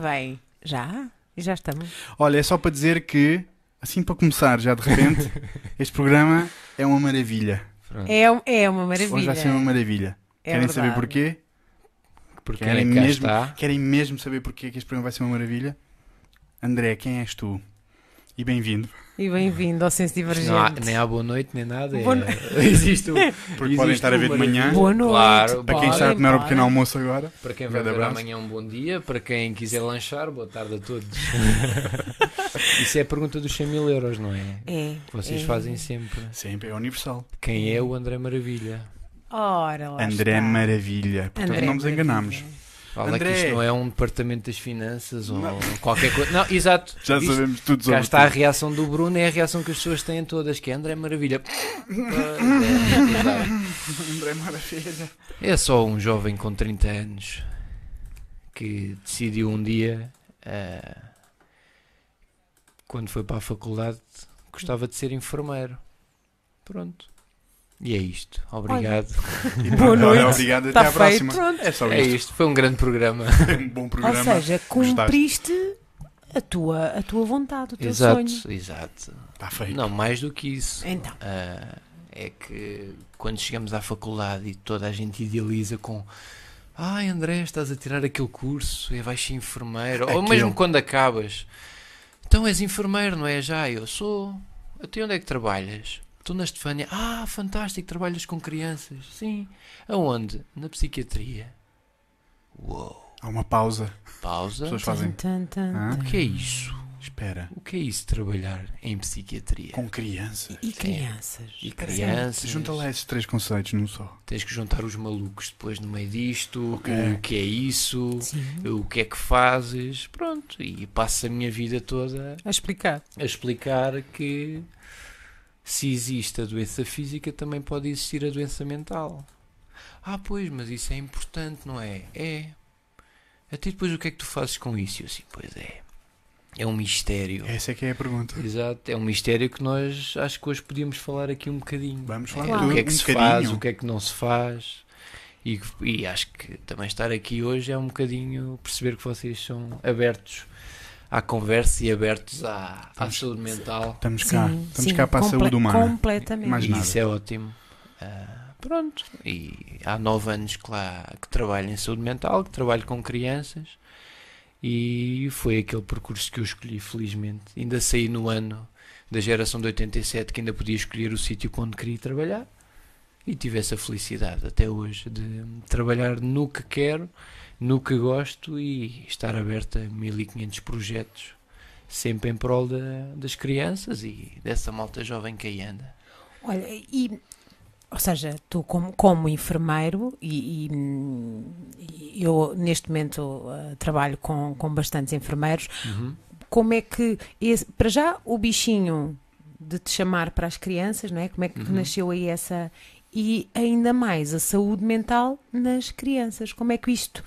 Bem, já? Já estamos. Olha, é só para dizer que, assim para começar, já de repente, este programa é uma maravilha. É, é uma maravilha. Hoje vai ser uma maravilha. É Querem saber verdade. porquê? Porque Querem cá mesmo, está. querem mesmo saber porquê que este programa vai ser uma maravilha? André, quem és tu? E bem-vindo. E bem-vindo ao Senso Divergente. Não há, nem há boa noite, nem nada. Boa é- Existe um, Porque Existe podem estar a ver de manhã. Boa noite. Claro, Para quem está a tomar o pequeno almoço agora. Para quem vai ver abraço. amanhã um bom dia, para quem quiser lanchar, boa tarde a todos. Isso é a pergunta dos 100 mil euros, não é? É. Vocês é. fazem sempre. Sempre, é universal. Quem é o André Maravilha? Ora, lá André está. Maravilha. Portanto, André não nos enganamos. Maravilha. Fala André. que isto não é um departamento das finanças ou qualquer coisa. Não, exato. Já Isto- sabemos tudo sobre Cá está a ti. reação do Bruno, é a reação que as pessoas têm todas, que é André Maravilha. É. André Maravilha. É só um jovem com 30 anos que decidiu um dia, ah, quando foi para a faculdade, gostava de ser enfermeiro. Pronto. E é isto. Obrigado. E Boa olha, noite. Obrigado, até Está à feito. próxima. Pronto. É só É isto. isto. Foi um grande programa. É um bom programa. Ou seja, cumpriste a tua, a tua vontade, o teu exato, sonho. exato. Está feito. Não, mais do que isso. Então, Ah, é que quando chegamos à faculdade e toda a gente idealiza com Ai André, estás a tirar aquele curso e vais ser enfermeiro, ou Aquele. mesmo quando acabas, então és enfermeiro, não é? Já, eu sou. Até onde é que trabalhas? Estou na Estefânia. Ah, fantástico, trabalhas com crianças. Sim. Aonde? Na psiquiatria. Uou. Há uma pausa. Pausa. As pessoas fazem. tan, tan, tan, Hã? O que é isso? Espera. O que é isso trabalhar em psiquiatria? Com crianças. E crianças. E crianças. Junta lá esses três conceitos num só. Tens que juntar os malucos depois no meio disto, Ok. o que é isso, Sim. o que é que fazes, pronto, e passo a minha vida toda A explicar. a explicar que se existe a doença física também pode existir a doença mental. Ah, pois, mas isso é importante, não é? É. Até depois o que é que tu fazes com isso? Eu assim, pois é. É um mistério. Essa é que é a pergunta. Exato, é um mistério que nós acho que hoje podíamos falar aqui um bocadinho. Vamos falar É, Claro. o que é um que se bocadinho. faz, o que é que não se faz. E, e acho que também estar aqui hoje é um bocadinho perceber que vocês são abertos à conversa e abertos à, à saúde mental. Estamos cá. Sim, Estamos sim, cá para a saúde humana. Completamente. Mais nada. isso é ótimo. Ah, pronto, e há nove anos que lá que trabalho em saúde mental, que trabalho com crianças e foi aquele percurso que eu escolhi, felizmente. Ainda saí no ano da geração de 87 que ainda podia escolher o sítio onde queria trabalhar e tive essa felicidade até hoje de trabalhar no que quero, no que gosto e estar aberto a 1500 projetos, sempre em prol da- das crianças e dessa malta jovem que aí anda. Olha, e. Ou seja, tu como, como enfermeiro e, e, e eu neste momento ah, trabalho com, com bastantes enfermeiros, Uhum. como é que esse- para já o bichinho de te chamar para as crianças, não é? Como é que Uhum. nasceu aí essa e ainda mais a saúde mental nas crianças? Como é que isto?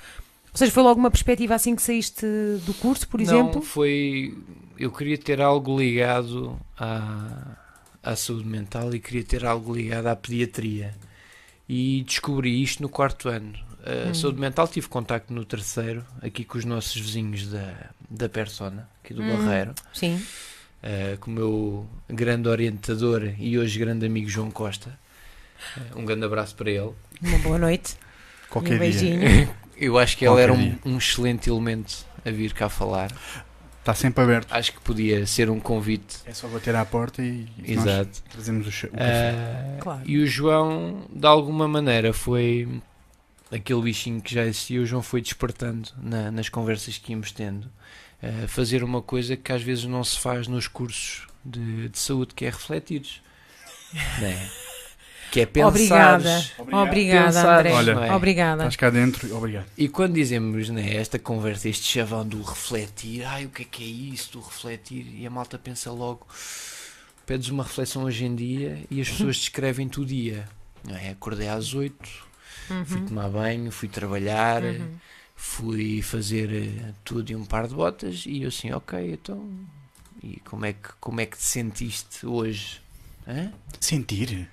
Ou seja, foi logo uma perspectiva assim que saíste do curso, por Não, exemplo? foi. Eu queria ter algo ligado à, à saúde mental e queria ter algo ligado à pediatria. E descobri isto no quarto ano. A Hum. saúde mental tive contacto no terceiro, aqui com os nossos vizinhos da, da Persona, aqui do Hum. Barreiro, Sim. eh, com o meu grande orientador e hoje grande amigo João Costa. Eh, um grande abraço para ele. Uma boa noite. Qualquer um dia. beijinho. Eu acho que ele era um, um excelente elemento a vir cá falar. Está sempre aberto. Acho que podia ser um convite É só bater à porta e, nós Exato. trazemos o, o café. Ah, Claro. E o João, de alguma maneira, foi aquele bichinho que já existia. O João foi despertando na- nas conversas que íamos tendo. ah, fazer uma coisa que às vezes não se faz nos cursos de, de saúde, que é refletires. Não é? Que é pensar. Obrigada. Obrigada, André. Olha, é? Obrigada. Estás cá dentro. Obrigado. E quando dizemos né, esta conversa, este chavão do refletir, ai o que é que é isso, do refletir, e a malta pensa logo, pedes uma reflexão hoje em dia e as pessoas descrevem-te o dia. Não é? Acordei às 8, fui Uhum. tomar banho, fui trabalhar, Uhum. fui fazer eh, tudo e um par de botas e eu assim, ok, então, e como é que, como é que te sentiste hoje? Hã? Sentir.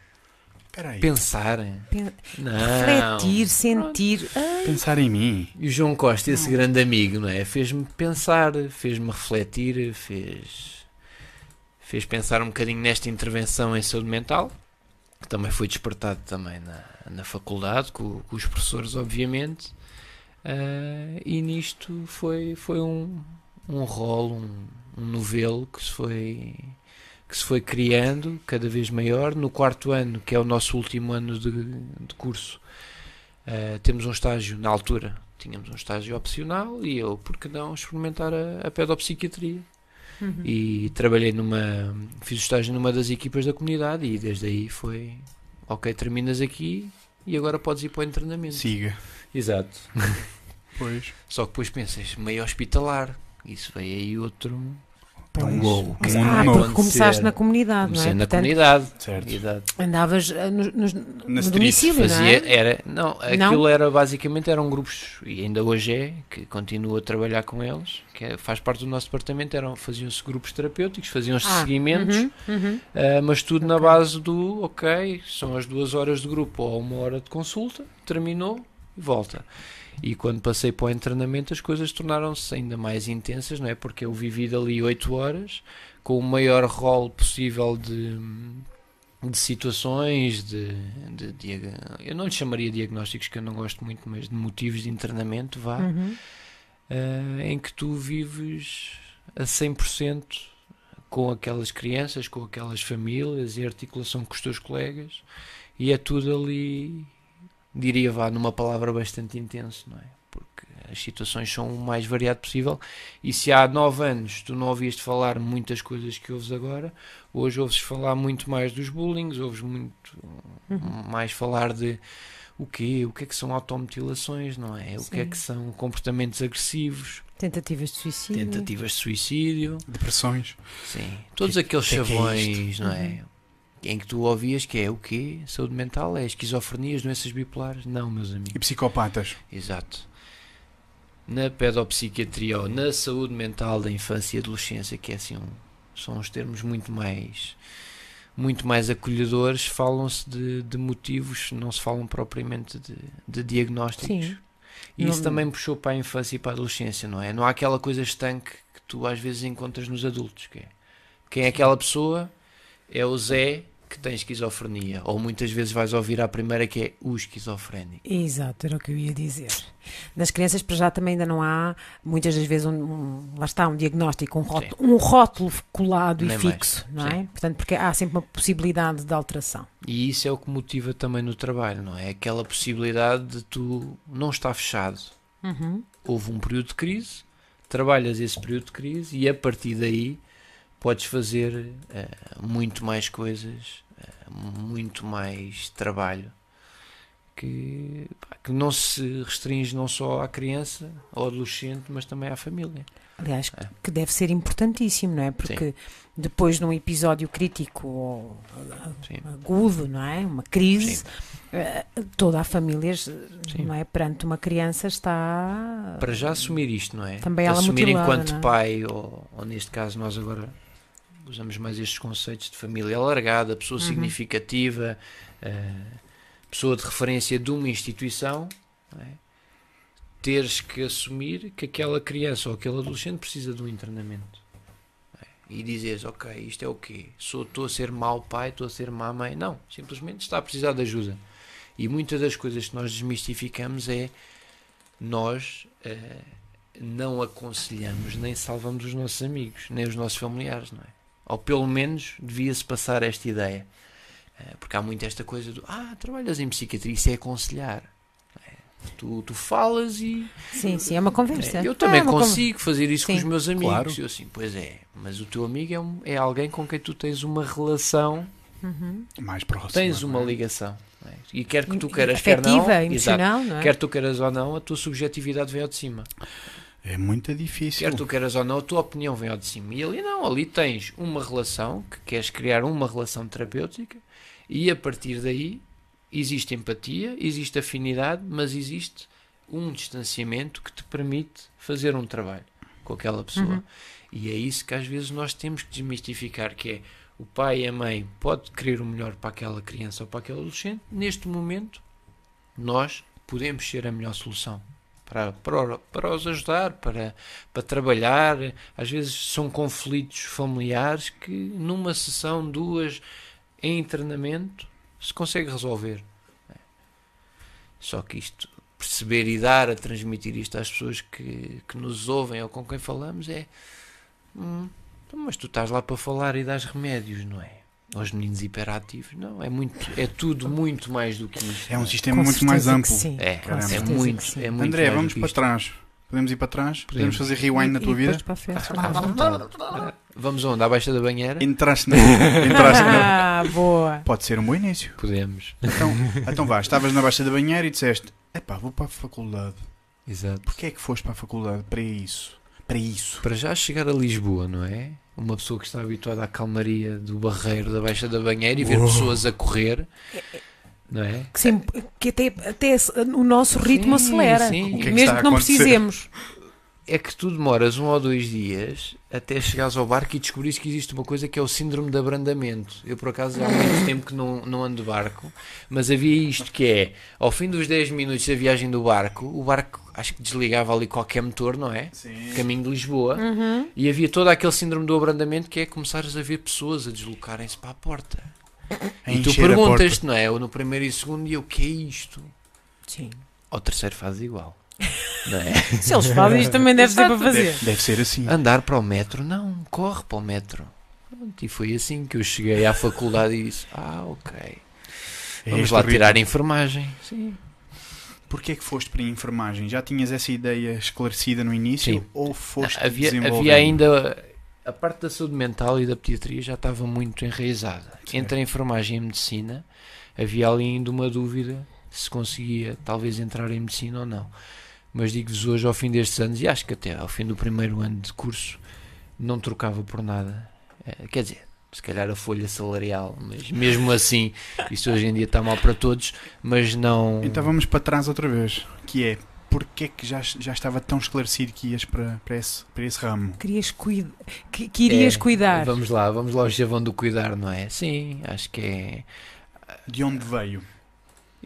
Espera aí. Pensar. Pen- Não. Refletir, sentir. Ah, Pensar em mim. E o João Costa, esse grande amigo, não é? Fez-me pensar, fez-me refletir, fez, fez pensar um bocadinho nesta intervenção em saúde mental, que também foi despertado também na, na faculdade, com, com os professores, obviamente. Ah, e nisto foi, foi um, um rolo, um, um novelo que se foi que se foi criando cada vez maior. No quarto ano, que é o nosso último ano de, de curso, Uh, temos um estágio, na altura, tínhamos um estágio opcional e eu, por que não experimentar a, a pedopsiquiatria? uhum. E trabalhei numa, fiz o estágio numa das equipas da comunidade e desde aí foi, ok, terminas aqui e agora podes ir para o internamento. Siga. Exato. Pois. Só que depois pensas, meio hospitalar, isso veio aí outro... Pois. Uou, o que é que Um vai Ah, novo. porque começaste na comunidade, Comecei não é? na Portanto, comunidade. Certo. Andavas ah, no, nos- no street, domicílio, não Fazia, é? era, não, aquilo era basicamente eram grupos, e ainda hoje é, que continuo a trabalhar com eles, que é- faz parte do nosso departamento, eram, faziam-se grupos terapêuticos, faziam-se Ah, seguimentos, uhum, uhum. ah, mas tudo na Ok. base do, ok, são as duas horas de grupo ou uma hora de consulta, terminou e volta. E quando passei para o internamento as coisas tornaram-se ainda mais intensas, não é? Porque eu vivi dali 8 horas, com o maior rol possível de, de situações, de, de diag- eu não lhe chamaria diagnósticos, que eu não gosto muito, mas de motivos de internamento, vá, Uhum. eh, em que tu vives a 100% com aquelas crianças, com aquelas famílias e articulação com os teus colegas, e é tudo ali, diria vá, numa palavra bastante intenso, não é? Porque as situações são o mais variado possível, e se há nove anos tu não ouvias falar muitas coisas que ouves agora, hoje ouves falar muito mais dos bullying, ouves muito Uhum. mais falar de o quê? O que é que são automutilações, não é? O que é Sim. que são comportamentos agressivos, Tentativas de suicídio. tentativas de suicídio, Depressões. sim, todos Que- aqueles que é que é chavões, não é? Uhum. Em que tu ouvias que é o quê? Saúde mental é esquizofrenia, as doenças bipolares? Não, meus amigos. E psicopatas. Exato. Na pedopsiquiatria ou na saúde mental da infância e adolescência, que é assim um, são os termos muito mais muito mais acolhedores, falam-se de, de motivos, não se falam propriamente de, de diagnósticos. Sim. E isso Não- também puxou para a infância e para a adolescência, não é? Não há aquela coisa estanque que tu às vezes encontras nos adultos, que é quem é aquela pessoa? É o Zé que tem esquizofrenia. Ou muitas vezes vais ouvir a primeira que é o esquizofrénico. Exato, era o que eu ia dizer. Nas crianças, para já, também ainda não há, muitas das vezes, um, um- lá está, um diagnóstico, um rótulo, um rótulo colado Nem e mais, fixo, não é? sim. Portanto, porque há sempre uma possibilidade de alteração. E isso é o que motiva também no trabalho, não é? Aquela possibilidade de tu não estar fechado. Uhum. Houve um período de crise, trabalhas esse período de crise e a partir daí podes fazer eh, muito mais coisas, muito mais trabalho que, pá, que não se restringe não só à criança, ao adolescente, mas também à família. Aliás, É. que deve ser importantíssimo, não é? Porque depois de um episódio crítico ou Sim. agudo, não é? Uma crise, eh, toda a família, Sim. não é? Perante uma criança está. Para já assumir isto, não é? Também ela assumir mutilada, enquanto é? pai, ou, ou neste caso nós agora usamos mais estes conceitos de família alargada, pessoa Uhum. significativa, eh, pessoa de referência de uma instituição, é? teres que assumir que aquela criança ou aquele adolescente precisa de um internamento. é? E dizeres, ok, isto é o quê? Sou, estou a ser mau pai, estou a ser má mãe. Não, simplesmente está a precisar de ajuda. E muitas das coisas que nós desmistificamos é nós eh, não aconselhamos nem salvamos os nossos amigos, nem os nossos familiares, não é? Ou pelo menos devia-se passar esta ideia. Eh, porque há muito esta coisa do ah, trabalhas em psiquiatria, isso é aconselhar. não é? Tu, tu falas e Sim, sim, é uma conversa. eu também Ah, é con- consigo fazer isso com Sim. os meus amigos. Claro. Eu assim, pois é, mas o teu amigo é, um- é alguém com quem tu tens uma relação, Uhum. Mais próximo. tens não uma é? ligação. não é? E quer que tu queiras, quer Afetiva, não, exato, emocional, não é? quer tu queiras ou não, a tua subjetividade vem ao de cima. É muito difícil. Quer tu queiras ou não, a tua opinião vem ao de cima. E ali não, ali tens uma relação, que queres criar uma relação terapêutica, e a partir daí existe empatia, existe afinidade, mas existe um distanciamento que te permite fazer um trabalho com aquela pessoa. Uhum. E é isso que às vezes nós temos que desmistificar, que é o pai e a mãe pode querer o melhor para aquela criança ou para aquele adolescente, neste momento nós podemos ser a melhor solução para, para, para os ajudar, para, para trabalhar. Às vezes são conflitos familiares que numa sessão, duas, em treinamento, se consegue resolver. Só que isto, perceber e dar a transmitir isto às pessoas que, que nos ouvem ou com quem falamos é. Hum, então, mas tu estás lá para falar e das remédios, não é? Aos meninos hiperativos, não, é muito, é tudo muito mais do que isto. É um sistema Com muito mais amplo. que sim. É, é muito, é muito André, vamos para isto. trás. Podemos ir para trás? Podemos Podemos. fazer rewind na E- tua e vida? para a frente, à vontade. Vamos onde? À baixa da banheira? Entraste na. Entraste na... Ah, boa. Pode ser um bom início. Podemos. Então, então vá, estavas na baixa da banheira e disseste: Epá, vou para a faculdade. Exato. Porquê é que foste para a faculdade? Para isso. Para isso. Para já chegar a Lisboa, não é? Uma pessoa que está habituada à calmaria do barreiro da Baixa da Banheira e ver Uou. pessoas a correr, não é? Que, sim, que até, até o nosso ritmo Sim, acelera. sim. O que é que Mesmo que não precisemos. É que tu demoras um ou dois dias até chegares ao barco e descobrires que existe uma coisa que é o síndrome de abrandamento. Eu, por acaso, há muito tempo que não, não ando de barco, mas havia isto que é, ao fim dos 10 minutos da viagem do barco, o barco acho que desligava ali qualquer motor, não é? Sim. Caminho de Lisboa. Uhum. E havia todo aquele síndrome do abrandamento que é começares a ver pessoas a deslocarem-se para a porta. E tu perguntas-te, não é? Eu no primeiro e segundo, e eu, o que é isto? Sim. Ao terceiro faz igual. Não é? Se eles fazem isto, também deve ser para fazer. Deve, deve ser assim. Andar para o metro? Não, corre para o metro. Pronto, e foi assim que eu cheguei à faculdade e disse: Ah, ok. É Vamos este lá ritmo. tirar a enfermagem. Sim. Porquê é que foste para a enfermagem? Já tinhas essa ideia esclarecida no início? Sim. Ou foste havia, havia ainda. A parte da saúde mental e da pediatria já estava muito enraizada. Certo. Entre a enfermagem e a medicina, havia ali ainda uma dúvida se conseguia talvez entrar em medicina ou não. Mas digo-vos hoje, ao fim destes anos, e acho que até ao fim do primeiro ano de curso, não trocava por nada. Eh, Quer dizer, se calhar a folha salarial, mas mesmo assim, isso hoje em dia está mal para todos, mas não. Então vamos para trás outra vez. Que é, porquê é que já, já estava tão esclarecido que ias para, para, esse, para esse ramo? Querias cuid... que, que irias É, cuidar. Vamos lá, vamos lá ao chavão do cuidar, não é? Sim, acho que é. De onde veio?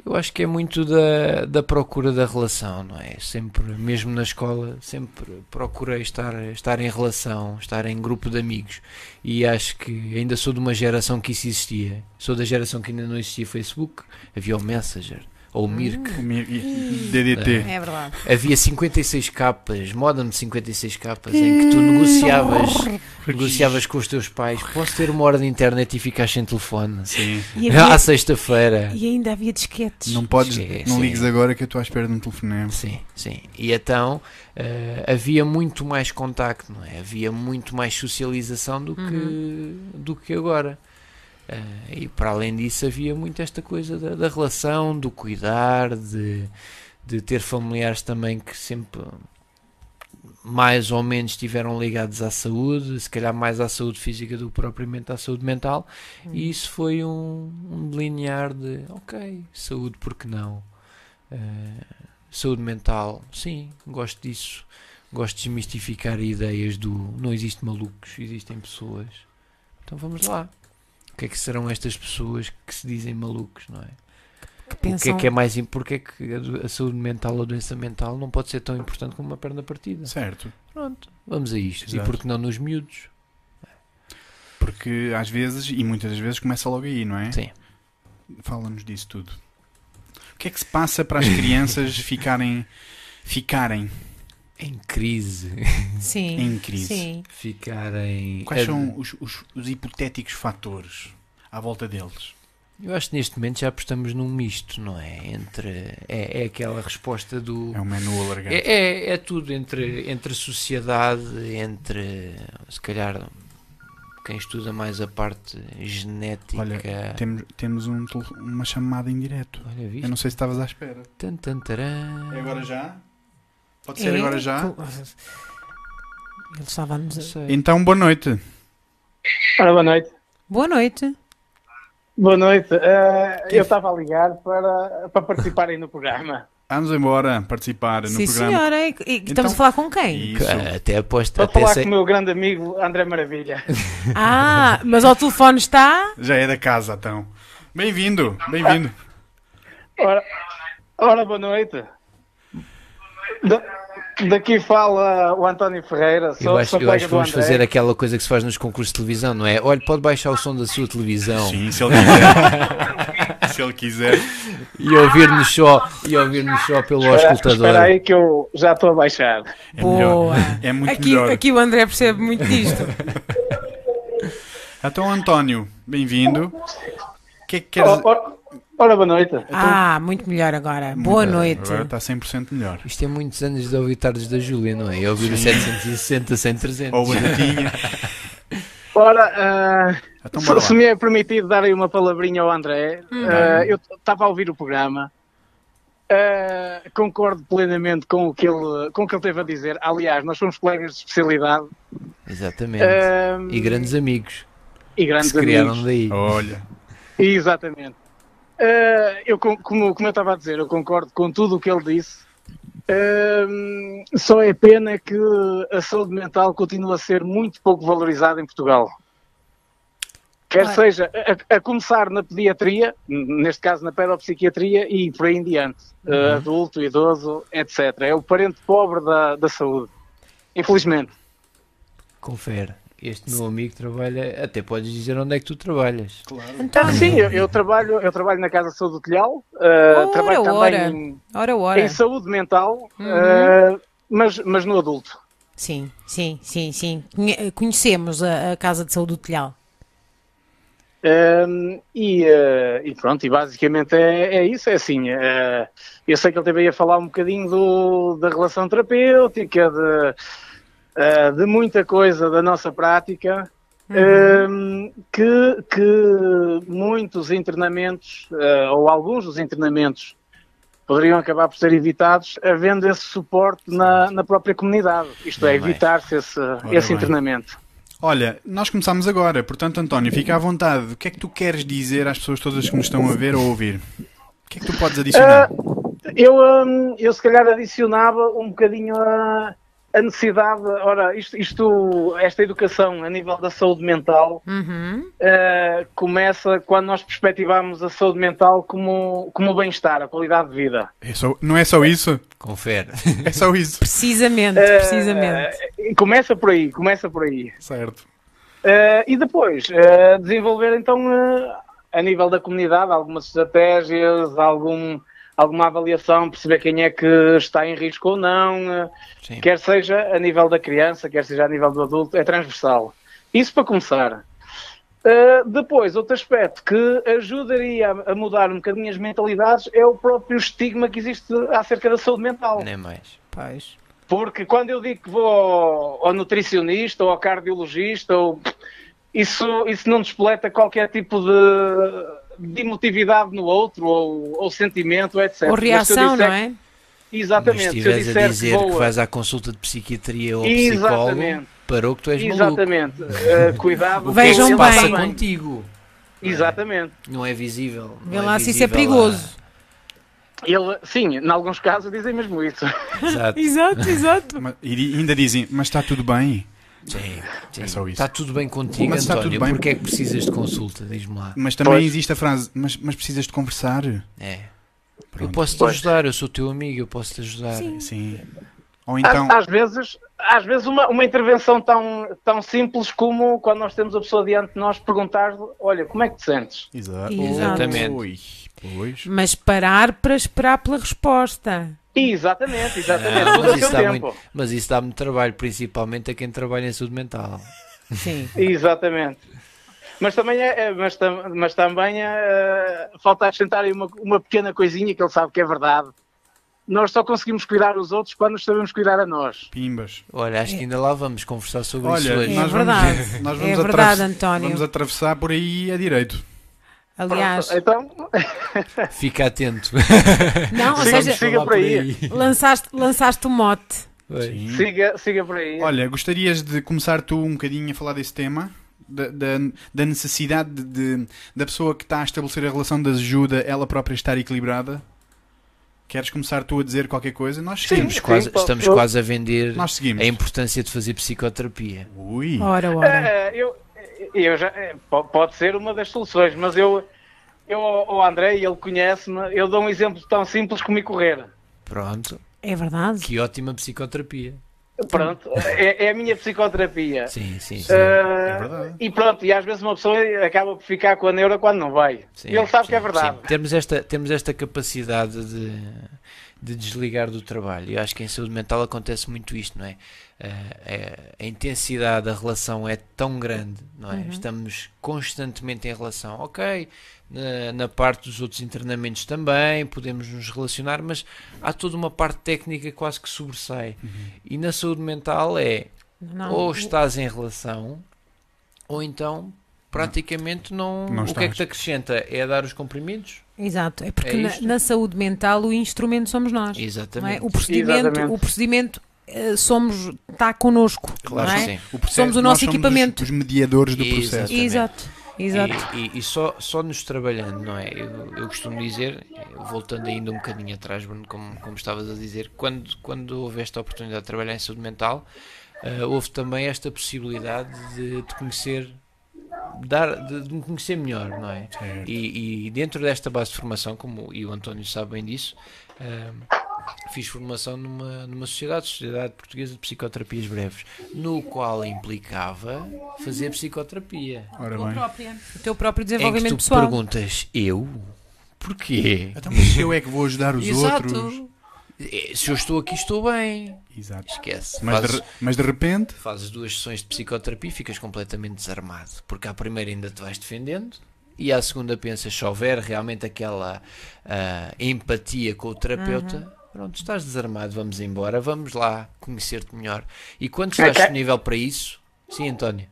Eu acho que é muito da, da procura da relação, não é? Sempre, mesmo na escola, sempre procurei estar, estar em relação, estar em grupo de amigos. E acho que ainda sou de uma geração que isso existia. Sou da geração que ainda não existia Facebook, havia o Messenger, ou o Mirk. E- DDT. É verdade. Havia 56 capas, modem de 56 capas, em que tu negociavas, negociavas com os teus pais. Posso ter uma hora de internet e ficar sem telefone? Sim. E, havia- À sexta-feira. e ainda havia disquetes. Não podes, Sim, não sim. ligues agora que eu estou à espera de um telefonema. Sim, sim. E então eh, havia muito mais contacto, não é? Havia muito mais socialização do que, do que agora. Eh, e para além disso havia muito esta coisa da, da relação, do cuidar, de, de ter familiares também que sempre mais ou menos estiveram ligados à saúde, se calhar mais à saúde física do que propriamente à saúde mental. E isso foi um, um delinear de, ok, saúde, porque não? Eh, saúde mental, sim, gosto disso. Gosto de desmistificar ideias do não existe malucos, existem pessoas. Então vamos lá. O que é que serão estas pessoas que se dizem malucos, não é? que O que é pensam que é mais porque é que a saúde mental ou a doença mental não pode ser tão importante como uma perna partida? Certo. Pronto, vamos a isto. Exato. E porque não nos miúdos? Porque às vezes, e muitas das vezes, começa logo aí, não é? Sim. Fala-nos disso tudo. O que é que se passa para as crianças ficarem, ficarem Em crise. Sim. em crise? Sim. Ficarem. Quais são os, os- os hipotéticos fatores à volta deles? Eu acho que neste momento já estamos num misto, não é? Entre. É, é aquela resposta do. É um menu alargado. É, é, é tudo entre, entre sociedade, entre se calhar quem estuda mais a parte genética. Olha, Temos, temos um uma chamada em direto. Olha, viste? Eu não sei se estavas à espera. Tan, tan. É agora já? Pode ser É, agora já? Ele estava a nos... Então, boa noite. Ora, boa noite. Boa noite. Boa noite. Eh, eu estava a ligar para, para participarem no programa. Vamos embora participar no Sim, programa. senhora. E, e Então- estamos a falar com quem? Isso. Até aposto, Para até falar sei. com o meu grande amigo André Maravilha. Ah, mas ao telefone está. Já é da casa, então. Bem-vindo, bem-vindo. Ora, ora boa noite. Da- daqui fala o António Ferreira, sou, Eu acho, sou eu acho que vamos fazer aquela coisa que se faz nos concursos de televisão, não é? Olha, pode baixar o som da sua televisão Sim, se ele quiser. se ele quiser. e ouvir-nos só, e ouvir-nos só pelo Espera, auscultador. espera aí que eu já estou a baixar. É Boa. É muito aqui, melhor. aqui o André percebe muito disto. Então, António, bem-vindo. O que é que queres... Ora, ora- ora, boa noite. Ah, muito melhor agora. Boa noite. Agora está 100% melhor. Isto é muitos anos de ouvir tardes da Júlia, não é? E ouvir o 760 sem 300. Ou batatinha. Ora, ah, Então, bora se, se lá. me é permitido dar aí uma palavrinha ao André, ah, eu estava a ouvir o programa. Ah, concordo plenamente com o, que ele, com o que ele teve a dizer. Aliás, nós somos colegas de especialidade Exatamente. ah, E grandes amigos e que grandes se criaram amigos. daí. Olha, Exatamente. Eh, eu, como, como eu estava a dizer, eu concordo com tudo o que ele disse. Ehm, só é pena que a saúde mental continua a ser muito pouco valorizada em Portugal. Quer Claro. seja a, a começar na pediatria, neste caso na pedopsiquiatria e por aí em diante, Eh, adulto, idoso, etc. É o parente pobre da, da saúde. Infelizmente. Confere. Este meu amigo trabalha. Até podes dizer onde é que tu trabalhas. Ah, António, sim, eu, eu trabalho, eu trabalho na Casa de Saúde do Telhal, eh, Ora, trabalho também ora. em, ora, ora. em saúde mental, Uhum. eh, mas, mas no adulto. Sim, sim, sim, sim. Conhe- Conhecemos a, a Casa de Saúde do Telhal. Um, e, eh, e pronto, e basicamente é, é isso, é assim, eh, eu sei que ele teve aí a falar um bocadinho do, da relação terapêutica, de, eh, de muita coisa da nossa prática, um, que, que muitos internamentos, eh, ou alguns dos internamentos, poderiam acabar por ser evitados havendo esse suporte na, na própria comunidade, isto é, bem. evitar-se esse, esse bem. internamento. olha, nós começamos agora, portanto, António, fica à vontade. O que é que tu queres dizer às pessoas todas que nos estão a ver ou a ouvir? O que é que tu podes adicionar? Eu, hum, eu se calhar adicionava um bocadinho a, a necessidade, ora, isto, isto, esta educação a nível da saúde mental Uhum. eh, começa quando nós perspectivamos a saúde mental como, como o bem-estar, a qualidade de vida. É só- não é só isso? Confere. É só isso. Precisamente, Eh, precisamente. e começa por aí, começa por aí. Certo. Eh, e depois, desenvolver então, a nível da comunidade, algumas estratégias, algum, alguma avaliação, perceber quem é que está em risco ou não, Sim. quer seja a nível da criança, quer seja a nível do adulto, é transversal. Isso para começar. Uh, depois, outro aspecto que ajudaria a, mudar um bocadinho as mentalidades é o próprio estigma que existe acerca da saúde mental. Nem mais. Pois. Porque quando eu digo que vou ao, ao nutricionista ou ao cardiologista, ou, isso, isso não despoleta qualquer tipo de, de emotividade no outro ou, ou sentimento, etc. Ou Mas reação, disser não é? Mas Exatamente. se Se eu estiveres disser a dizer que que, vou, vais à consulta de psiquiatria ou psicólogo, Exatamente. parou que tu és maluco. Exatamente. Uh, cuidado. O que é que Vejam bem. passa contigo? Exatamente. Não é visível. Vê não lá se isso é perigoso. Ele, sim, em alguns casos dizem mesmo isso. a- Exato. Exato, exato. Mas- E ainda dizem, mas está tudo bem. Sim, sim. É só isso. Está tudo bem contigo, Mas está António. tudo bem. Porquê é que precisas de consulta? Diz-me lá. Mas também Pois. existe a frase, mas, mas precisas de conversar. É. Eu Pronto. posso te Pois. ajudar, eu sou teu amigo, eu posso te ajudar. Sim. Sim. Ou Às- então, Às, vezes, às vezes uma, uma intervenção tão, tão simples como quando nós temos a pessoa diante de nós perguntar olha, como é que te sentes? Exato. Exatamente. Ui, pois. Mas parar para esperar pela resposta. Exatamente, exatamente. Não, Tudo mas, isso dá tempo. muito, mas isso dá-me trabalho, principalmente a quem trabalha em saúde mental. Sim. Exatamente. Mas também, é, é- mas, tam- mas também é, falta acrescentar aí uma, uma pequena coisinha que ele sabe que é verdade. Nós só conseguimos cuidar os outros quando nos sabemos cuidar a nós. Pimbas. Olha, acho que ainda lá vamos conversar sobre isso Olha, hoje. É nós verdade. vamos, nós É vamos, verdade, atravessar, António. vamos atravessar por aí a direito. Aliás, Então, Fica atento. não, ou Siga- seja, siga por aí. lançaste, lançaste o mote. Sim. siga, siga por aí. Olha, gostarias de começar tu um bocadinho a falar desse tema? Da, da, da necessidade de, de- da pessoa que está a estabelecer a relação de ajuda, ela própria estar equilibrada? Queres começar tu a dizer qualquer coisa? Nós Sim. seguimos. Estamos, quase, estamos quase a vender a importância de fazer psicoterapia. Ui. Ora, ora. Eh, eu, eu já, eh, po- pode ser uma das soluções, mas eu, eu o André, ele conhece-me, eu dou um exemplo tão simples como ir correr. Pronto, É verdade. que ótima psicoterapia. Pronto, é, é a minha psicoterapia. Sim, sim, sim. Eh, é verdade. e pronto, e às vezes uma pessoa acaba por ficar com a neura quando não vai. Sim, ele sabe que é sim, verdade. sim. Temos esta, temos esta capacidade de, de desligar do trabalho. Eu acho que em saúde mental acontece muito isto, não é? Eh, é- a intensidade da relação é tão grande, não é? Uhum. Estamos constantemente em relação. Ok, na, na parte dos outros internamentos também, podemos nos relacionar, mas há toda uma parte técnica quase que sobressai. Uhum. E na saúde mental é Não, ou estás em relação, ou então praticamente não. Não o que é que te acrescenta? É dar os comprimidos? Exato, é porque É na, na saúde mental o instrumento somos nós. não é? Exatamente. O procedimento, Exatamente. o procedimento eh, somos, está connosco. Claro não que é? sim. O processo- Somos o nosso somos equipamento. Os, os mediadores do Exato. processo. Exato, exato. E, e- e só, só nos trabalhando, não é? Eu, eu costumo dizer, voltando ainda um bocadinho atrás, Bruno, como, como estavas a dizer, quando, quando houve esta oportunidade de trabalhar em saúde mental, eh, houve também esta possibilidade de te conhecer, dar, de, de me conhecer melhor, não é? E, e dentro desta base de formação, como e o António sabe bem disso, ahm, fiz formação numa, numa sociedade, Sociedade Portuguesa de Psicoterapias Breves, no qual implicava fazer psicoterapia. Ora O bem. próprio, o teu próprio Em que desenvolvimento tu pessoal. perguntas, eu? Porquê? Então, mas eu é que vou ajudar os Exato. outros. Eh, Se eu estou aqui, estou bem. Exato. Esquece. Mas de, Fazes, re- mas de repente, fazes duas sessões de psicoterapia e ficas completamente desarmado. Porque à primeira ainda te vais defendendo e à segunda pensas, se houver realmente aquela ah, empatia com o terapeuta, pronto, estás desarmado, vamos embora, vamos lá conhecer-te melhor. E quando estás Ok. disponível para isso, sim, António.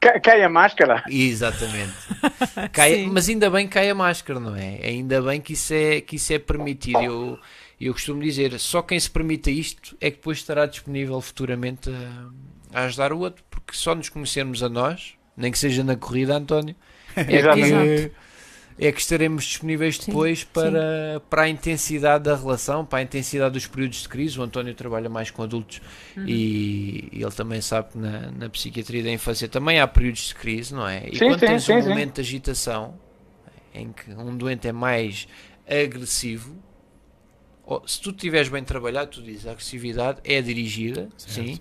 Ca- Cai a máscara. Exatamente. Cai- mas ainda bem que cai a máscara, não é? Ainda bem que isso é, que isso é permitido. Eu, eu costumo dizer, só quem se permita isto é que depois estará disponível futuramente a, a ajudar o outro, porque só nos conhecermos a nós, nem que seja na corrida, António, é Exatamente. que, é que estaremos disponíveis Sim, depois sim. para, para a intensidade da relação, para a intensidade dos períodos de crise. O António trabalha mais com adultos Uhum. e, e ele também sabe que na, na psiquiatria da infância também há períodos de crise, não é? E Sim, quando sim, tens sim, um sim. momento de agitação em que um doente é mais agressivo, ou, se tu estiveres bem trabalhado, tu dizes a agressividade é dirigida, sim,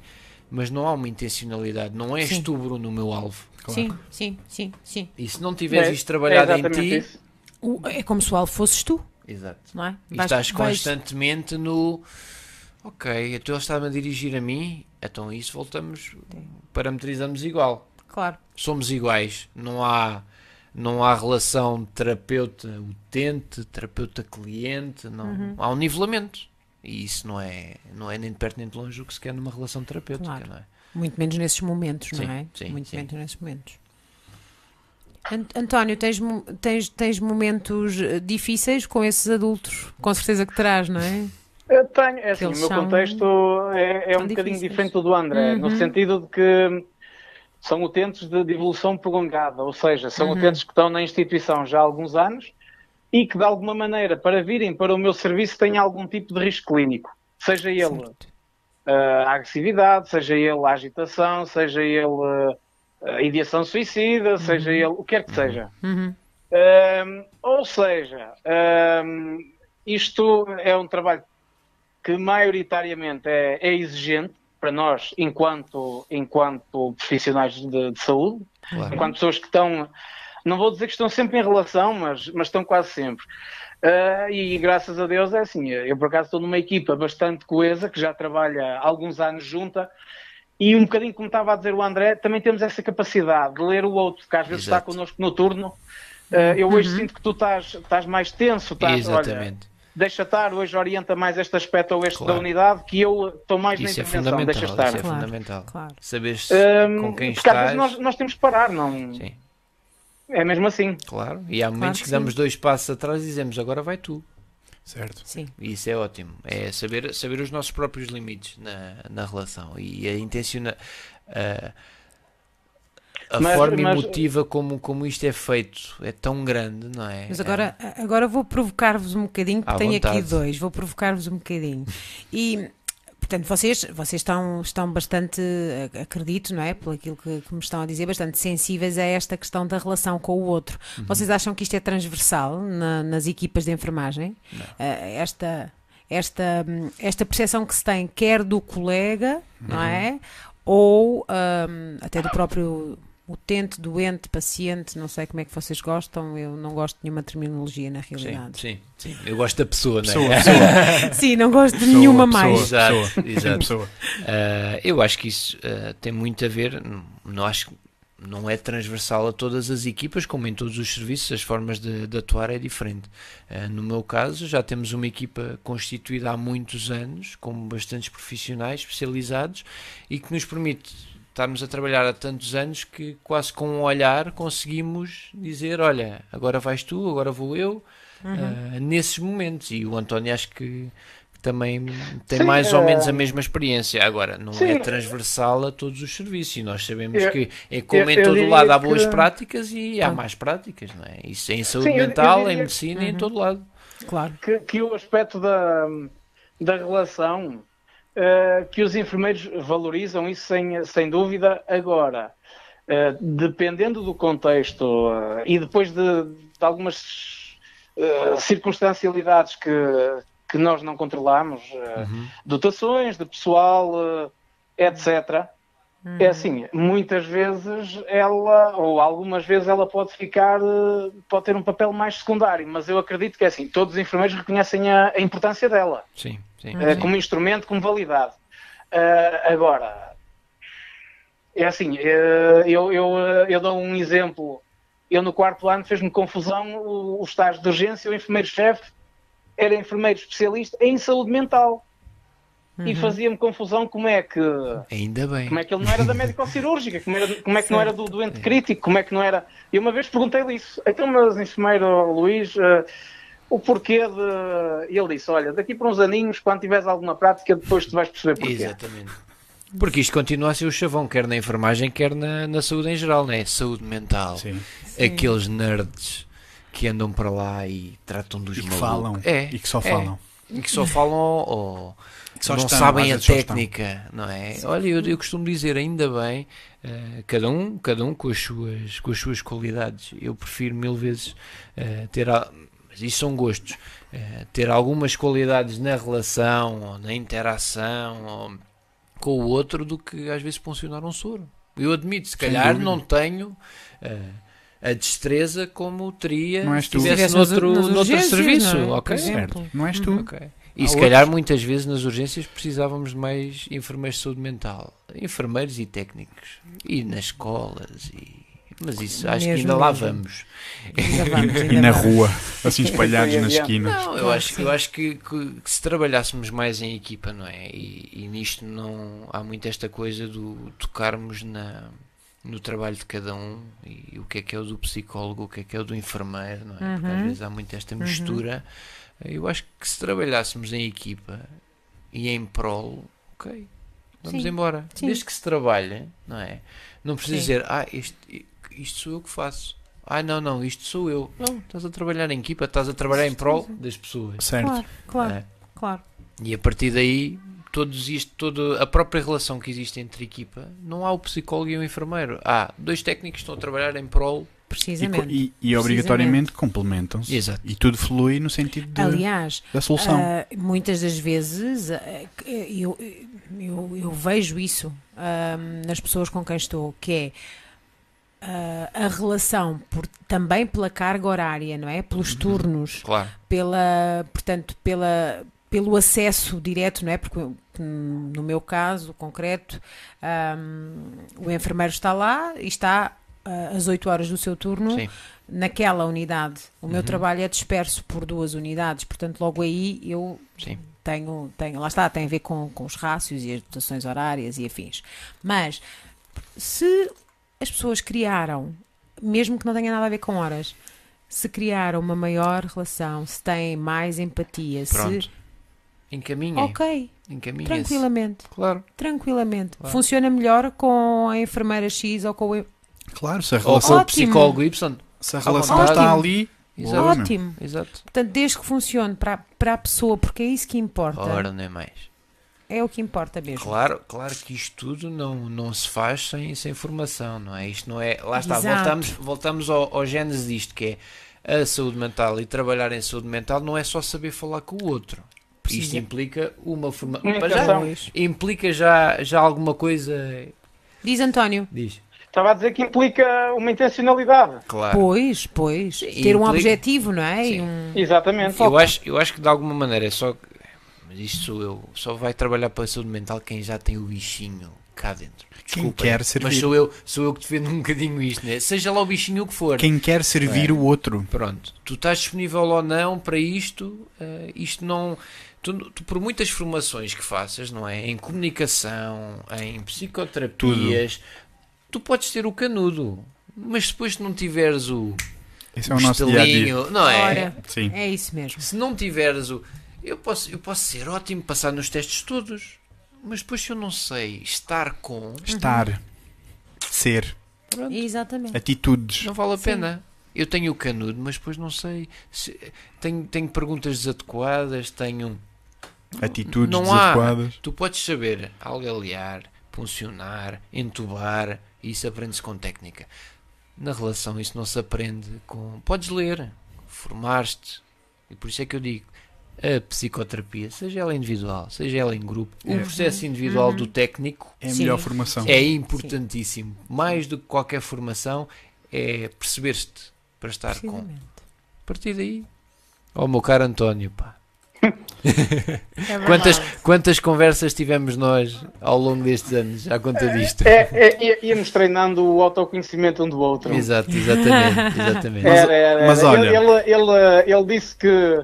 mas não há uma intencionalidade, não és Sim. tu, Bruno, o meu alvo. claro. Sim, sim, sim, sim. E se não tiveres É- isto trabalhado é em ti, isso. É como se o alvo fosses tu, exato. não é? E Vais- estás vais- constantemente no ok, então ele está-me a dirigir a mim, então isso voltamos, parametrizamos igual. Claro. Somos iguais, não há não há relação terapeuta-utente, terapeuta-cliente, não Uhum. há um nivelamento. E isso não é, não é nem de perto nem de longe o que se quer numa relação terapêutica, Claro. não é? Muito menos nesses momentos, Sim, não é? sim, Muito sim. menos nesses momentos. Ant- António, tens, tens, tens momentos eh, difíceis com esses adultos? Com certeza que terás, não é? Eu tenho, é assim, o meu contexto é, é um bocadinho diferente do André, no Uhum. sentido de que são utentes de, de evolução prolongada, ou seja, são Uhum. utentes que estão na instituição já há alguns anos e que de alguma maneira, para virem para o meu serviço, têm algum tipo de risco clínico, seja ele uh, a agressividade, seja ele a agitação, seja ele uh, a ideação suicida, seja ele o que quer que seja. Uhum. Um, ou seja, um, isto é um trabalho que maioritariamente é, é exigente para nós, enquanto, enquanto profissionais de, de saúde, Claro. enquanto pessoas que estão, não vou dizer que estão sempre em relação, mas, mas estão quase sempre. Uh, e graças a Deus é assim, eu por acaso estou numa equipa bastante coesa, que já trabalha há alguns anos junta, e um bocadinho como estava a dizer o André, também temos essa capacidade de ler o outro, que às vezes Exato. está connosco no turno. Uh, eu hoje sinto que tu estás, estás mais tenso, estás, olha, Exatamente. deixa estar, hoje orienta mais este aspecto ou este Claro. da unidade, que eu estou mais Isso é na intervenção, fundamental. deixa estar. Isso é Claro, fundamental. claro. Saberes Um, com quem porque às vezes estás. nós, nós temos que parar, não Sim, é mesmo assim. claro. E há momentos que que, sim. damos dois passos atrás e dizemos agora vai tu. Certo. Sim. E isso é ótimo. É saber, saber os nossos próprios limites na, na relação e a intenciona. A, a Mas- forma mas- emotiva como, como isto é feito é tão grande, não é? Mas agora, agora vou provocar-vos um bocadinho, porque À tenho aqui vontade. dois, vou provocar-vos um bocadinho. E, portanto, vocês, vocês estão, estão bastante, ac- acredito, não é? Pelo aquilo que, que me estão a dizer, bastante sensíveis a esta questão da relação com o outro. Uhum. Vocês acham que isto é transversal na- nas equipas de enfermagem? Eh, esta, esta, hum, esta percepção que se tem, quer do colega, não Uhum. é? Ou hum, até do próprio utente, doente, paciente, não sei como é que vocês gostam, eu não gosto de nenhuma terminologia na Sim, realidade. sim, sim. Eu gosto da pessoa, não Pessoa, é? pessoa, Sim, não gosto de Pessoa, nenhuma pessoa. mais. Exato, Pessoa. exato. pessoa. Uh, eu acho que isso uh, tem muito a ver, não, não acho que não é transversal a todas as equipas, como em todos os serviços, as formas de, de atuar é diferente. Uh, no meu caso, já temos uma equipa constituída há muitos anos, com bastantes profissionais especializados e que nos permite estarmos a trabalhar há tantos anos que quase com um olhar conseguimos dizer, olha, agora vais tu, agora vou eu, uh, nesses momentos. E o António acho que também tem Sim, mais ou eh, menos a mesma experiência. Agora, não sim. é transversal a todos os serviços e nós sabemos Eu- que é como eu- em todo lado há boas que- práticas e há Ah. más práticas, não é? Isso é em saúde Sim, eu- eu mental, em medicina e em Uhum. todo lado. Claro. que, que o aspecto da, da relação, eh, que os enfermeiros valorizam isso sem, sem dúvida. Agora, eh, dependendo do contexto eh, e depois de, de algumas circunstancialidades que, que nós não controlamos, Uhum. dotações de pessoal, etc. Uhum. É assim, muitas vezes ela, ou algumas vezes ela pode ficar, eh, pode ter um papel mais secundário, mas eu acredito que é assim, todos os enfermeiros reconhecem a, a importância dela, Sim, sim. sim. como instrumento, como validade. Eh, agora, é assim, eu, eu, eu dou um exemplo. Eu no quarto ano fez-me confusão o, o estágio de urgência, o enfermeiro-chefe era enfermeiro especialista em saúde mental. Uhum. E fazia-me confusão como é que Ainda bem. como é que ele não era da médico-cirúrgica? Como, era- como é que não era do doente crítico? Como é que não era. E uma vez perguntei-lhe isso. Então, mas enfermeiro Luís, eh, o porquê de. E ele disse: Olha, daqui para uns aninhos, quando tiveres alguma prática, depois tu vais perceber porquê. Exatamente. Porque isto continua a ser o chavão, quer na enfermagem, quer na, na saúde em geral, não é? Saúde mental. Sim. Aqueles nerds que andam para lá e tratam dos E que malucos. falam. É, E que só é. falam. E que só falam ou Que só não estão, sabem a técnica, não é? Olha, eu, eu costumo dizer, ainda bem, eh, cada um, cada um com as suas, com as suas qualidades. Eu prefiro mil vezes eh, ter, a- mas isso são gostos, eh, ter algumas qualidades na relação ou na interação ou com o outro do que às vezes funcionar um soro. Eu admito, se calhar não tenho a destreza como teria Não és se tu. estivesse noutro, noutro serviço. não é? Por ok? exemplo. Certo. Não és tu. Ok. E Há se outros. calhar muitas vezes nas urgências precisávamos de mais enfermeiros de saúde mental, enfermeiros e técnicos, e nas escolas, e... mas isso acho que Mesmo, ainda lá vamos. Ainda vamos, ainda E na vamos. rua, assim espalhados nas esquinas. Não, eu acho, que que- eu acho que, que- que se trabalhássemos mais em equipa, não é? E, e nisto não há muito esta coisa do tocarmos na, no trabalho de cada um e o que é que é o do psicólogo, o que é que é o do enfermeiro, não é? Porque às Uhum. vezes há muito esta mistura. Eu acho que se trabalhássemos em equipa e em prol, ok, vamos Sim. embora. Sim. Desde que se trabalhe, não é? Não precisa Sim. dizer, ah, isto, isto sou eu que faço. Ah, não, não, isto sou eu. Não, estás a trabalhar em equipa, estás a trabalhar em prol das pessoas. Certo. Claro, claro, É. claro. E a partir daí, todos isto, toda a própria relação que existe entre equipa, não há o psicólogo e o enfermeiro. Há dois técnicos que estão a trabalhar em prol. E, Precisamente. e- e obrigatoriamente complementam-se. Exato. E tudo flui no sentido de- Aliás, da solução. ah, muitas das vezes ah, eu, eu, eu vejo isso ah, nas pessoas com quem estou, que é a relação por, também pela carga horária, não é? Pelos turnos, Claro. pela, portanto, pela, pelo acesso direto, não é? Porque hum, no meu caso concreto, hum, o enfermeiro está lá e está ah, às 8 horas do seu turno Sim. naquela unidade. O meu Uhum. trabalho é disperso por duas unidades, portanto, logo aí eu Sim. tenho, tenho lá está, tem a ver com, com os rácios e as dotações horárias e afins. Mas se as pessoas criaram, mesmo que não tenha nada a ver com horas, se criaram uma maior relação, se têm mais empatia, Pronto. se. Encaminhem. Ok, Encaminhem-se. tranquilamente, Claro. tranquilamente. Claro. Funciona melhor com a enfermeira X ou com o, Claro, se a Ou relação, com o Ótimo. psicólogo Y. se a relação vontade. está Ótimo. ali, Exato. boa, meu. Ótimo. Exato. Portanto, desde que funcione para, para a pessoa, porque é isso que importa. Ora, não é mais. É o que importa mesmo. Claro, claro que isto tudo não, não se faz sem, sem formação, não é? Isto não é. Lá está, Exato. voltamos, voltamos ao, ao gênese disto, que é a saúde mental e trabalhar em saúde mental não é só saber falar com o outro. Isto Precisa. implica uma formação. Implica já, já alguma coisa. Diz António. Diz. Estava a dizer que implica uma intencionalidade. Claro. Pois, pois. Sim, Ter um implica- objetivo, não é? E um- Exatamente. Foco. Eu acho, eu acho que de alguma maneira é só. Mas isto sou eu. Só vai trabalhar para a saúde mental quem já tem o bichinho cá dentro. Quem quer servir. Mas sou eu, sou eu que defendo um bocadinho isto, né? Seja lá o bichinho o que for. Quem quer servir É. o outro. Pronto, tu estás disponível ou não para isto, eh, isto não. Tu, tu, por muitas formações que faças, não é? Em comunicação, em psicoterapias, tu podes ter o canudo, mas depois se não tiveres o, Esse é o nosso dia a dia. estalinho, não é? Ora, Sim. é isso mesmo. Se não tiveres o. Eu posso, eu posso ser ótimo, passar nos testes todos, mas depois se eu não sei estar com, Estar. Ser. pronto, Exatamente. Atitudes. não vale a Sim. pena. Eu tenho o canudo, mas depois não sei. se- tenho, tenho perguntas desadequadas, tenho. Atitudes Não há. desadequadas. Tu podes saber algalear, puncionar, entubar, e isso aprende-se com técnica. Na relação, isso não se aprende com. Podes ler, formar-te, e por isso é que eu digo: a psicoterapia, seja ela individual, seja ela em grupo, o É. processo individual do técnico É a Sim. melhor formação. é importantíssimo. Mais do que qualquer formação, é perceber-te para estar com. A partir daí. Oh, meu caro António, pá. É Quantas, quantas conversas tivemos nós ao longo destes anos à conta disto? É, é, ia- íamos treinando o autoconhecimento um do outro. Exato, exatamente, exatamente. Era, era, mas era. olha- Ele, ele, ele, ele disse que,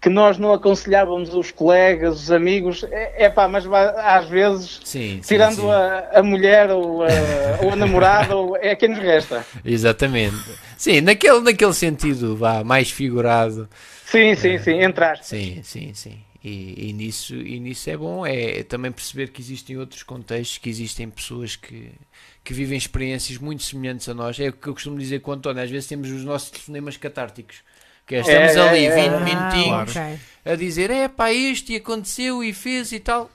que nós não aconselhávamos os colegas, os amigos. É, é pá, mas às vezes, Sim, sim, tirando sim. A, a mulher ou a, ou a namorada, ou- é quem nos resta. Exatamente. Sim, naquele, naquele sentido, vá, mais figurado. Sim, sim, sim, entraste. Sim, sim, sim. E, e nisso, e nisso é bom, é também perceber que existem outros contextos, que existem pessoas que, que vivem experiências muito semelhantes a nós. É o que eu costumo dizer com o António, às vezes temos os nossos telefonemas catárticos. Que é, estamos É, é, ali é. 20 Ah, minutinhos ok. a dizer, é pá, isto e aconteceu e fez e tal.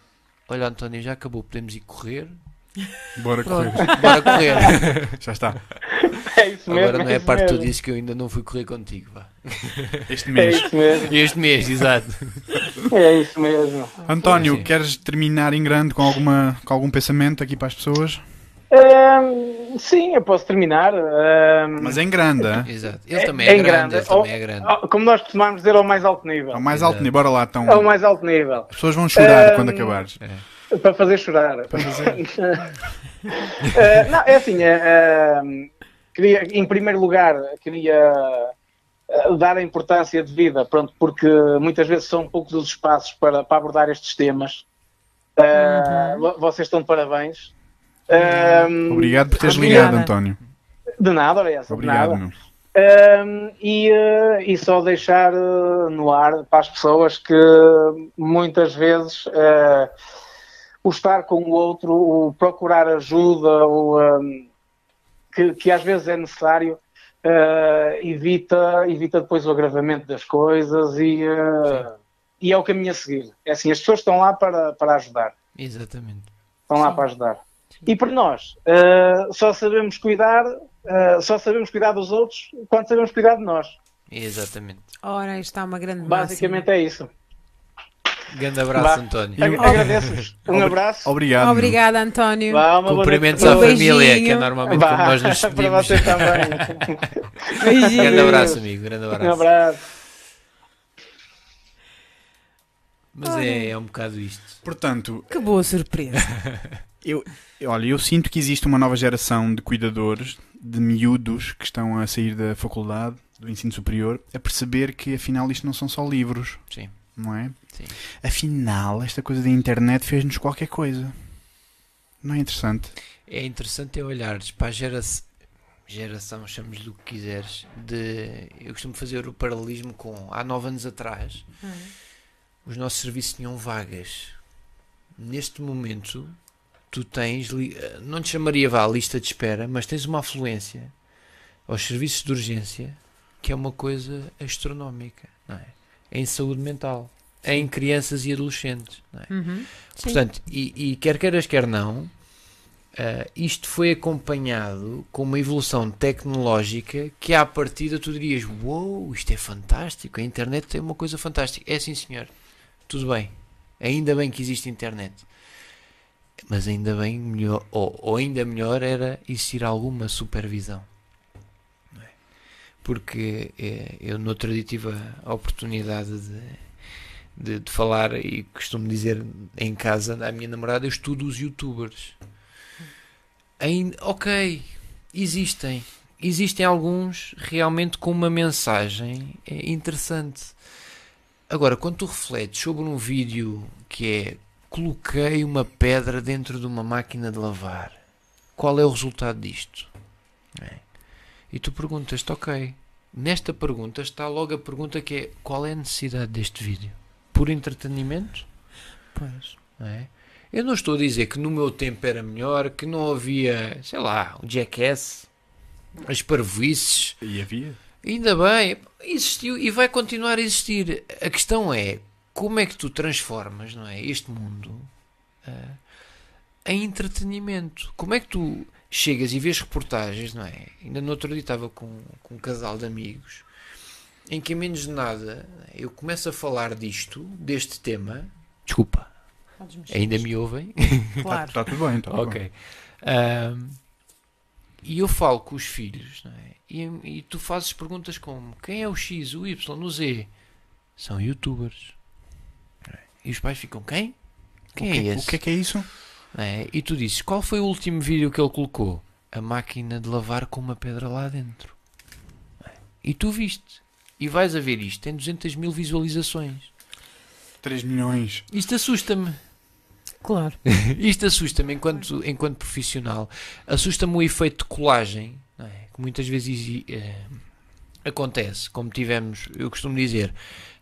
Olha, António, já acabou, podemos ir correr. Bora correr. Bora correr. Já está. É isso mesmo. Agora não é a isso parte que tu mesmo. dizes que eu ainda não fui correr contigo. Vá. Este É mês. isso mesmo. Este mês, exato. É isso mesmo. António, Sim. queres terminar em grande com, alguma, com algum pensamento aqui para as pessoas? Ahm, sim, eu posso terminar. Ahm, Mas em grande? Exato. Ele É- também é, é grande, grande. ele também é grande. ao- como nós costumamos dizer, ao mais alto nível. ao mais Exato. alto nível. Bora lá, então. Ao mais alto nível. As pessoas vão chorar Um, quando acabares. Para fazer chorar. Eh, não, é assim, eh, queria, em primeiro lugar, queria dar a importância de vida, pronto, porque muitas vezes são poucos os espaços para, para abordar estes temas. Eh, vo- Vocês estão de parabéns. Eh, Obrigado por teres Obrigada. ligado, António. De nada, ora essa, de Obrigado, nada. Um, e, eh, e só deixar eh, no ar para as pessoas que muitas vezes eh, o estar com o outro, o procurar ajuda, o, um, que, que às vezes é necessário, eh, evita, evita depois o agravamento das coisas e, eh, e é o caminho a seguir. É assim, as pessoas estão lá para, para ajudar. Exatamente. Estão lá para ajudar. E por nós, eh, só sabemos cuidar, só sabemos cuidar dos outros quando sabemos cuidar de nós. Exatamente. Ora, está uma grande Basicamente é isso. Grande abraço, Vá. António. E- Ag- Agradeço-vos. Um abraço. Obrigado. Obrigada, António. Vá, Cumprimentos à para família, que é normalmente Vá, como nós nos para despedimos. vocês também. Beijinho. Grande abraço, amigo. Grande Um abraço. abraço. Mas é, é um bocado isto. Portanto, Que boa surpresa. eu, olha, eu sinto que existe uma nova geração de cuidadores, de miúdos que estão a sair da faculdade, do ensino superior, a perceber que afinal isto não são só livros, Sim. Não é? Sim. Afinal, esta coisa da internet fez-nos qualquer coisa. Não é interessante? É interessante é olhares para a geração, geração chamamos-lhe o que quiseres, de, eu costumo fazer o paralelismo com há nove anos atrás, os nossos serviços tinham vagas. Neste momento, tu tens, eh, não te chamaria vá a lista de espera, mas tens uma afluência aos serviços de urgência que é uma coisa astronómica, não é? Em saúde mental, em crianças e adolescentes, é? Uhum. Portanto, e, e quer queiras, quer não, ah, isto foi acompanhado com uma evolução tecnológica que à partida tu dirias, uou, isto é fantástico, a internet tem uma coisa fantástica. É sim senhor, tudo bem, ainda bem que existe internet. Mas ainda bem melhor, ou, ou ainda melhor era existir alguma supervisão. Porque eh, eu no outro dia tive a oportunidade de, de, de falar e costumo dizer em casa à minha namorada, eu estudo os youtubers. Ainda, ok, existem. Existem alguns realmente com uma mensagem eh, interessante. Agora, quando tu refletes sobre um vídeo que é coloquei uma pedra dentro de uma máquina de lavar, qual é o resultado disto? É? E tu perguntas-te, ok, nesta pergunta está logo a pergunta que é qual é a necessidade deste vídeo? Por entretenimento? Pois. não é? Eu não estou a dizer que no meu tempo era melhor, que não havia, sei lá, o Jackass, as parvoices. E havia? Ainda bem, existiu e vai continuar a existir. A questão é como é que tu transformas não é, este mundo ah, em entretenimento. Como é que tu chegas e vês reportagens, não é? Ainda no outro dia estava com, com um casal de amigos em que, em menos de nada, eu começo a falar disto, deste tema. Desculpa, ainda me ouvem? Claro. Está tudo bem, está tudo bem. Ok. Ahm, e eu falo com os filhos, não é? E, e tu fazes perguntas como: quem é o X, o Y, o Z? São youtubers. É? E os pais ficam: quem? Quem o que, é esse? O que é que é isso? É? E tu dizes: qual foi o último vídeo que ele colocou? A máquina de lavar com uma pedra lá dentro. É? E tu viste. E vais a ver isto, tem 200 mil visualizações. 3 milhões. Isto assusta-me. Claro. Isto assusta-me enquanto, enquanto profissional. Assusta-me o efeito de colagem, não é? que muitas vezes eh, acontece. Como tivemos, eu costumo dizer,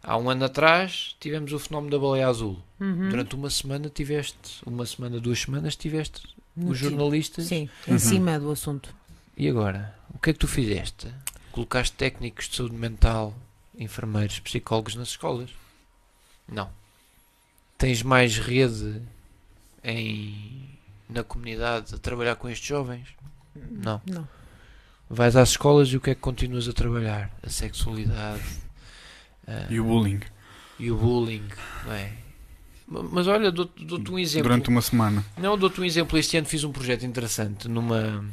há um ano atrás tivemos o fenómeno da baleia azul. Uhum. Durante uma semana tiveste, uma semana, duas semanas, tiveste No os jornalistas. Sim, Uhum. em cima do assunto. E agora? O que é que tu fizeste? Colocaste técnicos de saúde mental, enfermeiros, psicólogos nas escolas? Não. Tens mais rede em, na comunidade a trabalhar com estes jovens? Não. Não. Vais às escolas e o que é que continuas a trabalhar? A sexualidade ah, E o bullying. e o bullying, não é? Ma- Mas olha, dou-te dou-te um exemplo. Durante uma semana. Não, dou-te um exemplo. Este ano fiz um projeto interessante numa,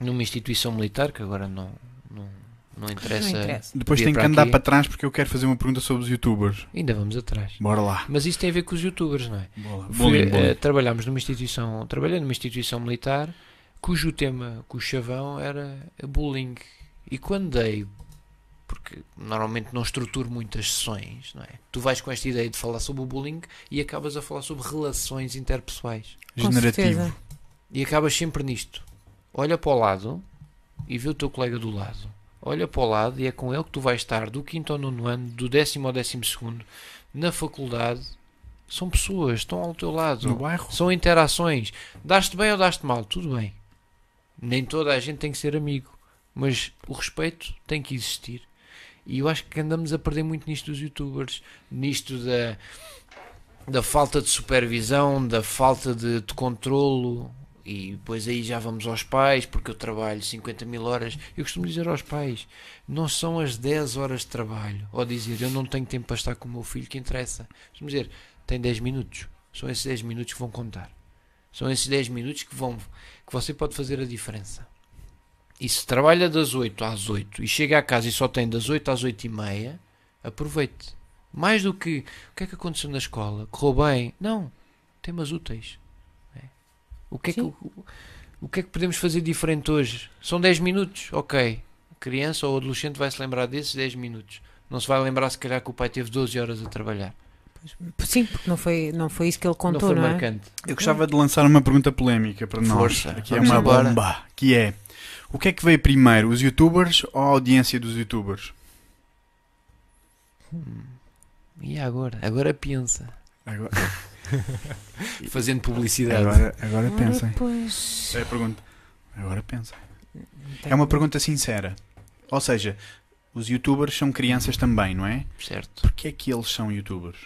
numa instituição militar, que agora não, não, não interessa. Não interessa. Depois tenho que andar aqui. para trás porque eu quero fazer uma pergunta sobre os youtubers. Ainda vamos atrás. Bora lá. Mas isso tem a ver com os youtubers, não é? Bora lá. Fui, bullying. eh, trabalhámos numa instituição, trabalhei numa instituição militar cujo tema, cujo chavão era bullying. E quando dei, porque normalmente não estruturo muitas sessões, não é? Tu vais com esta ideia de falar sobre o bullying e acabas a falar sobre relações interpessoais. Com Generativo. certeza. E acabas sempre nisto. Olha para o lado e vê o teu colega do lado. Olha para o lado e é com ele que tu vais estar do quinto ao nono ano, do décimo ao décimo segundo, na faculdade. São pessoas, estão ao teu lado. No bairro. São interações. Daste bem ou daste mal? Tudo bem. Nem toda a gente tem que ser amigo. Mas o respeito tem que existir. E eu acho que andamos a perder muito nisto dos youtubers. Nisto da, da falta de supervisão, da falta de, de controlo. E depois aí já vamos aos pais, porque eu trabalho 50 mil horas. Eu costumo dizer aos pais: não são as 10 horas de trabalho. Ou dizer eu não tenho tempo para estar com o meu filho, que interessa. Costumo dizer: tem 10 minutos. São esses 10 minutos que vão contar. São esses 10 minutos que vão que você pode fazer a diferença. E se trabalha das 8 às 8 e chega a casa e só tem das 8 às 8 e meia, aproveite. Mais do que o que é que aconteceu na escola? Correu bem? Não. Temas úteis. É. O, que é que, o, o que é que podemos fazer diferente hoje? São 10 minutos? Ok. A criança ou adolescente vai se lembrar desses 10 minutos. Não se vai lembrar se calhar que o pai teve 12 horas a trabalhar. Sim, porque não foi, não foi isso que ele não contou, foi não, é? marcante. Eu gostava de lançar uma pergunta polémica para nós. Força, Aqui é uma embora. bomba. Que é: o que é que veio primeiro, os youtubers ou a audiência dos youtubers? E agora? Agora pensa. Agora, Fazendo publicidade. Agora, agora Ora, pensem. pois. É a pergunta. Agora pensem. Tem- É uma pergunta sincera. Ou seja, os youtubers são crianças também, não é? Certo. Porquê é que eles são youtubers?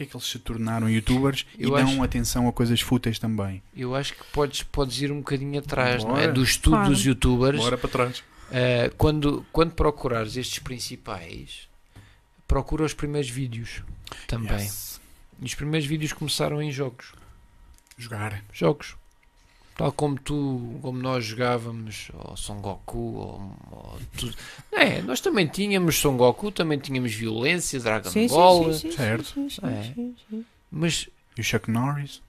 Porquê é que eles se tornaram youtubers e Eu dão acho- atenção a coisas fúteis também? Eu acho que podes, podes ir um bocadinho atrás, não é? Bora. Do estudo Claro. dos youtubers. Bora para trás. Uh, quando, quando procurares estes principais, procura os primeiros vídeos também. Yes. E os primeiros vídeos começaram em jogos. Jogar. Jogos. Tal como tu, como nós jogávamos, ou Son Goku, ou, ou tudo. É, nós também tínhamos Son Goku, também tínhamos violência, Dragon Sim, Ball. sim, sim, certo. sim, sim, É. sim, sim. Mas, E o Chuck Norris?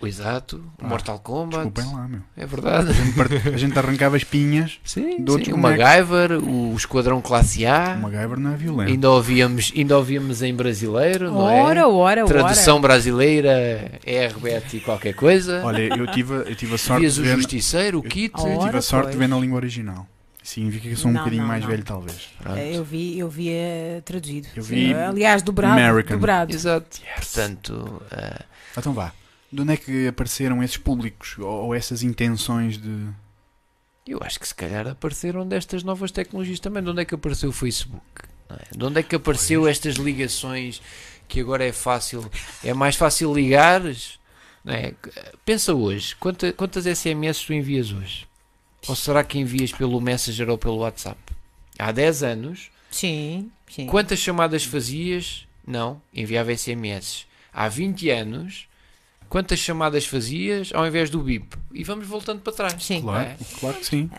O exato, o Ah, Mortal Kombat. Desculpem lá, meu. É verdade. A gente, part- a gente arrancava espinhas. Sim, De outros sim. O. MacGyver, o Esquadrão Classe A. O MacGyver não é violento. Ainda ouvíamos, ainda ouvíamos em brasileiro, não é? Ora, ora, Tradução brasileira é RBT e qualquer coisa. Olha, eu tive, eu tive a sorte Vias de o ver, Justiceiro, o Kit. Ora, tive a sorte de pois. ver na língua original. Significa que eu sou um Não, bocadinho não, mais não. velho, talvez. Pronto. ora. Eu vi, eu vi eh, traduzido. Eu Sim, vi Aliás, dobrado. American. dobrado. Exato. Portanto, ah, Então vá. De onde é que apareceram esses públicos ou, essas intenções de. eu acho que se calhar apareceram destas novas tecnologias também. De onde é que apareceu o Facebook? não é? De onde é que apareceu estas ligações que agora é fácil? É mais fácil ligares? não é? Pensa hoje, quanta- quantas SMS tu envias hoje? Ou será que envias pelo Messenger ou pelo WhatsApp? Há 10 anos, Sim, sim. Quantas chamadas fazias? Não, enviava SMS. Há 20 anos, quantas chamadas fazias ao invés do bip? E vamos voltando para trás. Sim. Claro, é? claro que sim.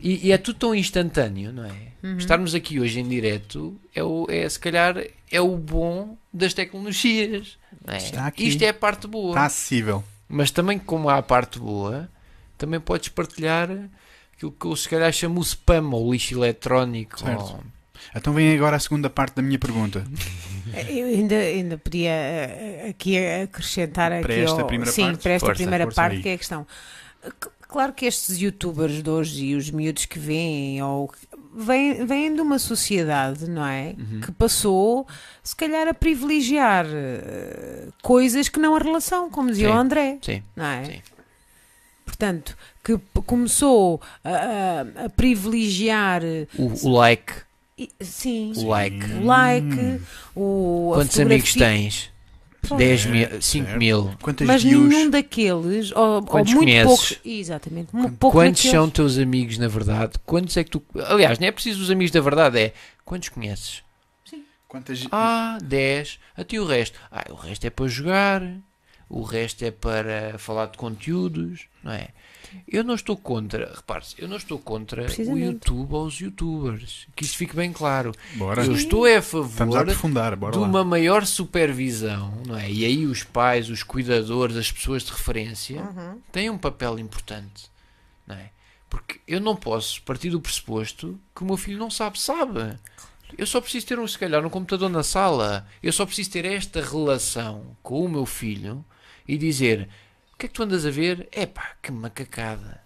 E, e é tudo tão instantâneo, não é? Uhum. Estarmos aqui hoje em direto é, o, é se calhar é o bom das tecnologias. não é? Está aqui. Isto é a parte boa. Está acessível. Mas também, como há a parte boa, também podes partilhar aquilo que eu se calhar chamo o spam ou o lixo eletrónico. Certo. ou- Então vem agora a segunda parte da minha pergunta. Eu ainda, ainda podia eh, aqui acrescentar Para aqui esta ao- primeira sim, parte? para esta Força, primeira força parte aí. que é a questão. Claro que estes youtubers de hoje e os miúdos que vêm ou vêm, vêm de uma sociedade, não é? Uhum. Que passou, se calhar, a privilegiar eh, coisas que não a relação, como dizia Sim. o André, Sim, não é? sim. Portanto, que começou a, a- privilegiar, eh, O, o like. Sim, O like. o like, o, a Quantos amigos tens? Pronto. 10 mil, Certo, 5 certo. mil. Quantas Mas views? nenhum daqueles, ou, ou Quantos muito conheces? poucos, exatamente, mu- pouco Quantos daqueles- são teus amigos na verdade? Quantos é que tu. Aliás, não é preciso os amigos da verdade, é quantos conheces? Quantas... Ah, 10. Até o resto. Ah, o resto é para jogar. O resto é para falar de conteúdos, não é? Eu não estou contra, repare-se, eu não estou contra o. YouTube ou os youtubers. Que isto fique bem claro. Bora. Eu estou é a a favor. Bora de lá. uma maior supervisão, não é? E aí os pais, os cuidadores, as pessoas de referência Uhum. têm um papel importante, não é? Porque eu não posso partir do pressuposto que o meu filho não sabe, sabe. Eu só preciso ter um, se calhar, um computador na sala. Eu só preciso ter esta relação com o meu filho e dizer: que é que tu andas a ver? Epá, que macacada.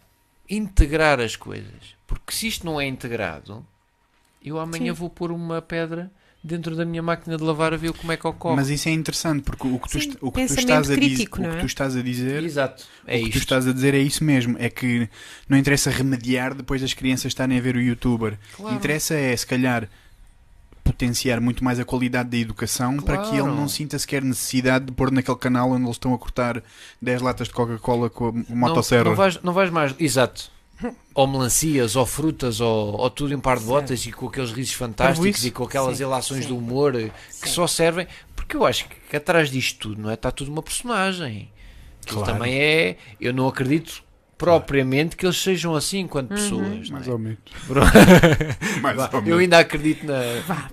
Integrar as coisas. Porque se isto não é integrado, eu amanhã Sim. vou pôr uma pedra dentro da minha máquina de lavar a ver como é que ocorre. Mas isso é interessante porque o que tu, Sim, o que tu estás a dizer, crítico, o que é? tu estás a dizer, Exato. É o que tu isto. estás a dizer é isso mesmo, é que não interessa remediar depois das crianças estarem a ver o youtuber. Claro. Interessa é, se calhar, potenciar muito mais a qualidade da educação para que ele Claro. não sinta sequer necessidade de pôr naquele canal onde eles estão a cortar 10 latas de Coca-Cola com a Não, motosserra. não, vais, não vais mais. Exato. Ou melancias, ou frutas, ou, ou tudo em par de Certo. botas e com aqueles risos fantásticos e com aquelas Sim, relações sim. de humor que Sim. só servem. Porque eu acho que atrás disto tudo, não é? Está tudo uma personagem. Claro. também é. Eu não acredito propriamente que eles sejam assim enquanto Uhum. pessoas. Mais é? ou menos. Mais ou eu menos. ainda acredito na, Vá,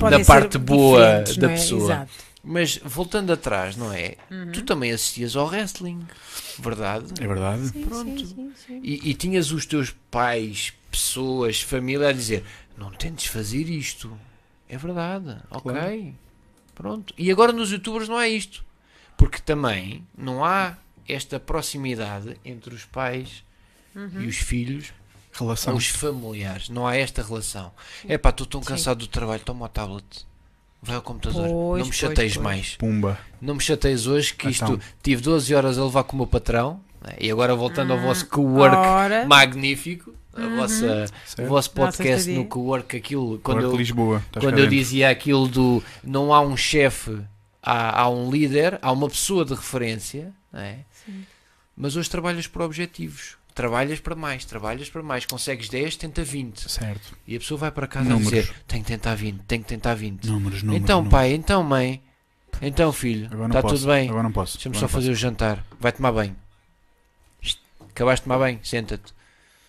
lá, na- parte boa da é? pessoa. Exato. Mas voltando atrás, não é? Uhum. Tu também assistias ao wrestling, verdade? É verdade. Sim, Pronto. sim, sim, sim. E, e tinhas os teus pais, pessoas, família a dizer: não tentes fazer isto. É verdade, ok. Claro. Pronto. E agora nos youtubers não há isto. Porque também não há esta proximidade entre os pais Uhum. e os filhos, Relação. os familiares. Não há esta relação. É pá, estou tão Sim. cansado do trabalho, toma o tablet. Vai ao computador. Pois, não me chateies pois. mais. Pumba. Não me chateies hoje que isto Então. tive 12 horas a levar com o meu patrão. né? E agora voltando ao vosso co-work magnífico, a Uhum. vossa, o vosso podcast estadia. no co-work, aquilo, Quando eu, Lisboa. Estás quando eu dizia aquilo do não há um chefe, há, há um líder, há uma pessoa de referência, não é? Mas hoje trabalhas por objetivos. Trabalhas para mais, trabalhas para mais, consegues 10, tenta 20. Certo. E a pessoa vai para casa Números. a dizer: tenho que tentar 20, tenho que tentar 20. Números, números. então, números. pai, então, mãe, então, filho, não está tudo bem? Agora não posso. Deixa-me só não fazer o jantar. Vai tomar banho. Shhh. Acabaste de tomar banho? Senta-te.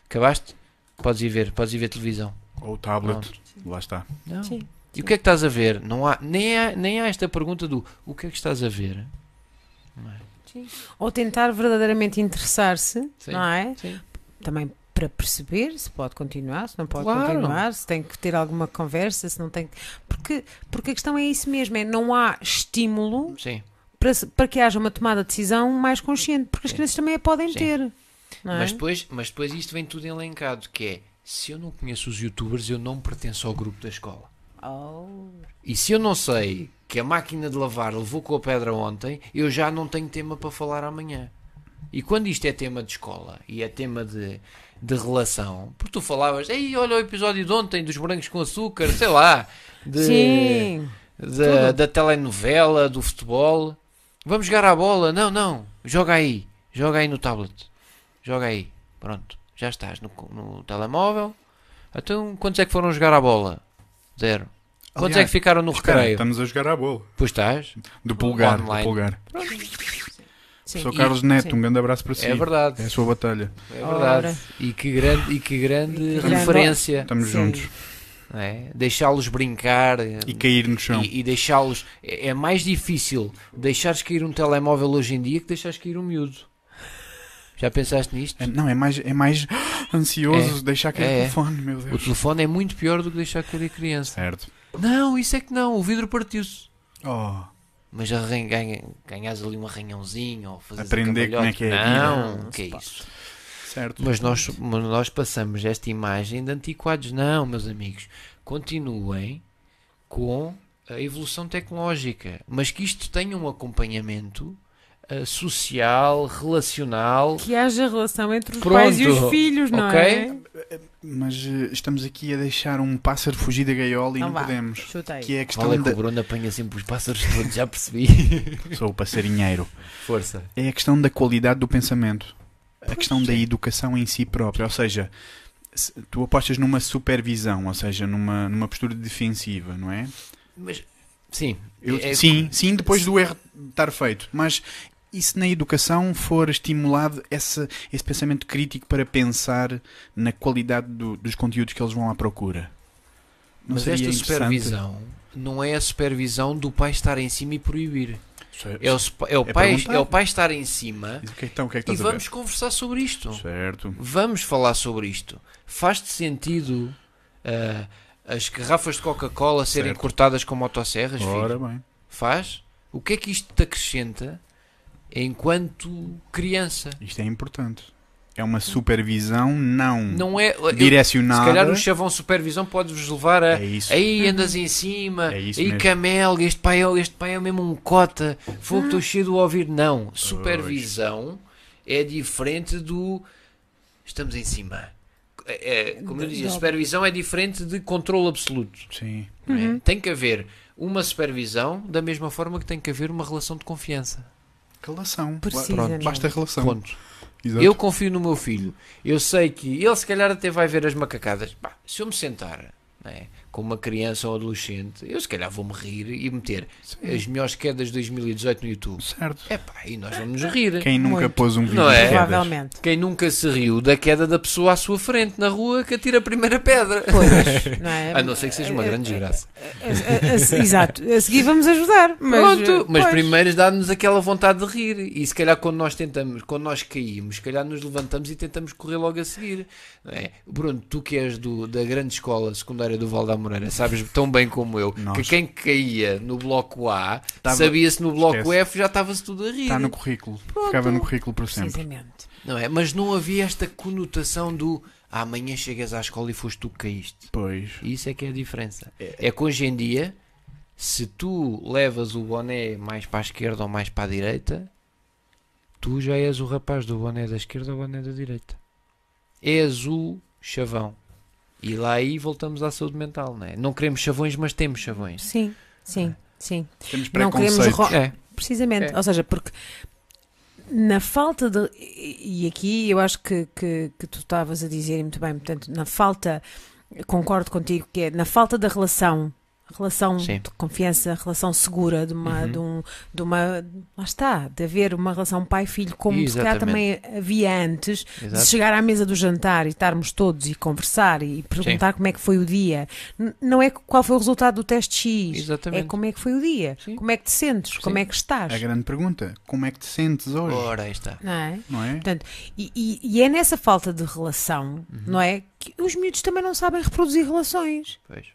Acabaste? Podes ir ver, podes ir ver televisão. Ou o tablet. Pronto. Lá está. Não. Sim. E o que é que estás a ver? Não há, nem, há, nem há esta pergunta do o que é que estás a ver? Não é? Ou tentar verdadeiramente interessar-se, Sim. não é? Sim. Também para perceber se pode continuar, se não pode Claro. continuar, se tem que ter alguma conversa, se não tem que... Porque, porque a questão é isso mesmo, é não há estímulo Sim. para, para que haja uma tomada de decisão mais consciente, porque as Sim. crianças também a podem Sim. ter. É? Mas, depois, mas depois isto vem tudo elencado, que é se eu não conheço os youtubers, eu não pertenço ao grupo da escola. Oh. E se eu não sei que a máquina de lavar levou com a pedra ontem, eu já não tenho tema para falar amanhã. E quando isto é tema de escola e é tema de, de relação, porque tu falavas, ei, olha o episódio de ontem dos brancos com açúcar, sei lá, de, Sim, da, da telenovela, do futebol. Vamos jogar à bola? Não, não, joga aí, joga aí no tablet, joga aí, pronto, já estás no, no telemóvel. Então, quantos é que foram jogar à bola? Zero. Quantos é que ficaram no Espera, recreio? estamos a jogar à bola. Pois estás. Do pulgar. Online. Do pulgar. sim. Sou E- Carlos Neto, sim. um grande abraço para si. É verdade. É a sua batalha. É verdade. Ora. E que grande, e que grande E que grande- referência. Estamos Sim. juntos. é? Deixá-los brincar E cair no chão. e, e deixá-los. É é mais difícil deixares cair um telemóvel hoje em dia que deixares cair um miúdo. Já pensaste nisto? É- não, é mais, é mais ansioso deixar cair É, o é. telefone, meu O Deus. telefone é muito pior do que deixar cair a criança. Certo. Não, isso é que não. O vidro partiu-se. Oh, Mas ganha- ganhas ali um arranhãozinho ou fazes Aprender como é que é vida. Não, Não, que é isso? certo. Mas nós, mas nós passamos esta imagem de antiquados. Não, meus amigos. Continuem com a evolução tecnológica. Mas que isto tenha um acompanhamento eh, social, relacional. Que haja relação entre os Pronto. pais e os filhos, não Ok. é? Mas eh, estamos aqui a deixar um pássaro fugir da gaiola e Não não, vá. podemos. Chuta aí. Que é a questão Qual é que da... o Bruno apanha sempre os pássaros todos? Já percebi. Sou o passarinheiro. Força. É a questão da qualidade do pensamento. A questão da educação em si própria. Ou seja, se tu apostas numa supervisão, ou seja, numa, numa postura defensiva, não é? Mas, sim. Eu- é- sim, sim, depois do erro estar feito. Mas e se na educação for estimulado esse, esse pensamento crítico para pensar na qualidade do- dos conteúdos que eles vão à procura? Não Mas esta supervisão não é a supervisão do pai estar em cima e proibir. É o, é o, É pai, perguntar. é o pai estar em cima que é Então, que é que e vamos conversar sobre isto. Certo. Vamos falar sobre isto. Faz-te sentido ah, as garrafas de Coca-Cola serem cortadas com motosserras? filho? Ora bem. Faz? O que é que isto te acrescenta enquanto criança? Isto é importante. É uma supervisão não, Não é. eu- direcionada. se calhar o chavão supervisão pode-vos levar a. É isso. Aí andas em cima, É aí camelo, este pai, é, este pai é mesmo um cota, fogo, estou cheio de ouvir. Não, supervisão é diferente do estamos em cima. É, é, como eu dizia, supervisão é diferente de controle absoluto. Sim. é? Uhum. Tem que haver uma supervisão da mesma forma que tem que haver uma relação de confiança. Relação. Precisamente. Basta relação. Ponto. Exato. Eu confio no meu filho. Eu sei que ele se calhar até vai ver as macacadas. Pá, se eu me sentar não é, com uma criança ou adolescente, eu se calhar vou-me rir e meter as melhores quedas de 2018 no YouTube. Certo. É pá, e nós vamos nos rir. Quem nunca Muito. pôs um vídeo Não é? Provavelmente. Quem nunca se riu da queda da pessoa à sua frente na rua que atira a primeira pedra? Pois, não é? A não ser que seja uma grande desgraça. A- a- a- Exato. A seguir vamos ajudar. Mas, Pronto, mas pois. primeiro dá-nos aquela vontade de rir. E se calhar quando nós tentamos, quando nós caímos, se calhar nos levantamos e tentamos correr logo a seguir. não é? Bruno, tu que és do, da grande escola secundária do Val da Moreira, sabes tão bem como eu Nós. que quem caía no bloco A Tava- sabia-se no bloco Esquece. F já estava-se tudo a rir. Está no currículo. Ficava no currículo para sempre. Precisamente. Não é? Mas não havia esta conotação do "Ah, amanhã chegas à escola e foste tu que caíste. Pois. Isso é que é a diferença. É, que hoje em dia, Se tu levas o boné mais para a esquerda ou mais para a direita, tu já és o rapaz do boné da esquerda ou boné da direita. És o chavão. E lá aí voltamos à saúde mental, não é? Não queremos chavões, mas temos chavões. Sim, sim, sim. Temos Não queremos É, Precisamente, É. ou seja, porque na falta de. E aqui eu acho que, que, que tu estavas a dizer muito bem, portanto, na falta, concordo contigo, que é na falta da relação, relação Sim. de confiança, relação segura, de uma, Uhum. de, um, de uma. Lá está, de haver uma relação pai-filho, como se calhar Exatamente. também havia antes, de exato. chegar à mesa do jantar e estarmos todos e conversar e perguntar como é que foi o dia. Não é qual foi o resultado do teste X, Exatamente. é como é que foi o dia, Sim. como é que te sentes, como Sim. é que estás. A grande pergunta: como é que te sentes hoje? Ora, aí está. Não é? Não é? Portanto, e, e- e é nessa falta de relação, Uhum. não é? Que os miúdos também não sabem reproduzir relações. Pois.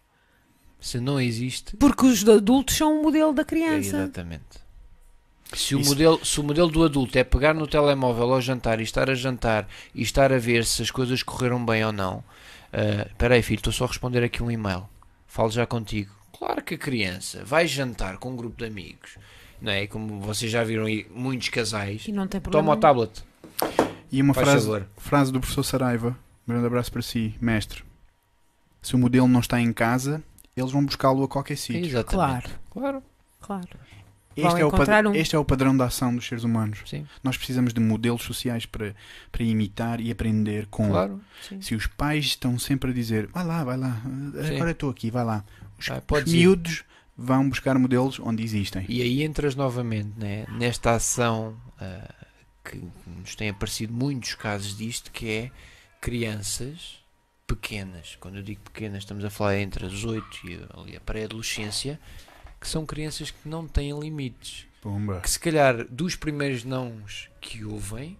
Se não existe, Porque os adultos são o modelo da é criança. exatamente. Se o, Isso- modelo, se o modelo do adulto é pegar no telemóvel ao jantar e estar a jantar e estar a ver se as coisas correram bem ou não, ah, espera aí filho, estou só a responder aqui um e-mail. Falo já contigo. Claro que a criança vai jantar com um grupo de amigos, não é? Como vocês já viram aí, muitos casais. E não tem problema. Toma o tablet, E uma faz frase, favor. frase do professor Saraiva: um grande abraço para si, mestre. Se o modelo não está em casa, eles vão buscá-lo a qualquer sítio. Exatamente. Claro, Claro. claro. Este Vão é, um. este é o padrão da ação dos seres humanos. Sim, Nós precisamos de modelos sociais para, para imitar e aprender com. claro. Se os pais estão sempre a dizer, vai lá, vai lá, Sim. agora estou aqui, vai lá. Os, Vai, os podes ir. miúdos vão buscar modelos onde existem. E aí entras novamente né, nesta ação ah, que nos tem aparecido muitos casos disto, que é crianças pequenas. Quando eu digo pequenas, estamos a falar entre as 8 e ali a pré-adolescência, que são crianças que não têm limites. Pumba. Que se calhar dos primeiros nãos que ouvem,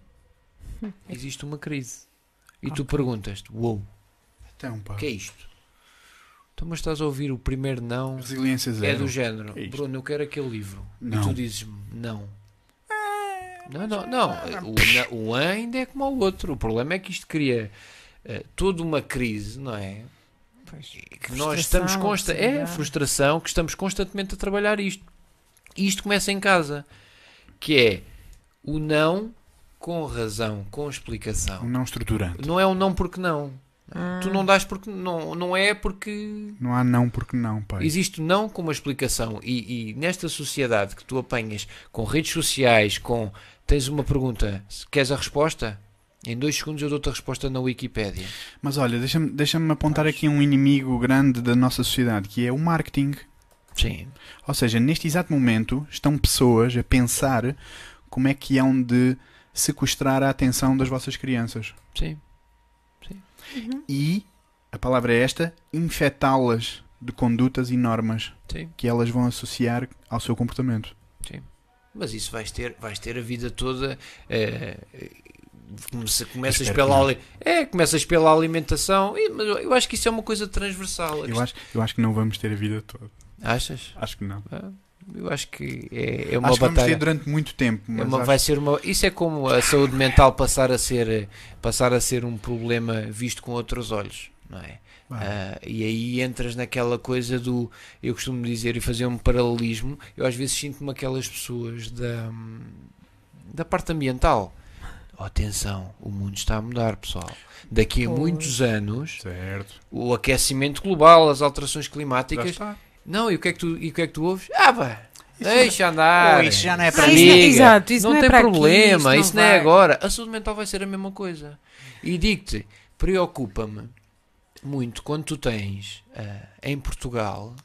existe uma crise. E tu perguntas-te, uou, Então, pá. o que é isto? Então, mas estás a ouvir o primeiro não Resiliência é zero. do género, É. Bruno, eu quero aquele livro. Não. E tu dizes-me, não. Não, não, não. O, o ainda é como o outro. O problema é que isto cria eh, toda uma crise, não é? Que nós estamos consta é frustração que estamos constantemente a trabalhar isto. E isto começa em casa, que é o não com razão, com explicação. Um não estruturante. Não é um não porque não. Ah. Tu não dás porque não, não é porque Não há não porque não, pai. Existe o não com uma explicação e, e nesta sociedade que tu apanhas com redes sociais, com tens uma pergunta, queres a resposta? Em dois segundos eu dou-te a resposta na Wikipédia. Mas olha, deixa-me deixa apontar aqui um inimigo grande da nossa sociedade, que é o marketing. Sim. Ou seja, neste exato momento estão pessoas a pensar como é que hão de sequestrar a atenção das vossas crianças. Sim. Uhum. E, a palavra é esta, infectá-las de condutas e normas Sim. que elas vão associar ao seu comportamento. Mas isso vais ter, vais ter a vida toda. eh, começa- começas pela ali- é, começas pela alimentação, e- mas eu- eu acho que isso é uma coisa transversal. Eu acho, eu acho que não vamos ter a vida toda. Achas? Acho que não. Ah, Eu acho que é, é uma acho que vamos batalha. ter durante muito tempo. É uma- acho- vai ser uma, isso é como a saúde mental passar a ser passar a ser um problema visto com outros olhos, não é? Ah, e aí entras naquela coisa do eu costumo dizer e fazer um paralelismo. Eu às vezes sinto-me aquelas pessoas da da parte ambiental. Atenção, o mundo está a mudar, pessoal. Daqui a Pois. muitos anos, Certo. o aquecimento global, as alterações climáticas. Não, e o que é que tu, e o que é que tu ouves? Ah, pá, deixa andar. Oh, isso já não é para mim. não- exato, isso não, não é tem para aqui, problema, isso isso não não, é agora. A saúde mental vai ser a mesma coisa. E digo-te, preocupa-me muito quando tu tens ah, em Portugal.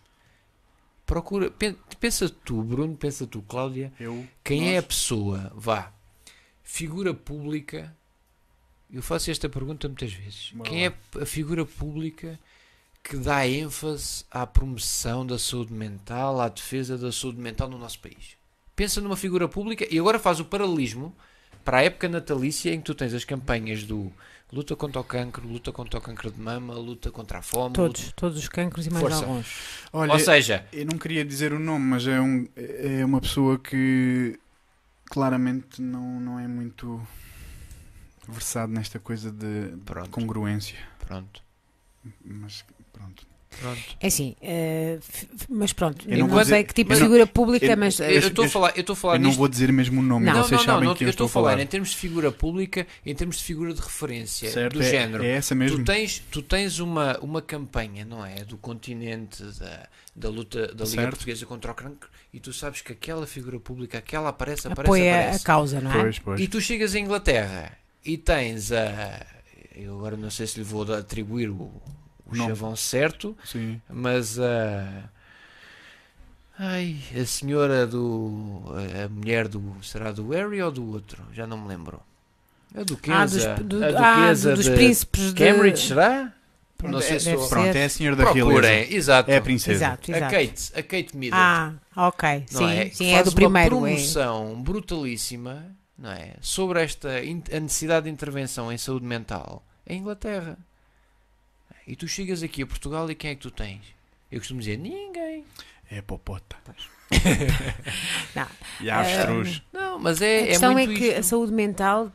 Procura, pen- pensa tu, Bruno, pensa tu, Cláudia, Eu, quem é a nós. pessoa, vá, figura pública. Eu faço esta pergunta muitas vezes. Quem lá. é a figura pública que dá ênfase à promoção da saúde mental, à defesa da saúde mental no nosso país? Pensa numa figura pública e agora faz o paralelismo para a época natalícia em que tu tens as campanhas do luta contra o cancro, luta contra o cancro de mama, luta contra a fome. Todos, todos os cancros e mais Força. alguns. Olha, Ou seja, eu não queria dizer o nome, mas é, um, é uma pessoa que claramente não, não é muito versado nesta coisa de Pronto. congruência. pronto. Mas pronto. Pronto. É assim, f- mas pronto, Eu eu não não, vou sei dizer- que tipo eu de não- figura pública, eu- mas Eu eh, estou a eu- falar, eu estou a falar Eu não vou dizer mesmo o nome, Não. Não, vocês não, não, sabem não, quem eu eu estou a falar falar. em termos de figura pública, em termos de figura de referência, Certo, do é, género. é essa mesmo. Tu tens, tu tens uma, uma campanha, não é? Do continente da, da luta da Liga Certo. Portuguesa contra o cancro e tu sabes que aquela figura pública, aquela aparece, aparece, apoia a aparece. causa, não é? Pois, pois. E tu chegas à Inglaterra e tens a. Eu agora não sei se lhe vou atribuir o, o Não. chavão certo, Sim. mas a. Ai, a senhora do. A mulher do. Será do Harry ou do outro? Já não me lembro. A Ah, dos, duquesa. do- a ah, duquesa dos de príncipes de Cambridge, será? Pronto, não sei é- se sou-. Pronto, é a senhora da Procurem, realeza. exato. É a princesa. Exato, A exato. Kate, a Kate Middleton. Ah, ok, não sim, é? Sim, é faz do uma primeiro. é. promoção brutalíssima não é? sobre esta a necessidade de intervenção em saúde mental em Inglaterra. E tu chegas aqui a Portugal e quem é que tu tens? Eu costumo dizer ninguém. É a popota. Não. E a avestruz. Não, mas A é, é questão é, muito que a isto. saúde mental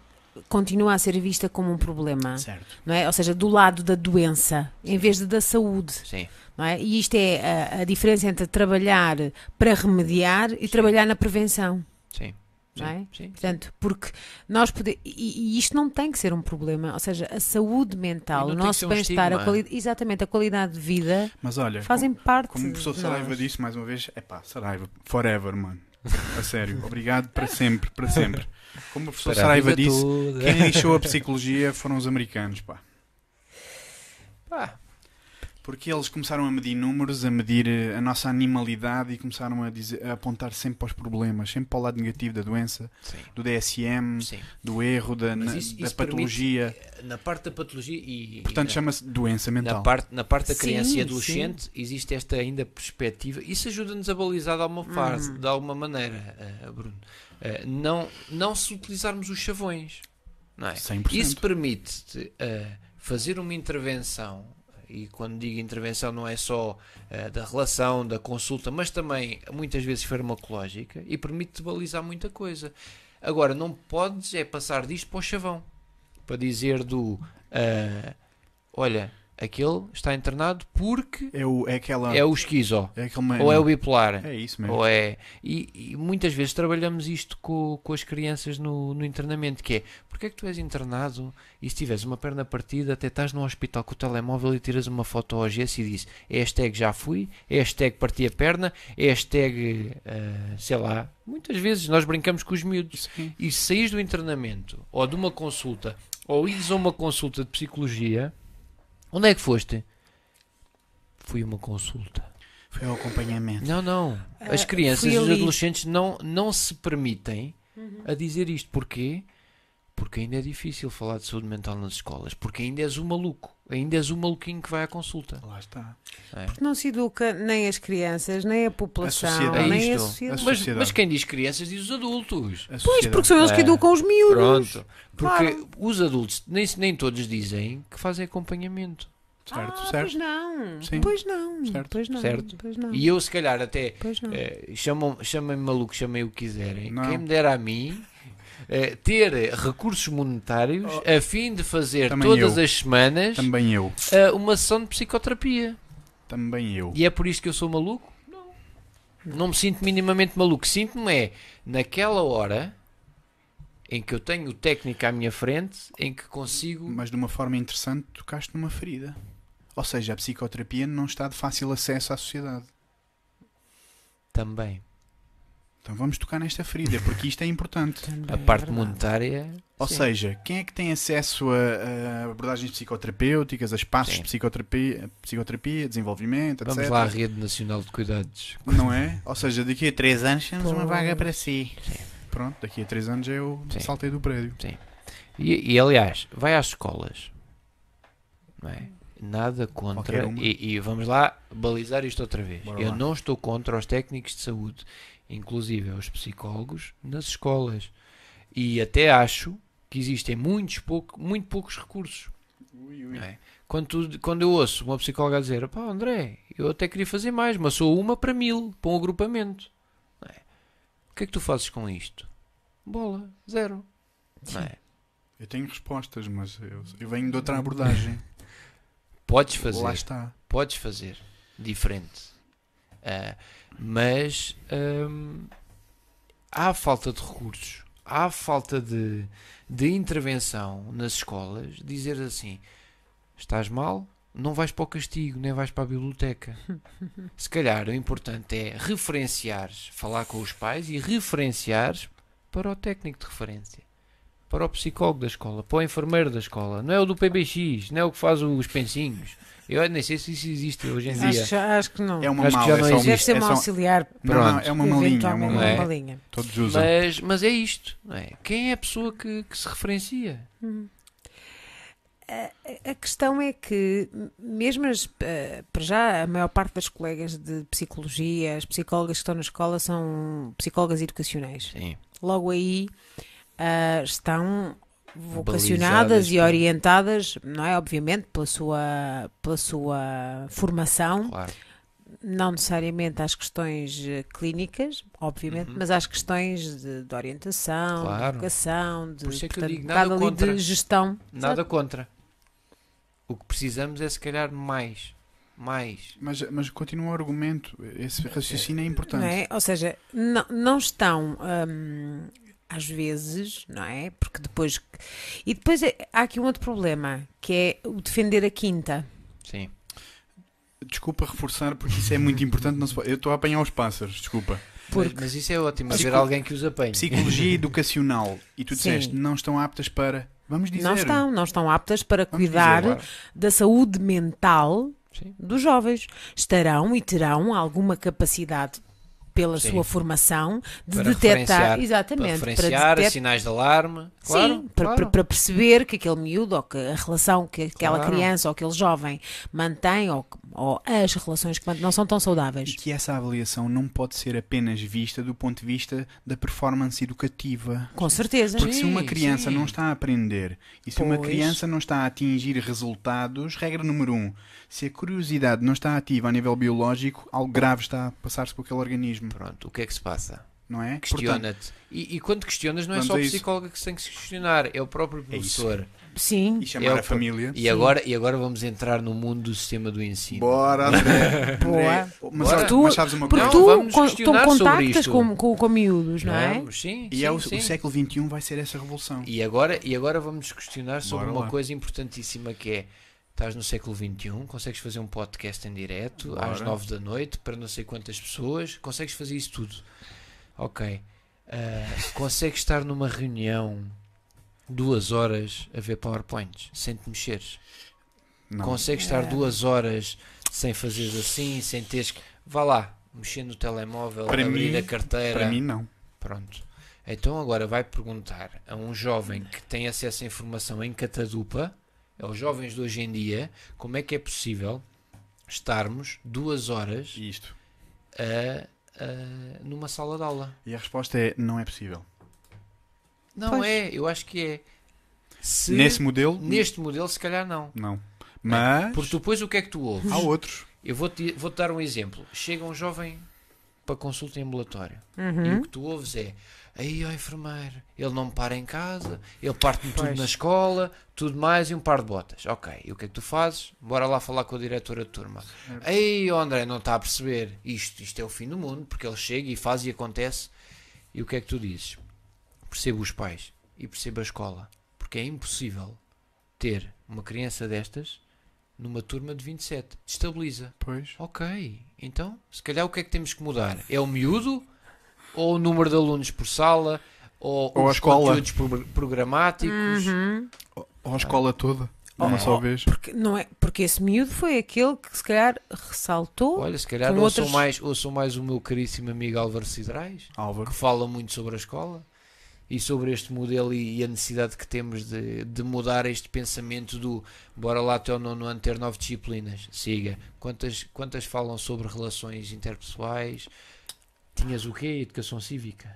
continua a ser vista como um problema, Certo. não é? Ou seja, do lado da doença, em vez de da saúde, Sim, não é? E isto é a, a diferença entre trabalhar para remediar e trabalhar na prevenção. sim. Não é? sim, sim. Portanto, porque nós podemos. E, e isto não tem que ser um problema. Ou seja, a saúde mental, o nosso um bem-estar, a quali- exatamente, a qualidade de vida Mas olha, fazem como, parte. como o professor Saraiva nós. disse mais uma vez, é pá, Saraiva, forever, mano. A sério, obrigado para sempre, para sempre. Como o professor Para Saraiva disse, toda. quem deixou a psicologia foram os americanos, pá. Pá, Porque eles começaram a medir números, a medir eh, a nossa animalidade e começaram a, dizer, a apontar sempre para os problemas, sempre para o lado negativo da doença, sim, do DSM, sim. do erro, da, na- isso- da isso patologia. Na parte da patologia e. Portanto, chama-se doença mental. Na parte, na parte da Sim, criança e adolescente existe esta ainda perspectiva. Isso ajuda-nos a balizar de alguma fase, Uhum. de alguma maneira, eh, Bruno. Eh, não, não se utilizarmos os chavões. Não é? 100%. Isso permite-te eh, fazer uma intervenção, e quando digo intervenção não é só eh, da relação, da consulta, mas também muitas vezes farmacológica, e permite-te balizar muita coisa. Agora, não podes é passar disto para o chavão, para dizer do eh, olha, aquele está internado porque É, o, é aquela. é o esquizo, é aquele ou é o bipolar. É isso mesmo. Ou é, e, e muitas vezes trabalhamos isto com, com as crianças no, no internamento, que é, porque é que tu és internado e se tiveres uma perna partida, até estás no hospital com o telemóvel e tiras uma foto ao gesso e diz, hashtag já fui, hashtag parti a perna, hashtag, eh, sei lá, muitas vezes nós brincamos com os miúdos. Sim. E se saís do internamento, ou de uma consulta, ou ires a uma consulta de psicologia, onde é que foste? Fui uma consulta. Foi o acompanhamento. Não, não. As Ah, crianças e os adolescentes não, não se permitem Uhum. a dizer isto. Porquê? Porque ainda é difícil falar de saúde mental nas escolas. Porque ainda és o maluco. Ainda és o maluquinho que vai à consulta. Lá está. É. Porque não se educa nem as crianças, nem a população. É nem a isto. sociedade. A Mas, sociedade. mas quem diz crianças diz os adultos. A Pois, porque são eles que É. educam os miúdos. Pronto. Porque Claro. os adultos nem, nem todos dizem que fazem acompanhamento. Certo, ah, certo. Pois não. Sim. Pois não. Certo. Pois não. Certo. Pois não. E eu, se calhar, até Pois não. Eh, chamam- chamem-me maluco, chamem o que quiserem. Não. Quem me dera a mim eh, ter recursos monetários a fim de fazer Oh. Também todas eu. as semanas Também eu. eh, uma sessão de psicoterapia. Também eu. E é por isso que eu sou maluco? Não. Não me sinto minimamente maluco. Sinto-me é naquela hora em que eu tenho técnica à minha frente, em que consigo. Mas de uma forma interessante, tocaste numa ferida. Ou seja, a psicoterapia não está de fácil acesso à sociedade. Também. Então vamos tocar nesta ferida, porque isto é importante. A é parte monetária. Ou sim. seja, quem é que tem acesso a, a abordagens psicoterapêuticas, a espaços Sim. de psicoterapia, psicoterapia, desenvolvimento, etc. Vamos lá à Rede Nacional de Cuidados. Não é? Ou seja, daqui a 3 anos temos uma vaga para si. Sim. Pronto, daqui a 3 anos eu Sim. saltei do prédio. E, e, aliás, vai às escolas. Não é? Nada contra. E, e vamos lá balizar isto outra vez. Bora Eu lá. não estou contra os técnicos de saúde, inclusive aos psicólogos, nas escolas. E até acho que existem muitos pouco, muito poucos recursos. não é? Quando, tu- quando eu ouço uma psicóloga dizer, pá, André, eu até queria fazer mais, mas sou uma para mil, para um agrupamento. não é? O que é que tu fazes com isto? Bola, zero. Não é? Eu tenho respostas, mas eu, eu venho de outra abordagem. Podes fazer. Lá está. podes fazer diferente. Ah, mas hum, há falta de recursos, há falta de, de intervenção nas escolas. Dizer assim: estás mal, não vais para o castigo, nem vais para a biblioteca. Se calhar o importante é referenciares, falar com os pais e referenciares para o técnico de referência. Para o psicólogo da escola, para o enfermeiro da escola, não é o do PBX, não é o que faz os pensinhos. Eu nem sei se isso existe hoje em dia. Acho, que- acho que não. É uma Acho que mal, já é um- existe. Deve ser é um auxiliar. Não, não, é uma malinha, é uma malinha. linha. Todos usam. Mas, mas é isto, não é? Quem é a pessoa que, que se referencia? A questão é que, mesmo as, eh, para já, a maior parte das colegas de psicologia, as psicólogas que estão na escola são psicólogas educacionais. Sim, Logo aí ah, estão vocacionadas e orientadas, não é? Obviamente, pela sua, pela sua formação, claro. não necessariamente às questões eh, clínicas, obviamente, Uhum. mas às questões de, de orientação, de Claro. educação, de, Por isso é que eu portanto, digo, nada bocado ali contra. de gestão. Nada Sabe? contra. O que precisamos é se calhar mais. Mais. Mas, mas continua o argumento. Esse raciocínio é importante. Não é? Ou seja, não, não estão hum, às vezes, não é? Porque depois. E depois é- há aqui um outro problema, que é o defender a quinta. Sim. Desculpa reforçar, porque isso é muito importante. Não se Eu estou a apanhar os pássaros, desculpa. Mas, Porque- mas isso é ótimo, Psico- haver alguém que os apanhe. Psicologia educacional. E tu Sim. disseste, não estão aptas para. Vamos dizer. Não estão, não estão aptas para Vamos cuidar dizer, Claro. da saúde mental Sim. dos jovens. Estarão e terão alguma capacidade pela Sim. sua formação de Para detectar referenciar- Para exatamente referenciar detectar- sinais de alarme. Claro, Sim, para, claro. para- para perceber que aquele miúdo ou que a relação que aquela Claro. criança ou aquele jovem mantém ou, ou as relações que não são tão E saudáveis. que essa avaliação não pode ser apenas vista do ponto de vista da performance educativa. Com certeza. Porque se uma Sim, criança sim. não está a aprender e se uma Pois. criança não está a atingir resultados, regra número um, se a curiosidade não está ativa a nível biológico, algo grave está a passar-se com aquele organismo, Pronto, o que é que se passa? não é? Questiona-te. E, e quando questionas, não é só a o psicólogo que se tem que se questionar, é o próprio É professor. Sim. e chamar É a família. E agora, e agora vamos entrar no mundo do sistema do ensino. Bora, André. Boa. Mas, Bora. Tu- mas sabes uma coisa? Não, tu con- questionar tu sobre contactas isto. com, com, com miúdos, não é? Vamos, sim, E sim, é o, sim. o século XXI vai ser essa revolução. E agora, e agora vamos questionar sobre Bora uma lá. coisa importantíssima que é estás no século XXI, consegues fazer um podcast em direto Bora. às 9 da noite para não sei quantas pessoas, consegues fazer isso tudo. Ok. Ah, consegues estar numa reunião duas horas a ver PowerPoints sem te mexeres. Não. Consegues estar É. duas horas sem fazeres assim, sem teres que. Vá lá, mexer no telemóvel, Para abrir mim- a carteira. Para mim, não. Pronto. Então agora vai perguntar a um jovem que tem acesso à informação em catadupa, aos jovens de hoje em dia, como é que é possível estarmos duas horas isto. a- a- numa sala de aula. E a resposta é: não é possível. Não Pois. é, eu acho que é. Se, Nesse modelo, neste modelo, se calhar não. não. Mas Porque depois o que é que tu ouves? há outros. Eu vou-te vou dar um exemplo. Chega um jovem para consulta em ambulatório. E Uhum. o que tu ouves é aí ó enfermeiro, ele não me para em casa, ele parte-me tudo na escola, tudo mais e um par de botas. Ok, e o que é que tu fazes? Bora lá falar com a diretora de turma. Aí ó André, não está a perceber. Isto, isto é o fim do mundo, porque ele chega e faz e acontece. E o que é que tu dizes? Percebo os pais e percebo a escola. Porque é impossível ter uma criança destas numa turma de 27. Destabiliza. Pois. Ok, então, se calhar o que é que temos que mudar? É o miúdo? Ou o número de alunos por sala? Ou, Ou a os escola. conteúdos pro- programáticos? Uhum. Ou a escola toda, uma só vez. Porque, não é, porque esse miúdo foi aquele que se calhar ressaltou. Olha, se calhar ouçam, outros- mais, ouçam mais o meu caríssimo amigo Álvaro Cidrais, Álvaro. que fala muito sobre a escola e sobre este modelo e, e a necessidade que temos de, de mudar este pensamento do bora lá até o nono ano ter nove disciplinas. Siga. Quantas, quantas falam sobre relações interpessoais? Tinhas o quê? Educação cívica.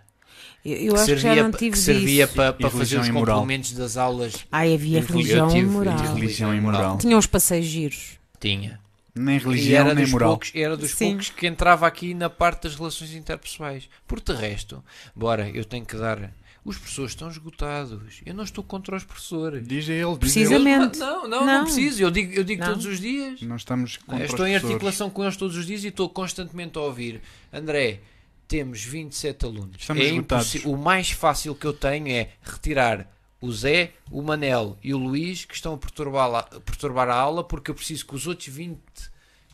Eu, eu acho que já não tive que servia disso. para, para fazer os complementos das aulas. Ai, havia religião e moral. Religião e moral. Tinha uns passeios giros. Tinha. Nem religião, era nem dos, moral. poucos, era dos Sim. poucos que entrava aqui na parte das relações interpessoais. Por de resto, bora, eu tenho que dar. Os professores estão esgotados. Eu não estou contra os professores. Diz ele, diz a ele. Precisamente. Não, não, não, Não. preciso. Eu digo, eu digo Não. todos os dias. Nós estamos contra Eu os estou em articulação com eles todos os dias e estou constantemente a ouvir. André, temos 27 alunos. Estamos é esgotados. O mais fácil que eu tenho é retirar o Zé, o Manel e o Luís que estão a perturbar, a- a perturbar a aula porque eu preciso que os outros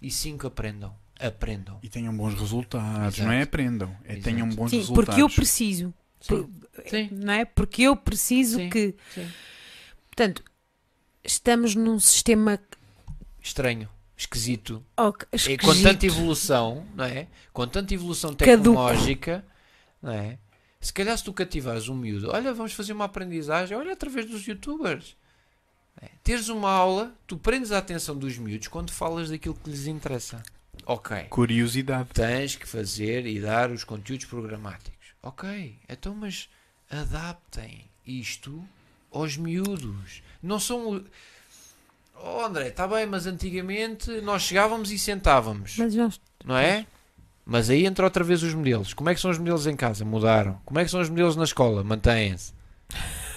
25 aprendam. Aprendam. E tenham bons resultados, Exato. não é aprendam, é Exato. tenham bons Sim, resultados. porque eu preciso. Por- Sim. Não é? Porque eu preciso Sim. que. Sim. Portanto, estamos num sistema. Estranho. Esquisito. E esquisito. com tanta evolução, não é? Com tanta evolução Caduco. tecnológica, não é? Se calhar se tu cativares um miúdo, olha, vamos fazer uma aprendizagem, olha através dos youtubers. é? Teres uma aula, tu prendes a atenção dos miúdos quando falas daquilo que lhes interessa. Ok. Curiosidade. Tens que fazer e dar os conteúdos programáticos. Ok. Então, mas adaptem isto aos miúdos. Não são. Oh, André, está bem, mas antigamente nós chegávamos e sentávamos Mas nós- não é? Mas aí entra outra vez os modelos. Como é que são os modelos em casa? Mudaram. Como é que são os modelos na escola? Mantêm-se.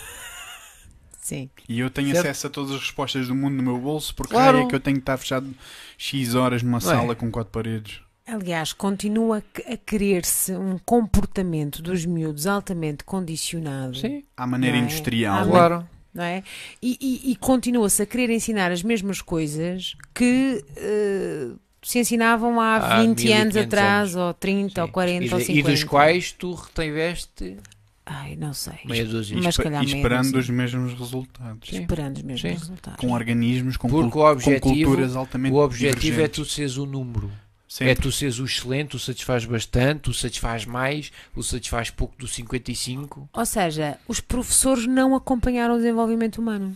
Sim. E eu tenho Certo. acesso a todas as respostas do mundo no meu bolso, porque Claro. é que eu tenho que estar fechado X horas numa Não é? sala com quatro paredes. Aliás, continua a que- a querer-se um comportamento dos miúdos altamente condicionado. À maneira é? industrial. À Claro. não é? E, e- e continua-se a querer ensinar as mesmas coisas que eh, se ensinavam há Há 20 anos 1500 atrás, ou 30, ou Sim. 40, e, ou de- 50. e dos quais tu retiveste Ai, não sei. meia dúzia. Mas Espe- calhar e esperando os sim. mesmos resultados. Sim. Esperando os mesmos Sim. resultados. Com organismos, com, Porque cul- o objetivo- com culturas altamente O objetivo é divergentes. tu seres o número. Sempre. É tu seres o excelente, o satisfaz bastante, o satisfaz mais, o satisfaz pouco do 55. Ou seja, os professores não acompanharam o desenvolvimento humano.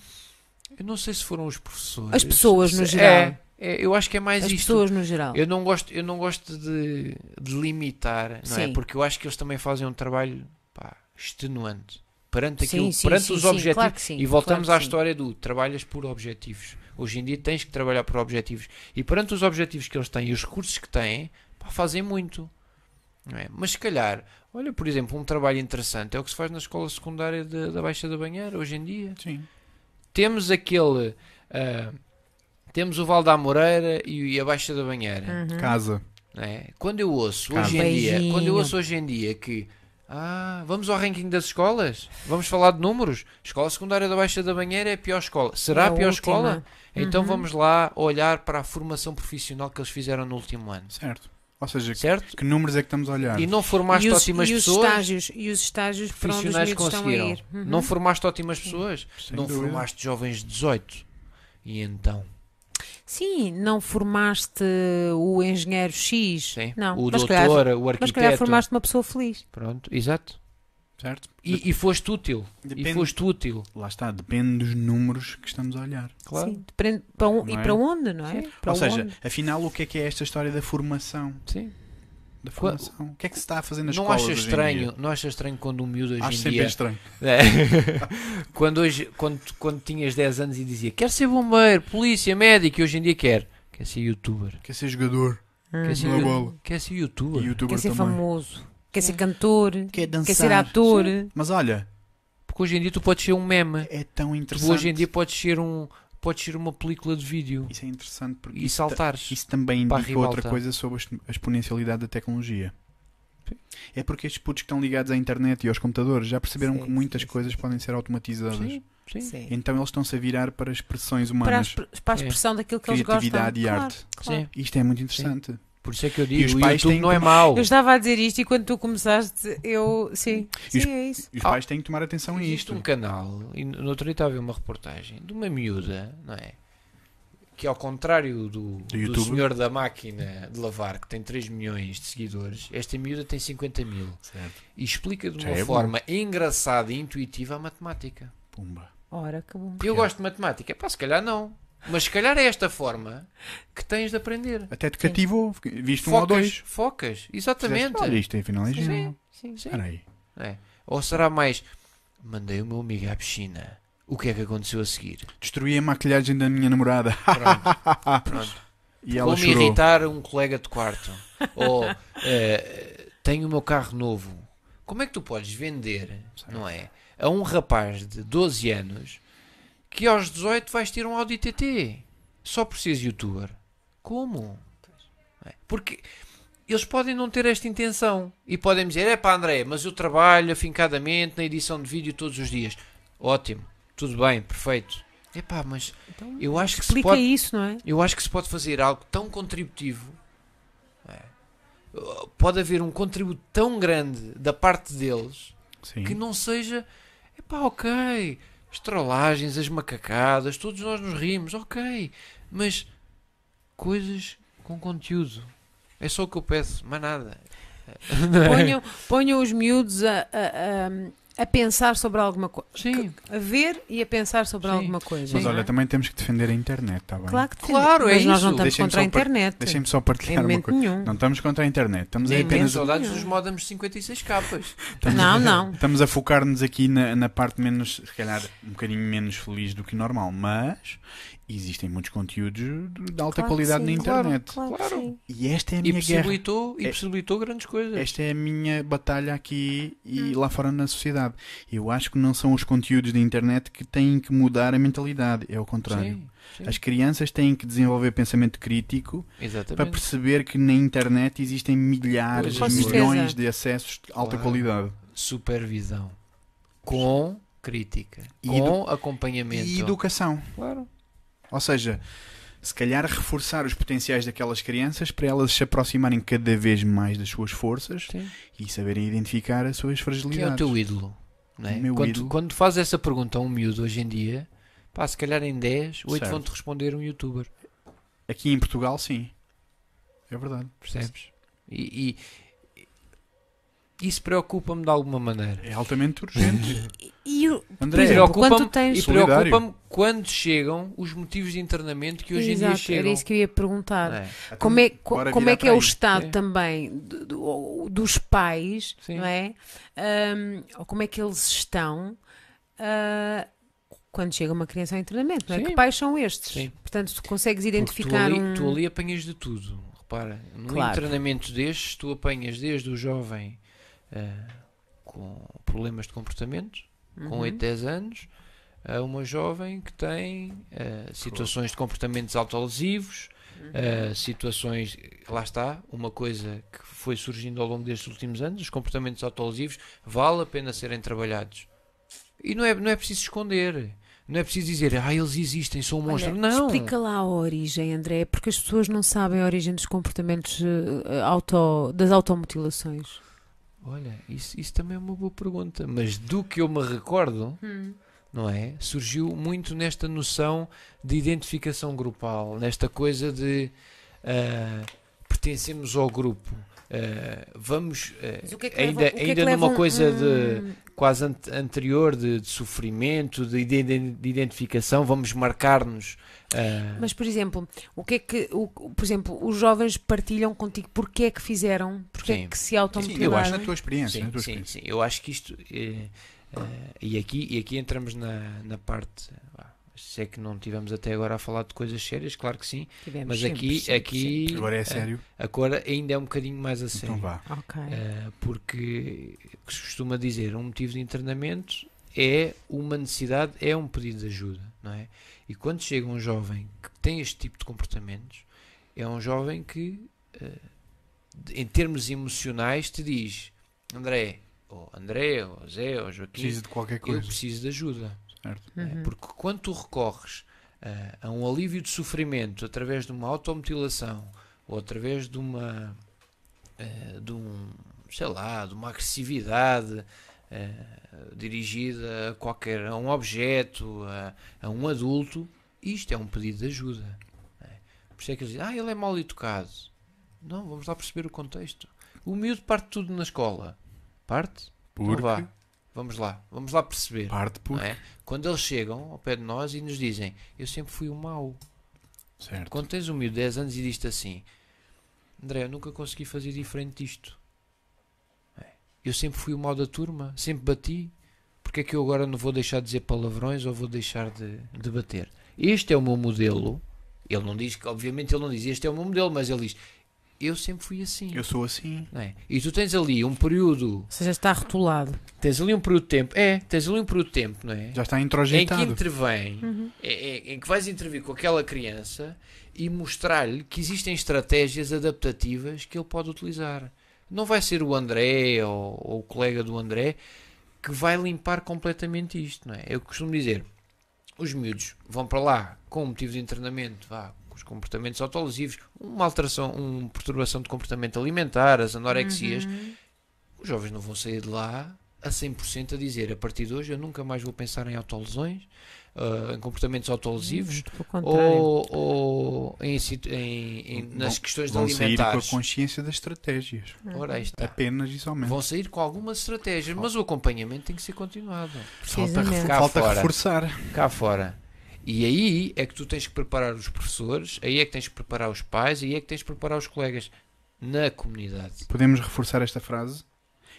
Eu não sei se foram os professores. As pessoas, no Se- geral. É, é, eu acho que é mais As isto. pessoas no geral. Eu não gosto, eu não gosto de, de limitar, não é? Sim. Porque eu acho que eles também fazem um trabalho pá, extenuante perante, aquilo, sim, perante sim, os sim, objetivos. claro que sim, e voltamos claro à história do trabalhas por objetivos. Hoje em dia tens que trabalhar por objetivos. E perante os objetivos que eles têm e os recursos que têm, pá, fazem muito. Não é? Mas se calhar, olha, por exemplo, um trabalho interessante é o que se faz na escola secundária de- da Baixa da Banheira hoje em dia Sim. temos aquele. ah, temos o Val da Amoreira e, e a Baixa da Banheira. Uhum. Casa. é? Quando eu ouço Casa. hoje em dia, Beijinho. quando eu ouço hoje em dia que ah, vamos ao ranking das escolas, vamos falar de números. Escola secundária da Baixa da Banheira é a pior escola. Será É a pior última. escola? Então Uhum. vamos lá olhar para a formação profissional que eles fizeram no último ano, Certo. Ou seja, que, certo? que números é que estamos a olhar? E não formaste e os, ótimas e os pessoas. estágios E os estágios para onde os profissionais miúdos estão a conseguiram. ir. Uhum. Não formaste ótimas pessoas. Sem não dúvida. formaste jovens de 18. E então? Sim, não formaste o engenheiro X. Sim. Não, o mas doutor, calhar, o mas calhar arquiteto. formaste uma pessoa feliz. Pronto, exato. Certo? E, e foste útil. Depende- E foste útil. Lá está, depende dos números que estamos a olhar. Claro. Sim, depende para e Não é? para onde, não é? Ou seja, onde? afinal, o que é que é esta história da formação? Sim. Da formação? O que é que se está a fazer nas Não escolas achas hoje em estranho, dia? não achas estranho quando um miúdo hoje Acho em sempre dia estranho. É. quando hoje quando, quando tinhas 10 anos e dizia quer ser bombeiro, polícia, médico e hoje em dia quer quer ser youtuber. Quer ser jogador Quer ser, bola. quer ser youtuber. youtuber Quer ser também. famoso, quer ser cantor, Quer dançar. quer ser ator. Mas olha, Porque hoje em dia tu podes ser um meme. é tão Tu interessante. hoje em dia podes ser um podes ser uma película de vídeo Isso é interessante porque e isso, ta- saltares. isso também indica outra coisa sobre a exp- a exponencialidade da tecnologia. É porque estes putos que estão ligados à internet e aos computadores já perceberam Sim, que muitas sim, coisas sim. podem ser automatizadas. Sim, sim. Sim. Então eles estão-se a virar para expressões Para, a, humanas. para a expressão daquilo que eles gostam. Criatividade e Claro, arte. claro. Sim. Isto é muito interessante. Por isso é que eu E digo, os o pais YouTube têm não é mau. Eu estava a dizer isto e quando tu começaste, eu. Sim, E os- sim, é isso. E os pais têm que tomar atenção a Existe isto. um canal, e no outro dia estava a ver uma reportagem de uma miúda, não é? Que ao contrário do, do, senhor da máquina de lavar, que tem 3 milhões de seguidores, esta miúda tem 50 mil. Certo. E explica de uma é bom. forma engraçada e intuitiva a matemática. Pumba. Ora, que bom. Eu gosto de matemática. Pá, se calhar não. Mas se calhar é esta forma que tens de aprender. Até te cativou. Viste um ou dois. focas, exatamente. Fizeste, Olha, isto é Sim, genial. sim, sim. Espera aí. É. Ou será mais, mandei o meu amigo à piscina. O que é que aconteceu a seguir? Destruí a maquilhagem da minha namorada. Pronto, pronto. e ela Vou-me chorou. irritar um colega de quarto. Ou eh, tenho o meu carro novo. Como é que tu podes vender, não é? A um rapaz de 12 anos que aos 18 vais ter um Audi TT só por seres youtuber. Como? É? Porque eles podem não ter esta intenção e podem dizer: é pá, André, mas eu trabalho afincadamente na edição de vídeo todos os dias. Ótimo, tudo bem, perfeito. É pá, mas Então, eu acho que se explica pode, isso, não é? eu acho que se pode fazer algo tão contributivo. é? Pode haver um contributo tão grande da parte deles Sim. que não seja, epá, ok, as trollagens, as macacadas, todos nós nos rimos, ok, mas coisas com conteúdo. É só o que eu peço, mais nada. É? Ponham, ponham os miúdos a, a, a, pensar sobre alguma coisa. Sim, A ver e a pensar sobre Sim. alguma coisa. Mas não olha, também temos que defender a internet, está bem? Claro que. Claro, é Mas nós não isso. estamos Deixem-me contra a só par- internet. Deixem-me só partilhar uma momento coisa. nenhum. Não estamos contra a internet, estamos a nem tenho apenas saudades dos modems de 56 capas. estamos Não, a- não. Estamos a focar-nos aqui na, na parte menos, se calhar, um bocadinho menos feliz do que normal, mas existem muitos conteúdos de alta Claro qualidade sim, na claro, internet. Claro, Claro. sim. E esta é a E minha guerra. possibilitou, e É- possibilitou grandes coisas. Esta é a minha batalha aqui Hum. e lá fora na sociedade. Eu acho que não são os conteúdos da internet que têm que mudar a mentalidade, é o contrário. Sim, sim, As crianças têm que desenvolver pensamento crítico para exatamente. perceber que na internet existem milhares, milhões de acessos de alta Claro. qualidade. Supervisão. Com crítica. E com acompanhamento. E educação. Claro. Ou seja, se calhar reforçar os potenciais daquelas crianças para elas se aproximarem cada vez mais das suas forças Sim. e saberem identificar as suas Quem é o fragilidades. teu ídolo? É? O meu quando, ídolo? quando fazes essa pergunta a um miúdo hoje em dia, pá, se calhar em 10, 8 Certo. vão-te responder um youtuber. Aqui em Portugal, sim. É verdade. Percebes? E, e- isso preocupa-me de alguma maneira. É altamente urgente. E o- André, Preocupa-me tens- e preocupa-me quando chegam os motivos de internamento que hoje em dia Exato, chegam. era isso que eu ia perguntar. É? Como é, co- como é que é o estado Sim. também do- do- dos pais, Sim. não é? Ou como é que eles estão ah, quando chega uma criança ao internamento, não é? Sim. Que pais são estes? Sim. Portanto, tu consegues Porque identificar tu ali, um... tu ali apanhas de tudo. Repara, num Claro. treinamento destes, tu apanhas desde o jovem ah, com problemas de comportamento, com Uhum. 8, 10 anos, a uma jovem que tem ah, situações de comportamentos autolesivos, Uhum. ah, situações, lá está, uma coisa que foi surgindo ao longo destes últimos anos, os comportamentos autolesivos, vale a pena serem trabalhados. E não é, não é preciso esconder. Não é preciso dizer, ah, eles existem, são um Olha, monstro. Não. Explica lá a origem, André, porque as pessoas não sabem a origem dos comportamentos eh, auto, das automutilações. Olha, isso, isso também é uma boa pergunta. Mas do que eu me recordo, não é? Surgiu muito nesta noção de identificação grupal, nesta coisa de ah, pertencemos ao grupo. Ah, vamos que é que ainda, leva- é ainda leva numa um- coisa de quase ante- anterior de, de sofrimento, de, de identificação, vamos marcar-nos. ah, Mas, por exemplo, o que é que, o, por exemplo, os jovens partilham contigo porque é que fizeram, porque Sim. é que se Sim, eu automutilaram? acho na tua experiência. Sim, na tua sim, experiência. sim. Eu acho que isto. eh, eh, e, aqui, e aqui entramos na, na parte. Se é que não tivemos até agora a falar de coisas sérias, claro que sim. Tivemos Mas sempre, aqui, sempre, aqui Agora é sério. agora ainda é um bocadinho mais a sério. Então vá. sempre. Ok. Eh, porque o que se costuma dizer, um motivo de internamento é uma necessidade, é um pedido de ajuda, não é? E quando chega um jovem que tem este tipo de comportamentos, é um jovem que, de- em termos emocionais, te diz: André, ou André, ou Zé, ou Joaquim, Precisa de qualquer eu coisa. preciso de ajuda. Certo. não é? Uhum. Porque quando tu recorres ah, a um alívio de sofrimento através de uma automutilação ou através de uma ah, de um sei lá de uma agressividade ah, dirigida a qualquer a um objeto a, a um adulto isto é um pedido de ajuda é? por isso é que eles dizem ah ele é mal educado não vamos lá perceber o contexto o miúdo parte tudo na escola parte então Porque. vá vamos lá vamos lá perceber Parte por. é? Quando eles chegam ao pé de nós e nos dizem eu sempre fui o mau. Certo. Quando tens um miúdo de 10 anos e diz-te assim André, eu nunca consegui fazer diferente disto. É. Eu sempre fui o mau da turma, sempre bati. Porque é que eu agora não vou deixar de dizer palavrões ou vou deixar de, de bater? Este é o meu modelo. Ele não diz que, obviamente, ele não diz este é o meu modelo, mas ele diz eu sempre fui assim. Eu sou assim. não é? E tu tens ali um período, Ou seja, está rotulado. tens ali um período de tempo, é, tens ali um período de tempo, não é? Já está Em que introjetado. intervém, Uhum. é- é- em que vais intervir com aquela criança e mostrar-lhe que existem estratégias adaptativas que ele pode utilizar. Não vai ser o André ou, ou o colega do André que vai limpar completamente isto, não é? Eu costumo dizer, os miúdos vão para lá com um motivo de internamento, vá, os comportamentos autolesivos, uma alteração, uma perturbação de comportamento alimentar, as anorexias, Uhum. os jovens não vão sair de lá a 100% a dizer a partir de hoje eu nunca mais vou pensar em autolesões, ah, em comportamentos autolesivos ou, ou em, em- em- nas Vão- questões de Vão sair com a alimentares. consciência das estratégias. Ora, aí está. Apenas e somente. Vão sair com algumas estratégias, mas o acompanhamento tem que ser continuado. Falta, falta fora. reforçar. Cá fora. E aí é que tu tens que preparar os professores, aí é que tens que preparar os pais, aí é que tens que preparar os colegas na comunidade. Podemos reforçar esta frase?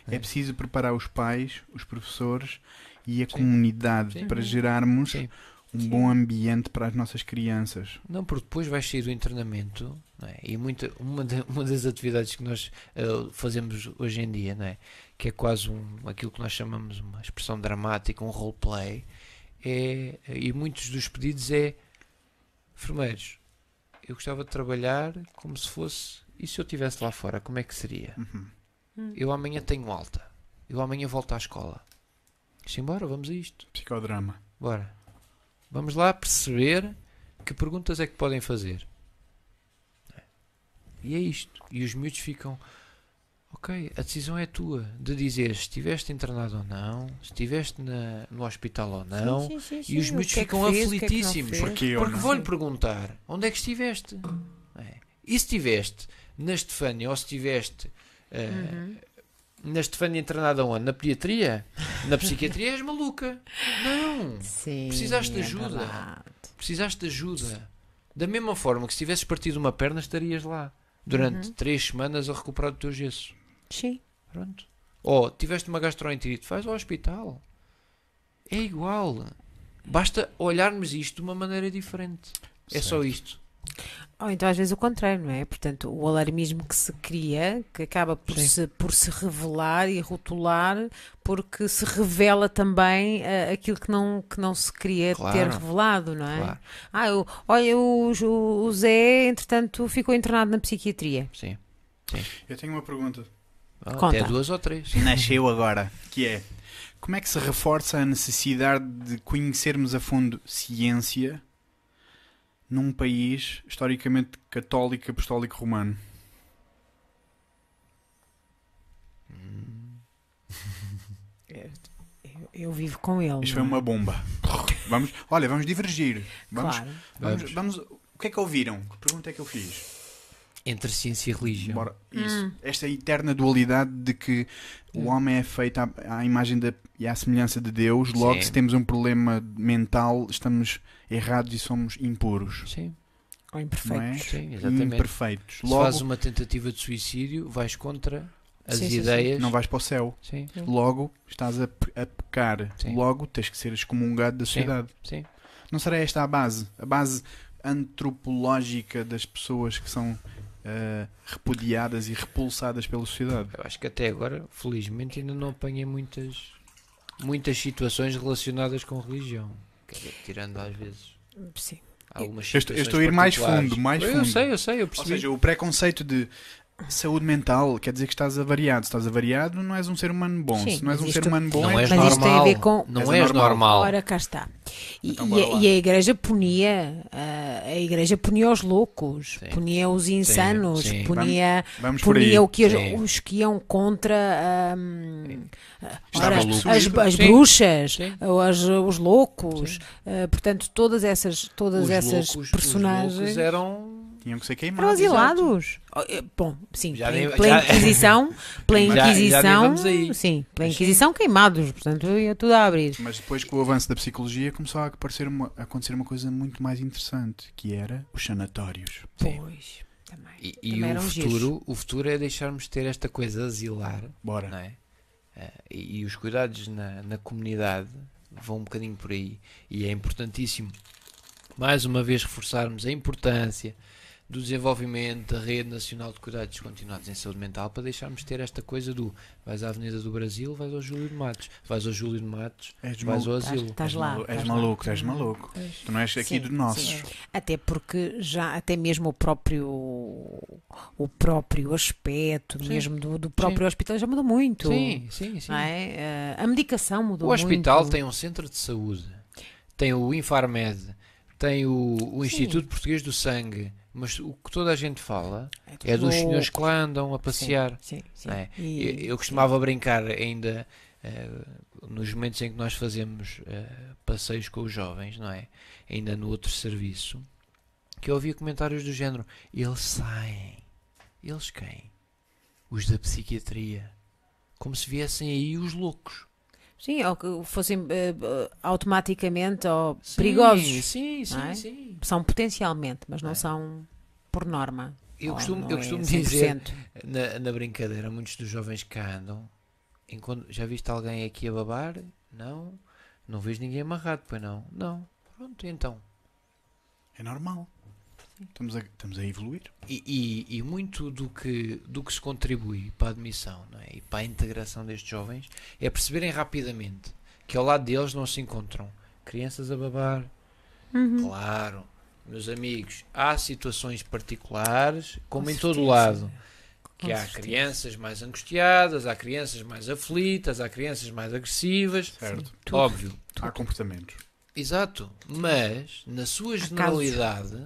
É É. preciso preparar os pais, os professores e a comunidade Sim. para gerarmos Sim. um bom ambiente para as nossas crianças. Não, porque depois vais sair do internamento é? e muita, uma, da- uma das atividades que nós eh, fazemos hoje em dia, não é? que é quase um, aquilo que nós chamamos uma expressão dramática, um roleplay, é, e muitos dos pedidos é enfermeiros, eu gostava de trabalhar como se fosse, e se eu estivesse lá fora, como é que seria? Uhum. Eu amanhã tenho alta, eu amanhã volto à escola. Embora, vamos a isto. Psicodrama. Bora. Vamos lá perceber que perguntas é que podem fazer. E é isto. E os miúdos ficam. Ok, a decisão é tua de dizer se estiveste internado ou não, se estiveste na- no hospital ou não. Sim, sim, sim, E os miúdos é ficam fez, é aflitíssimos. Porque não? vou-lhe perguntar onde é que estiveste. É. E se estiveste na Estefânia ou se estiveste eh, Uhum. na Estefânia internada onde? Na pediatria? Na psiquiatria és maluca. Não. Sim, Precisaste de é ajuda. verdade. Precisaste de ajuda. Da mesma forma que se tivesses partido uma perna, estarias lá durante Uhum. três semanas a recuperar o teu gesso. Sim. Pronto. Ou tiveste uma gastroenterite, vais ao hospital. É igual. Basta olharmos isto de uma maneira diferente. É só isto. Ou então às vezes o contrário, não é? Portanto, o alarmismo que se cria, que acaba por, Sim. se, por se revelar e rotular, porque se revela também ah, aquilo que não, que não se queria ter Claro. revelado, não é? Claro. Ah, eu, olha, o, o Zé, entretanto, ficou internado na psiquiatria. Sim. Eu tenho uma pergunta. Ah, Conta. Até duas ou três. Nasceu agora. Que é, como é que se reforça a necessidade de conhecermos a fundo ciência num país historicamente católico, apostólico, romano? Eu, eu vivo com ele. Isto foi é? uma bomba. Vamos, olha, vamos divergir. Vamos, Claro. vamos, vamos- o que é que ouviram? Que pergunta é que eu fiz? Entre ciência e religião. Bora, isso. Hum. Esta eterna dualidade de que o homem é feito à, à imagem da, e à semelhança de Deus, logo Sim. se temos um problema mental, estamos errados e somos impuros. Sim, Ou é? imperfeitos. sim, exatamente. Imperfeitos. Se Logo, fazes uma tentativa de suicídio, vais contra as Sim, sim, sim. ideias. não vais para o céu. Sim, Logo, estás a, a pecar. Sim. Logo, tens que ser excomungado da Sim. sociedade. sim. Não será esta a base? A base antropológica das pessoas que são ah, repudiadas e repulsadas pela sociedade? Eu acho que até agora, felizmente, ainda não apanhei muitas, muitas situações relacionadas com religião. Quer dizer, tirando às vezes Sim. algumas Eu estou- eu situações estou a ir mais fundo, mais eu fundo. sei, eu sei, eu Ou percebi. seja, o preconceito de saúde mental quer dizer que estás avariado. Se estás avariado, não és um ser humano bom. Sim, Se não és um ser humano bom, não é és Mas isto tem a normal. ver com- Não És és anormal. normal. Ora, cá está. E, Então, e e a igreja punia, ah, a igreja punia os loucos, Sim. punia os insanos, sim. punia, vamos aí. punia o que, Sim. os que iam contra ahm, Está ora, maluco. as, as Sim. bruxas, Sim. as- os loucos, ah, portanto, todas essas, todas Os essas loucos- Os personagens eram. Tinham que ser eram queimados. exilados. Oh, eh, Bom, sim, Já pela, pela já- Inquisição, pela Já- já Inquisição, aí. sim, pela Mas sim. Inquisição queimados, portanto, ia tudo a abrir. Mas depois, com o avanço da psicologia, começou a, aparecer uma- a acontecer uma coisa muito mais interessante, que era os sanatórios. Sim. Pois, também. E, e Também o eram futuro, giros. o futuro é deixarmos de ter esta coisa asilar, Bora. não é? Eh, e, e os cuidados na, na comunidade vão um bocadinho por aí. E é importantíssimo, mais uma vez, reforçarmos a importância do desenvolvimento da Rede Nacional de Cuidados Continuados em Saúde Mental para deixarmos de ter esta coisa do vais à Avenida do Brasil, vais ao Júlio de Matos, vais ao Júlio de Matos, És, vais ao maluco, asilo. Estás és, lá. és maluco, és maluco. Tu não és aqui Sim, dos nossos. sim. Até porque já até mesmo o próprio o próprio aspecto Sim. mesmo do, do próprio hospital já mudou muito. Sim, sim, sim. é? Eh, a medicação mudou O hospital muito. tem um centro de saúde, tem o Infarmed, tem o, o. Instituto Português do Sangue, mas o que toda a gente fala tudo- é dos senhores que lá andam a passear. Sim, sim. não é? E- Eu, eu costumava brincar ainda eh, nos momentos em que nós fazemos eh, passeios com os jovens, não é? Ainda no outro serviço, que eu ouvia comentários do género: eles saem. Eles quem? Os da psiquiatria. Como se viessem aí os loucos. Sim, ou que fossem eh, automaticamente ou Sim, perigosos. Sim, sim, é? sim. São potencialmente, mas não É. são por norma. Eu costumo, eu é costumo 100%. dizer na, na brincadeira, muitos dos jovens que cá andam, enquanto, já viste alguém aqui a babar? Não. Não vejo ninguém amarrado, pois não? Não. Pronto, então. É normal. Estamos a, estamos a evoluir. E, e, e muito do que, do que se contribui para a admissão não é? e para a integração destes jovens é perceberem rapidamente que ao lado deles não se encontram crianças a babar, Uhum. claro, meus amigos, há situações particulares, como Com em todo certeza. lado, que Com há certeza. crianças mais angustiadas, há crianças mais aflitas, há crianças mais agressivas, Certo. Tudo. óbvio, Há comportamentos. exato, mas na sua generalidade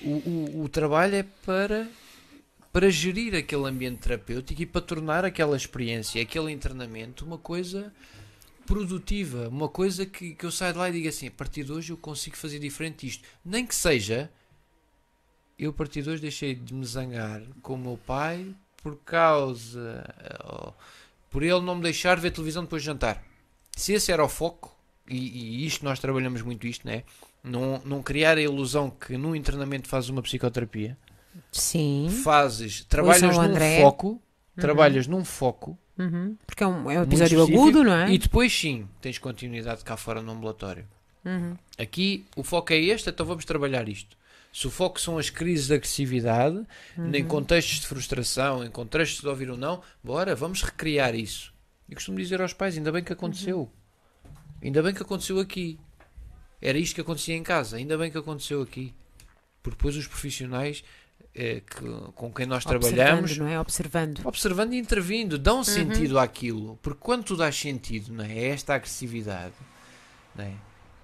o, o, o trabalho é para para gerir aquele ambiente terapêutico e para tornar aquela experiência, aquele internamento uma coisa produtiva, uma coisa que, que eu saio de lá e digo assim, a partir de hoje eu consigo fazer diferente isto. Nem que seja, eu a partir de hoje deixei de me zangar com o meu pai por causa, oh, por ele não me deixar ver televisão depois de jantar. Se esse era o foco, e, e isto nós trabalhamos muito isto, né? não, não criar a ilusão que num internamento fazes uma psicoterapia, Sim. fazes, trabalhas num foco, trabalhas num foco, Uhum. Porque é um, é um episódio agudo, não é? e depois sim tens continuidade cá fora no ambulatório. Uhum. Aqui o foco é este, então vamos trabalhar isto. Se o foco são as crises de agressividade, em contextos de frustração, em contextos de ouvir ou não, bora, vamos recriar isso. E costumo dizer aos pais, ainda bem que aconteceu. Ainda bem que aconteceu aqui. Era isto que acontecia em casa, ainda bem que aconteceu aqui. Porque depois os profissionais eh, que- com quem nós trabalhamos Observando, não é? Observando. observando e intervindo, Uhum. dão sentido àquilo. Porque quando tu dás sentido não é, a esta agressividade, não é?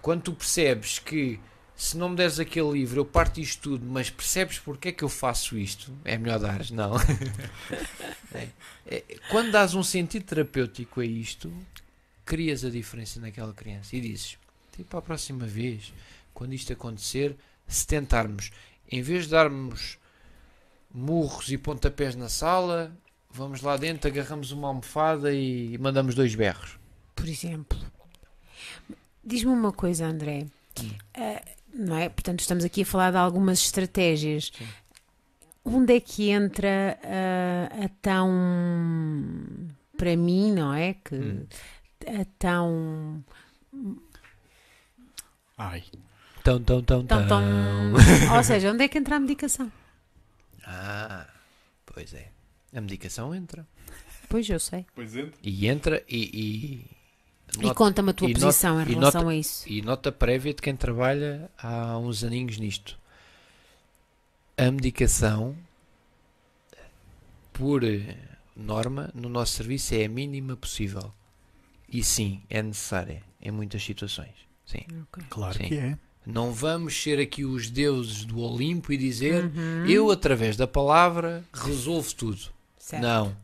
quando tu percebes que se não me deres aquele livro eu parto isto tudo, mas percebes porque é que eu faço isto, é melhor dares, não. É. É, quando dás um sentido terapêutico a isto, crias a diferença naquela criança e dizes: tipo, a próxima vez, quando isto acontecer, se tentarmos, em vez de darmos murros e pontapés na sala, vamos lá dentro, agarramos uma almofada e mandamos dois berros. Por exemplo. Diz-me uma coisa, André. Ah, não é? Portanto, estamos aqui a falar de algumas estratégias. Sim. Onde é que entra ah, a tão. Para mim, não é? Que Hum. a tão. Ai. Tão, tão, tão, tão, tão... Ou seja, onde é que entra a medicação? Ah, pois é. A medicação entra. Pois eu sei. Pois entra. E entra e. E, E conta-me a tua e nota- posição em e relação nota- a isso. e nota prévia de quem trabalha há uns aninhos nisto. A medicação, por norma, no nosso serviço é a mínima possível. E sim, é necessária em muitas situações. Sim. Claro Sim. que é. Não vamos ser aqui os deuses do Olimpo e dizer Uhum. eu, através da palavra, resolvo tudo. Certo. Não,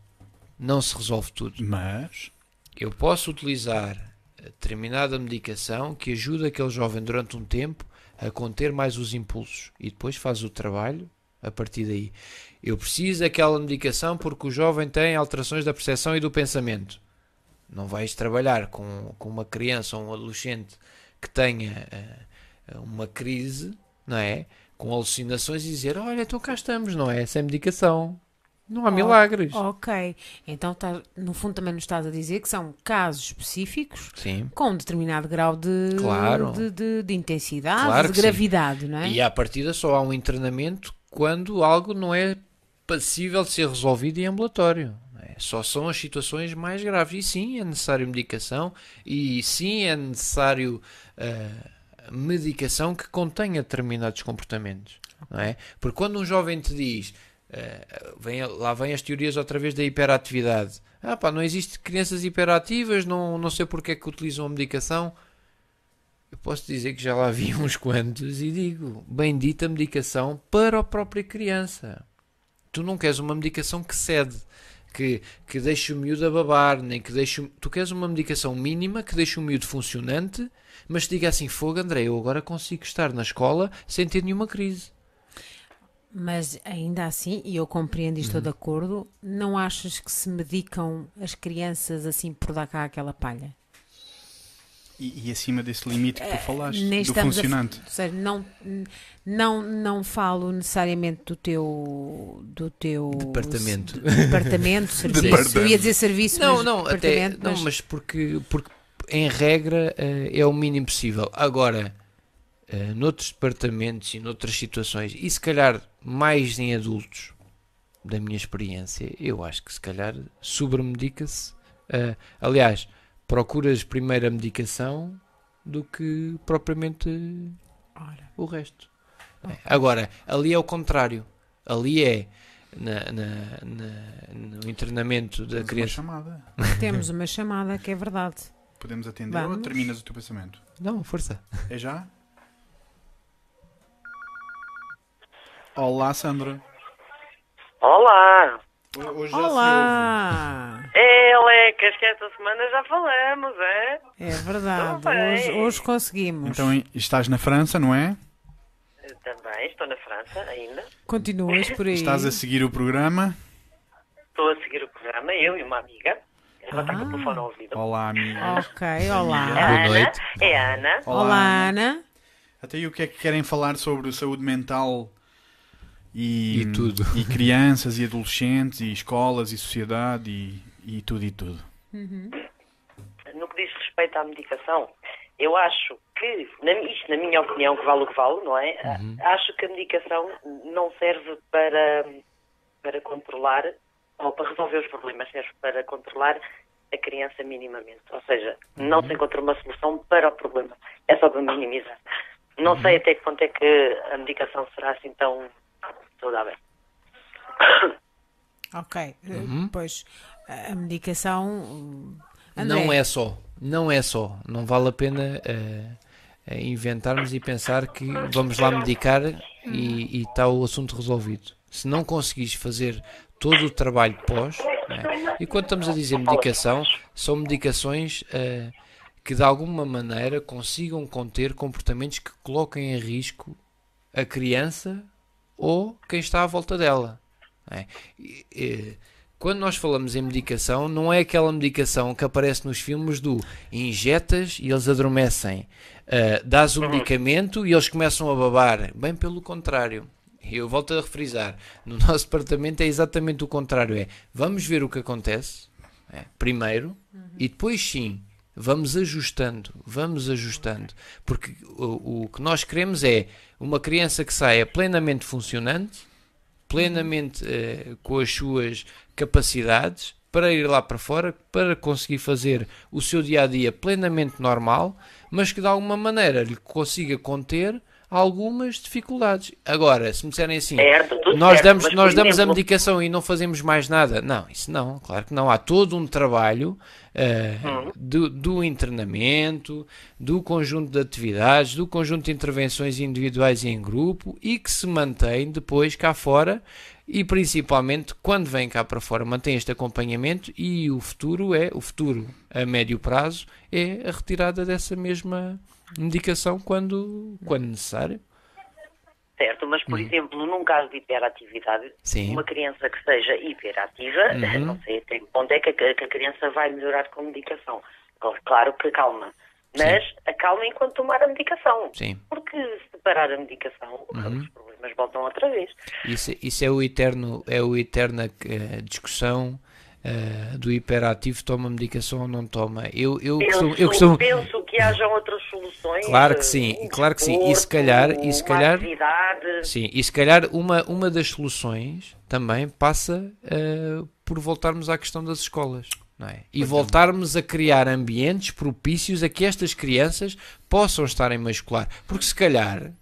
não se resolve tudo. Mas. Eu posso utilizar determinada medicação que ajuda aquele jovem durante um tempo a conter mais os impulsos e depois faz o trabalho a partir daí. Eu preciso daquela medicação porque o jovem tem alterações da percepção e do pensamento. Não vais trabalhar com, com uma criança ou um adolescente que tenha eh, uma crise, não é? Com alucinações e dizer: Olha, então cá estamos, não é? Sem medicação. Não há milagres. Ok. Então, tá- no fundo, também nos estás a dizer que são casos específicos Sim. com um determinado grau de, Claro. de, de- de intensidade, Claro de que sim. gravidade, não é? E à partida só há um internamento quando algo não é passível de ser resolvido em ambulatório. É, Só são as situações mais graves. E sim, é necessário medicação e sim é necessário ah, medicação que contenha determinados comportamentos. Não é? Porque quando um jovem te diz, ah, vem, lá vem as teorias outra vez da hiperatividade. Ah pá, não existe crianças hiperativas, não, não sei porque é que utilizam a medicação. Eu posso dizer que já lá vi uns quantos e digo, bendita medicação para a própria criança. Tu não queres uma medicação que cede, que, que deixe o miúdo a babar, nem que deixe o... Tu queres uma medicação mínima que deixe o miúdo funcionante, mas te diga assim, fogo André, eu agora consigo estar na escola sem ter nenhuma crise. Mas ainda assim, e eu compreendo e Uhum. estou de acordo, não achas que se medicam as crianças assim por dar cá aquela palha? E, e acima desse limite que tu falaste, É, Nem do a- funcionante. ou seja, não, não, não falo necessariamente do teu do teu Departamento. de- departamento, serviço. Departamento. Eu ia dizer serviço, Não, mas não, até, departamento, não, mas porque, porque em regra eh, é o mínimo possível. Agora, eh, noutros departamentos e noutras situações, e se calhar mais em adultos, da minha experiência, eu acho que se calhar sobremedica-se. eh, aliás, procuras primeiro a medicação do que propriamente Ora, o resto. É. Agora, ali é o contrário. Ali é na- na- na- no internamento da Temos uma criança. chamada. temos uma chamada que é verdade. Podemos atender ou Vamos. terminas o teu pensamento? Não, força. É já? Olá, Sandra. Olá! Hoje já Olá! É, Lecas, que esta semana já falamos, é? É verdade, hoje, hoje se conseguimos. Então estás na França, não é? Eu Também, estou na França ainda. Continuas por aí. Estás a seguir o programa. Estou a seguir o programa, eu e uma amiga. Ela está com Ah. o telefone ao ouvido. Olá, amiga. Ok, A olá. Boa Ana, noite. é a Ana. Olá, Ana. Até aí o que é que querem falar sobre saúde mental e, E tudo. e crianças e adolescentes e escolas e sociedade e, e tudo e tudo. No que diz respeito à medicação, eu acho que, na, isto na minha opinião, que vale o que vale, não é? Acho que a medicação não serve para, para controlar ou para resolver os problemas, serve para controlar a criança minimamente. Ou seja, não se encontra uma solução para o problema, é só para minimizar. Não sei até que ponto é que a medicação será assim tão saudável. Ok, eh, Uhum. pois a medicação. hum, André, Não é só, não é só. Não vale a pena eh, eh, inventarmos e pensar que vamos lá medicar e está o assunto resolvido. Se não conseguires fazer todo o trabalho pós, né? e quando estamos a dizer medicação, são medicações eh, que de alguma maneira consigam conter comportamentos que coloquem em risco a criança ou quem está à volta dela. né? E, eh, quando nós falamos em medicação, não é aquela medicação que aparece nos filmes do injetas e eles adormecem, uh, dás o medicamento e eles começam a babar. Bem pelo contrário. Eu volto a refrisar, no nosso departamento é exatamente o contrário. É, vamos ver o que acontece, é, primeiro, e depois sim, vamos ajustando, vamos ajustando. Porque o, o que nós queremos é uma criança que saia plenamente funcionante, plenamente eh, com as suas capacidades para ir lá para fora, para conseguir fazer o seu dia a dia plenamente normal, mas que de alguma maneira lhe consiga conter algumas dificuldades. Agora, se me disserem assim, Certo, nós certo, damos, nós damos a exemplo, medicação e não fazemos mais nada. Não, isso não, claro que não. Há todo um trabalho eh, Uhum. do, do internamento, do conjunto de atividades, do conjunto de intervenções individuais e em grupo e que se mantém depois cá fora e principalmente quando vem cá para fora mantém este acompanhamento e o futuro é, o futuro a médio prazo é a retirada dessa mesma medicação quando, quando necessário. Certo, mas por exemplo, num caso de hiperatividade. Sim. uma criança que seja hiperativa, Uhum. não sei até que ponto é que a, que a criança vai melhorar com medicação. Claro que calma, mas acalma enquanto tomar a medicação. Sim. Porque se parar a medicação, Uhum. os problemas mas voltam outra vez. Isso, isso é o eterno, é o eterna eh, discussão eh, do hiperativo toma medicação ou não toma. Eu, eu, Penso, costumo, eu costumo- penso que hajam outras soluções. Claro que eh, sim, um claro que sim. E se calhar- e se uma calhar- atividade. Sim, e se calhar uma, uma das soluções também passa eh, por voltarmos à questão das escolas. Não é? E voltarmos a criar ambientes propícios a que estas crianças possam estar em meio escolar. Porque se calhar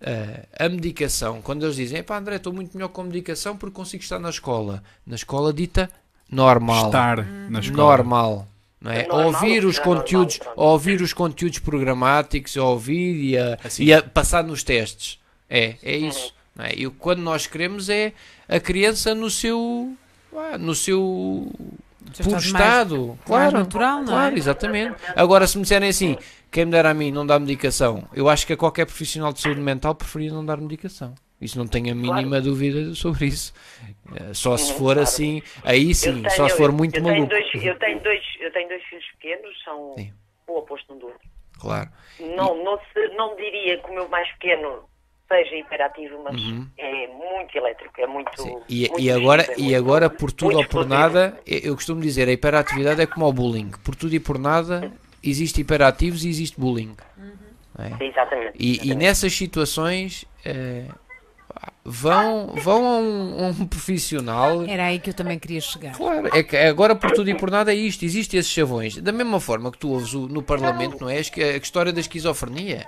eh, a medicação, quando eles dizem, pá André, estou muito melhor com medicação porque consigo estar na escola. Na escola dita normal. Estar na escola. normal. Não é? É normal, ouvir os é normal, conteúdos, pronto. ouvir os conteúdos programáticos, ouvir e a, Assim. e a passar nos testes. É, é Uhum. isso. não é? E o que quando nós queremos é a criança no seu no seu puro mais- estado. mais Claro, natural, não é? claro, exatamente. Agora, se me disserem assim, quem me der a mim não dá medicação, eu acho que a qualquer profissional de saúde mental preferia não dar medicação. Isso não tenho a mínima dúvida sobre isso. Eh, Só se Uhum, for claro. assim, aí sim, tenho- só se for muito eu tenho maluco. dois- eu, tenho dois, eu tenho dois filhos pequenos, são Sim. o oposto um do outro. Claro. Não, não, se, não diria que o meu mais pequeno seja hiperativo, mas Uhum. é muito elétrico, é muito. Sim. E, muito e agora, é e muito- agora, por tudo ou por nada, eu costumo dizer, a hiperatividade é como o bullying. Por tudo e por nada, existe hiperativos e existe bullying. Não é? Exatamente. E, e exatamente. nessas situações eh, vão, vão a um, um profissional. Era aí que eu também queria chegar. Claro, é que agora por tudo e por nada é isto, existem esses chavões. Da mesma forma que tu ouves o- no Parlamento, não é? A história da esquizofrenia.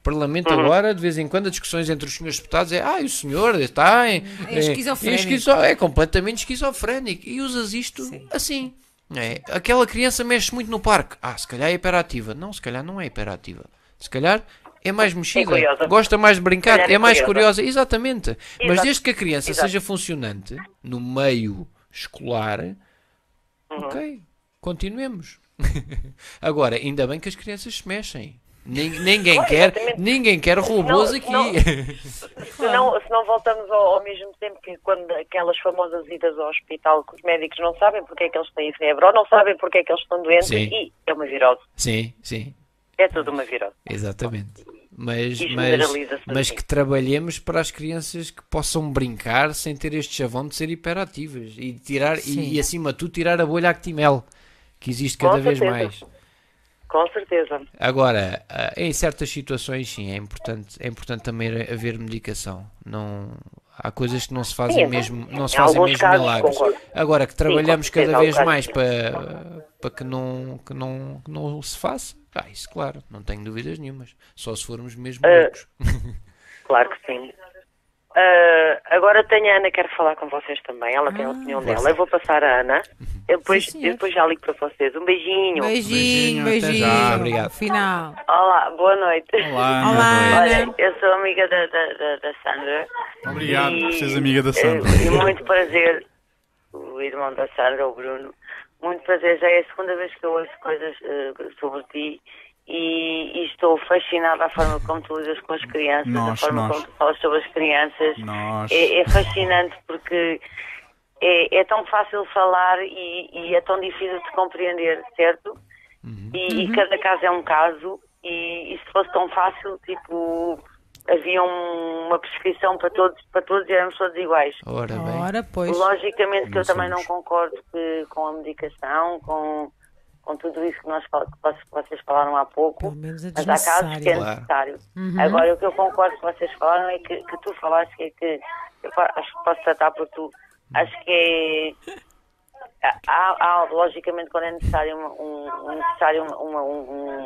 O Parlamento agora, de vez em quando, as discussões entre os senhores deputados é ah, e o senhor está em, É esquizofrénico." em esquizo- é completamente esquizofrénico e usas isto Sim. assim. É? Aquela criança mexe muito no parque. Ah, se calhar é hiperativa. Não, se calhar não é hiperativa. Se calhar é mais mexida. curiosa. Gosta mais de brincar. É, é mais curiosa. curiosa. Exatamente. Mas Exato. desde que a criança Exato. seja funcionante no meio escolar, Uhum. ok, continuemos. Agora, ainda bem que as crianças se mexem. Nin- Ninguém quer, exatamente. ninguém quer robôs Não, aqui. não, se não voltamos ao, ao mesmo tempo que quando aquelas famosas idas ao hospital que os médicos não sabem porque é que eles têm febre ou não sabem porque é que eles estão doentes Sim. e é uma virose. sim, sim, É tudo uma virose. exatamente. Mas, mas, mas assim. que trabalhemos para as crianças que possam brincar sem ter este chavão de ser hiperativas e tirar Sim. e, e, acima de tudo tirar a bolha actimel que existe Com cada vez certeza. mais. Com certeza. Agora, ah, em certas situações, sim, é importante, é importante também haver medicação. Não, há coisas que não se fazem Sim, mesmo, não se em fazem mesmo casos, milagres. concordo. Agora que trabalhamos com certeza, cada vez mais para, para que, não, que, não, que não se faça, ah, isso claro, não tenho dúvidas nenhumas. Só se formos mesmo Ah, loucos. Claro que sim. Ah, agora tenho a Ana, quero falar com vocês também. Ela tem a Ah, opinião dela. Eu vou passar a Ana. Eu depois, Sim, eu depois já ligo para vocês. Um beijinho. Beijinho, Beijinho, até beijinho. já. Obrigado. Final. Olá, boa noite. Olá, Ana. Olá, Olha, Ana. eu sou amiga da, da, da, da Sandra. Obrigado E- por seres amiga da Sandra. E muito prazer, o irmão da Sandra, o Bruno. Muito prazer, já é a segunda vez que eu ouço coisas eh, sobre ti e, e estou fascinada da forma como tu lidas com as crianças, da Nós, forma nós. como tu falas sobre as crianças. É, é fascinante porque é, é tão fácil falar e, e é tão difícil de compreender, certo? E, e cada caso é um caso e, e se fosse tão fácil, tipo, havia um- uma prescrição para todos, para todos e éramos todos iguais. Ora bem, Ora, pois. Logicamente que eu também não concordo que- com a medicação, com, com tudo isso que, nós, que vocês- falaram há pouco. Pelo menos é Mas há casos que é necessário. Uhum. Agora, o que eu concordo que vocês falaram é que, que tu falaste que é que eu acho que posso tratar por tu. Acho que é. Há, há, logicamente, quando é necessário, uma, um, um- necessário uma, uma, um, um,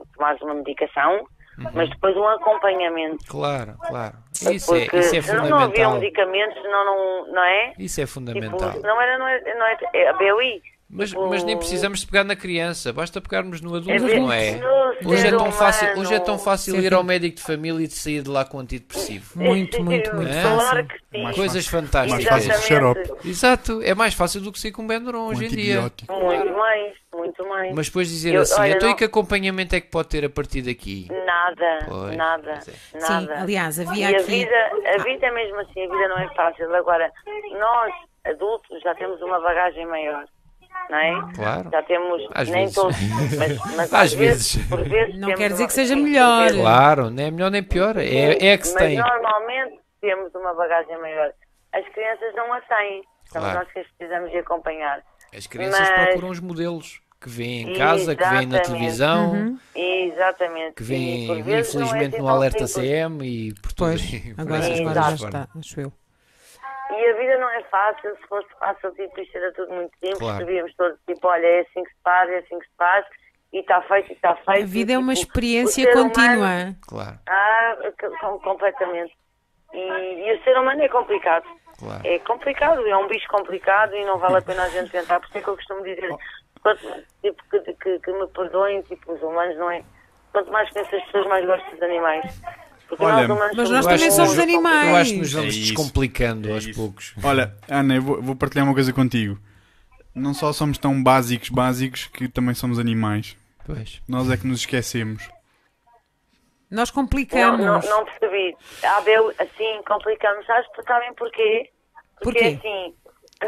um, tomar uma medicação, mas depois um acompanhamento. claro, claro. Isso é, isso é se não havia fundamental. medicamentos, não, não, não é? Isso é Tipo, fundamental. não era, não é, não é, é a BOI. Mas, Tipo, mas nem precisamos de pegar na criança, basta pegarmos no adulto, É não é? Hoje é tão fácil, hoje é tão fácil Sim, ir sim. ao médico de família e de sair de lá com antidepressivo. Muito, muito, muito É? Claro fácil. que sim. Mais Coisas fácil. fantásticas. Mais fácil xarope. Exato, é mais fácil do que sair com Benuron Um hoje em dia. Muito mais, muito mais. Mas depois dizer Eu- assim, olha, então e que acompanhamento é que pode ter a partir daqui? Nada, Pois, nada, Sim, nada. aliás, E havia a aqui. vida, a vida é mesmo assim, a vida não é fácil. Agora, nós, adultos, já temos uma bagagem maior, não é? Claro. Já temos, Às nem vezes. todos, mas, mas Às às, vezes, por vezes Não temos quer dizer uma- que seja melhor. vezes. Claro, não é melhor nem pior, é, é que se mas tem. normalmente, temos uma bagagem maior. As crianças não a têm. Somos Claro. nós que as precisamos de acompanhar. As crianças Mas- procuram os modelos que vêem em casa, que vêem na Exatamente. televisão, Uhum. Exatamente. que vêm, vezes, é infelizmente, assim no Alerta simples. CM e por tudo. Pois, agora, essas já coisas fora. está, acho eu. E a vida não é fácil, se fosse fácil, tipo, isto era tudo muito simples, Claro. sabíamos todos, tipo, olha, é assim que se faz, é assim que se faz, e está feito, e está feito. A vida e, é uma tipo, experiência o ser humano- contínua. Claro, Ah, com- completamente. E, e o ser humano é complicado. claro. É complicado, é um bicho complicado e não vale a pena a gente tentar. Por isso é que eu costumo dizer, quanto- tipo, que, que, que me perdoem, tipo, os humanos, não é? Quanto mais conheço as pessoas, mais gosto dos animais. Porque Olha, nós humanos mas nós também somos nos- animais. Eu acho que nos É vamos isso. descomplicando É aos isso. poucos. Olha, Ana, eu vou, vou partilhar uma coisa contigo. Não só somos tão básicos, básicos, que também somos animais. Pois. Nós é que nos esquecemos. Nós Não, complicamos. não, não percebi. Ah, Bel, assim, complicamos. Sabes, sabem porquê? Porque Porquê? assim,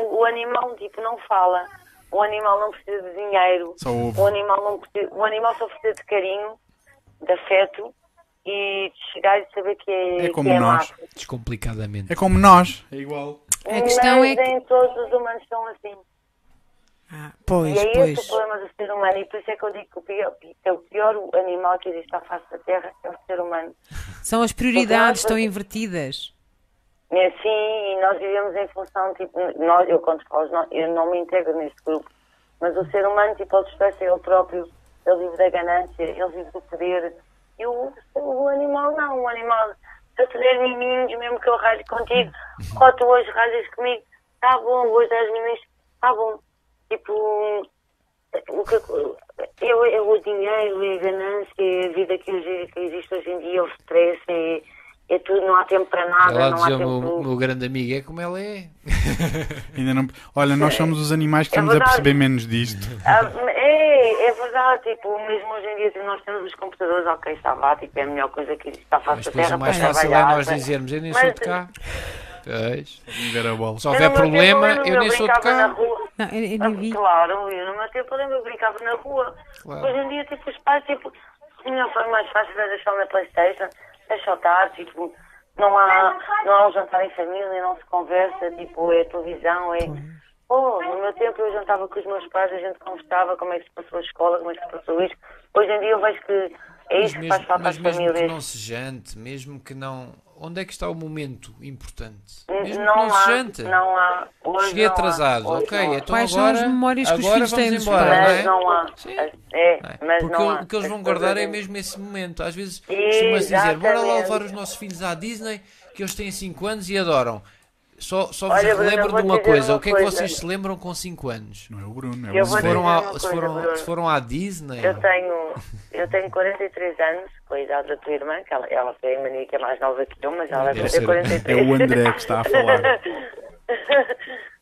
o, o animal tipo não fala, o animal não precisa de dinheiro, Só ouve. o animal não precisa, o animal só precisa de carinho, de afeto e chegar e saber que é, É como que é nós. amado. Descomplicadamente. É como nós. É igual. A questão Mas é que- nem todos os humanos são assim. Ah, E pois, é esse pois. o problema do ser humano. E por isso é que eu digo que o pior, é o pior animal que existe à face da Terra é o ser humano. São as prioridades, estão invertidas. É assim, e nós vivemos em função, tipo, nós, eu quando falo, nós- eu não me integro neste grupo, mas o ser humano, tipo, ele despeça ele próprio, ele vive da ganância, ele vive do poder, e o, o animal não, o animal, se eu te der miminhos, mesmo que eu ralhe contigo, ó, tu hoje ralhas comigo, tá bom, hoje dás miminhos, tá bom, tipo, o que, eu, é o dinheiro, a ganância, a vida que, que existe hoje em dia, o stress, é, é tudo, não há tempo para nada, Ela não há dizia o tempo... meu, grande amigo, é como ela é. Ainda não... Olha, nós somos os animais que É estamos a verdade. perceber menos disto. Ah, é, é verdade, tipo, mesmo hoje em dia tipo, nós temos os computadores, ok, está lá, tipo, é a melhor coisa que existe face Mas da depois Terra o mais fácil é nós dizermos, eu nem Mas- sou de cá. Pois. A. Se houver problema, tempo, eu nem sou de cá. Não, eu, eu Ah, nem vi. Claro, eu no meu tempo eu brincava na rua. Claro. Hoje em dia, tipo, os pais, tipo, a melhor forma mais fácil é deixar na Playstation, deixar estar, tipo, não há, não há um jantar em família, não se conversa, tipo, é televisão, é... Oh, no meu tempo eu jantava com os meus pais, a gente conversava como é que se passou a escola, como é que se passou isto. Hoje em dia eu vejo que é isso que faz falta às mesmo que famílias. não se jante, mesmo que não. Onde é que está o momento importante? Mesmo não que não se há, jante. não há. Hoje Cheguei não há, atrasado, hoje ok, não há. então Quais são agora, as memórias que os filhos têm embora, não é? não há. Sim. É, Não é? mas Porque não o- há. o que eles vão guardar é mesmo esse momento. Às vezes costuma-se dizer, bora lá levar os nossos filhos à Disney, que eles têm 5 anos e adoram. Só, só vos Olha, Bruno, de uma coisa. uma o que é que coisa. vocês se lembram com 5 anos? Não é o Bruno, é o Se foram, à, uma se, coisa, foram, Bruno. se foram à Disney, Eu tenho, eu tenho 43 anos, com a idade da tua irmã, que ela, ela foi a mania que é mais nova que eu, mas ela Deve deve ter 43. É o André que está a falar.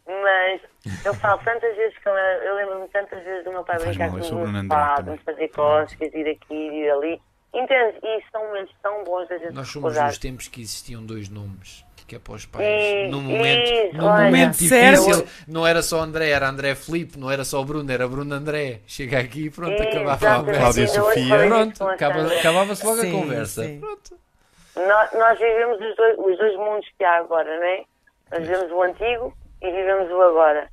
Mas eu falo tantas vezes com ela, eu lembro-me tantas vezes do meu pai faz brincar mal, eu sou comigo de também. me fazer cócegas, ir aqui, ir ali. Entende? E são momentos tão bons da gente nós somos recordar. nos tempos que existiam dois nomes. Que é para os pais. E- num momento, e- num olha, momento Certo. difícil, não era só André, era André Filipe, não era só Bruno, era Bruno André. Chega aqui e pronto, acabava a Exatamente. conversa. Cláudia Sofia. Pronto, com a acaba- Sandra. acabava-se logo Sim, a conversa. sim. Pronto. Nós, nós vivemos os dois, os dois mundos que há agora, não é? Nós vivemos o antigo e vivemos o agora.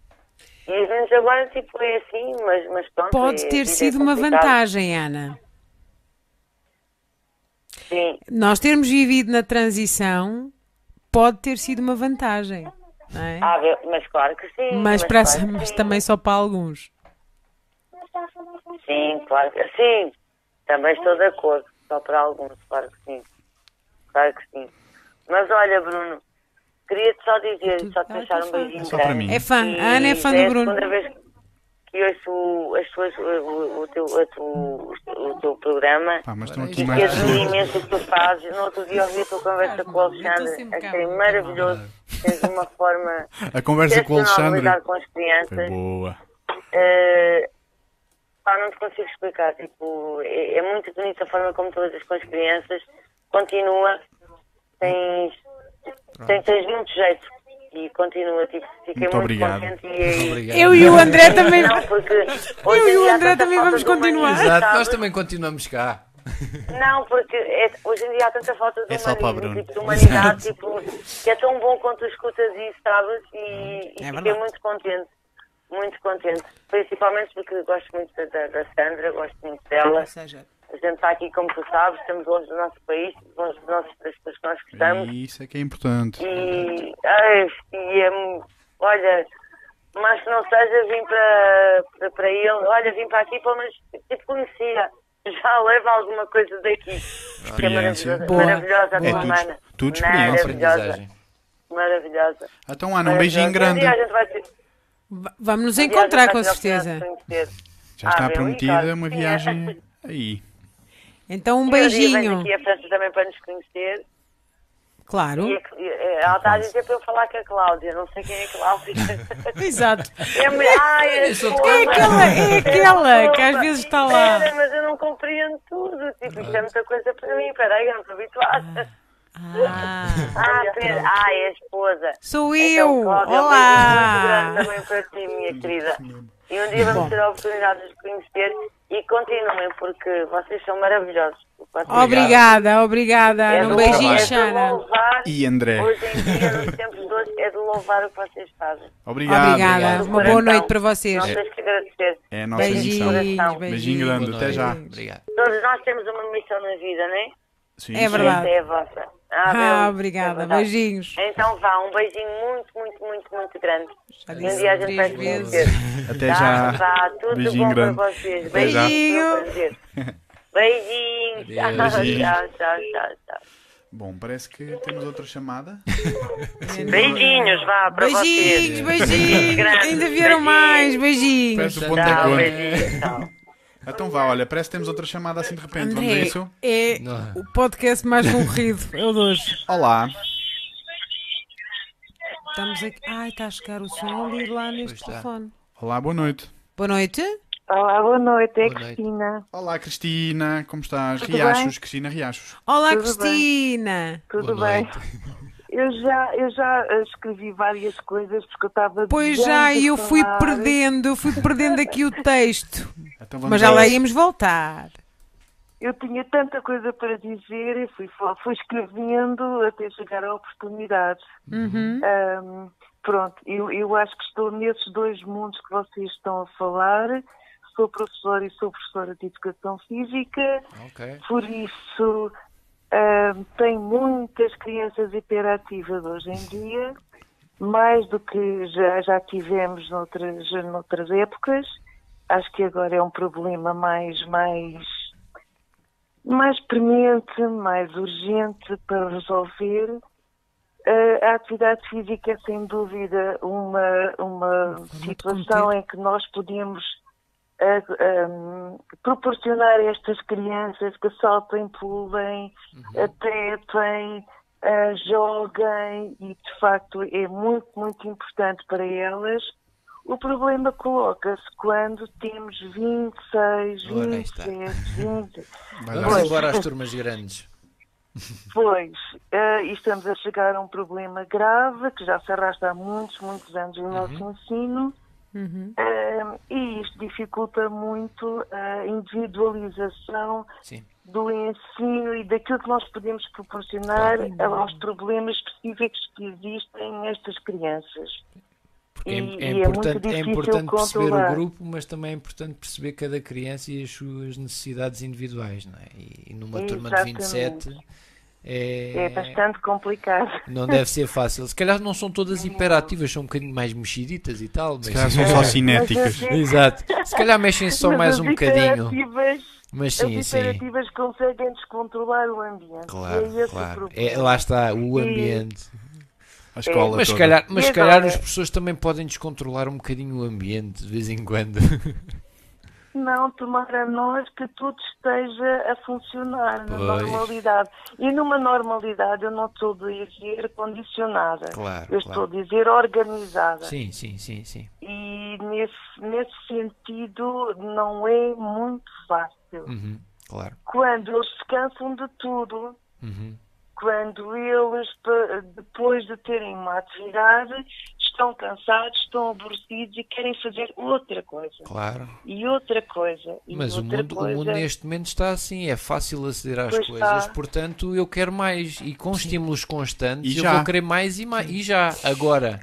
E vivemos agora, tipo, é assim, mas, mas pronto. Pode é- ter é sido uma complicado. vantagem, Ana. Sim, Nós termos vivido na transição pode ter sido uma vantagem. Não é? ah, mas claro que sim. mas, para, claro que mas sim. também só para alguns. Sim, claro que sim. Também estou de acordo. Só para alguns, claro que sim. Claro que sim. Mas olha, Bruno, queria-te só dizer, só te Ah, deixar tu um beijinho É só para grande. mim. É fã. A Ana é fã é do Bruno. Que ouço as tuas, o, o, o teu, tu- o teu programa. Pá, mas estão aqui E que admiro imenso o que tu fazes. No outro dia ouvi a tua conversa com o Alexandre. Achei maravilhoso. Tens uma forma A conversa com o de lidar Alexandre com as foi crianças. boa. Eh, pá, não te consigo explicar. Tipo, é, é muito bonita a forma como tu lidas com as crianças. Continua. Tens, tens, tens muito jeito. E continua. Tipo, fiquei Muito muito, obrigado. contente. E, Obrigado. Eu e o André também. Não, porque Eu e o André também vamos continuar. Exato, nós também continuamos cá. Não, porque é- hoje em dia há tanta falta de É só para o humanismo, Bruno. tipo, de humanidade, tipo, que é tão bom quando tu escutas isso, sabes? E, e É fiquei verdade. muito contente, muito contente. Principalmente porque gosto muito da, da Sandra, gosto muito dela. Ou seja, A gente está aqui, como tu sabes, estamos longe do nosso país, longe dos nossos, das pessoas que nós gostamos. Isso é que é importante. E, ai, e é, olha, mas que não seja, vim para, para, para ele, olha, vim para aqui, pelo menos, tipo, conhecia, já leva alguma coisa daqui. Que é Experiência. maravilhosa, Boa. maravilhosa a É tua tudo- mana. tudo experiência. Maravilhosa, maravilhosa. Então, Ana, um beijinho grande. Um vamos nos um encontrar com certeza. Já está Ah, prometida uma viagem aí. Então um E um dia vem beijinho. aqui a França também para nos conhecer. Claro. E, a- e- ela está a dizer para eu falar com a Cláudia, não sei quem é a Cláudia. Exato. É a mulher- Ai, a esposa. É aquela, é aquela que às vezes está lá. Espera, mas eu não compreendo tudo. Tipo, isto é muita coisa para mim. Peraí, eu não estou habituada. Ah, Ah, pera. Ah, é a esposa. sou Então, eu. Cláudia, um Olá. beijinho muito grande também para ti, minha querida. E um dia vamos ter a oportunidade de conhecer. E continuem, porque vocês são maravilhosos. Obrigada, obrigada. É Um beijinho, é Xana. louvar, E André. Hoje em dia, nos tempos de hoje, é de louvar o que vocês fazem. Obrigado. Obrigada. obrigado. Uma boa noite para vocês. Não tens que agradecer. É a nossa missão. Beijinhos, Beijinho Beijinho grande, até já. Obrigado. Todos nós temos uma missão na vida, não é? Sim, É sim. verdade. Essa é a vossa. Ah, bem, obrigada. é. Beijinhos. Então vá, um beijinho muito, muito, muito, muito grande. Já disse dia a gente vai três se vezes. conhecer. Até Tá? já. Vá, tudo Beijinho bom grande. para vocês. Beijinho. Beijinhos. Tchau, Beijinho. tchau, tchau, tchau, tchau. Bom, parece que temos outra chamada. Beijinhos, vá, para Beijinhos, vocês. beijinhos. Grandes, Ainda vieram beijinhos. mais. Beijinhos. Parece o ponto Tchau, beijinhos. Tchau. Então vá, olha, parece que temos outra chamada assim de repente. Vamos a André, isso? é Não. o podcast mais concorrido. É o de hoje. Olá. Estamos aqui. Ai, está a chegar o som ali lá neste Pois está. telefone. Olá, boa noite. Boa noite. Olá, boa noite, é Boa noite. Cristina. Olá, Cristina. Como estás? Tudo Riachos, bem? Cristina Riachos. Olá, Tudo Cristina. Tudo Boa bem? noite. Eu já, eu já eh, escrevi várias coisas porque eu estava. Pois já, e eu fui perdendo, fui perdendo aqui o texto. Então vamos Mas já lá. lá íamos voltar. Eu tinha tanta coisa para dizer e fui, fui escrevendo até chegar à oportunidade. Uhum. Ahm, pronto, eu, eu acho que estou nesses dois mundos que vocês estão a falar. Sou professora e sou professora de Educação Física, Ok. por isso ahm, tenho muitas crianças hiperativas hoje em dia, mais do que já, já tivemos noutras, noutras épocas. Acho que agora é um problema mais, mais, mais premente, mais urgente para resolver. Uh, a atividade física é sem dúvida uma, uma situação em que nós podemos uh, um, proporcionar a estas crianças que saltem, pulem, trepem, uh, joguem e de facto é muito, muito importante para elas. O problema coloca-se quando temos 26, Ora, aí está. 27, 20. Vai lá. Vamos embora às turmas grandes. Pois, eh, e estamos a chegar a um problema grave que já se arrasta há muitos, muitos anos no nosso ensino Uhum. eh, e isto dificulta muito a individualização Sim. do ensino e daquilo que nós podemos proporcionar aos problemas específicos que existem nestas crianças. É, E- é e importante, muito é difícil importante perceber controlar. o grupo, mas também é importante perceber cada criança e as suas necessidades individuais, não é? E, e numa turma de Exatamente. 27 é, É bastante complicado. não deve ser fácil. Se calhar não são todas hiperativas, são um bocadinho mais mexiditas e tal. Mas, Se calhar são só cinéticas. Mas, Exato. Se calhar mexem só mas mais um bocadinho. hiperativas- Mas sim, as sim. imperativas conseguem descontrolar o ambiente. Claro, e é claro. É, lá está, o ambiente. A escola Mas se calhar, mas se calhar as pessoas também podem descontrolar um bocadinho o ambiente de vez em quando. Não, tomara nós que tudo esteja a funcionar na Pois. normalidade. E numa normalidade eu não estou a dizer condicionada. Claro, eu estou claro. a dizer organizada. Sim, sim, sim, sim. E nesse, nesse sentido não é muito fácil. Uhum, claro. Quando eles se cansam de tudo, Uhum. Quando eles, depois de terem uma atividade, estão cansados, estão aborrecidos e querem fazer outra coisa. Claro. E outra coisa. E Mas o outra mundo, o coisa. mundo neste momento está assim, é fácil aceder às Pois coisas, está. portanto eu quero mais. E com estímulos constantes E eu já. vou querer mais e mais. E já, agora,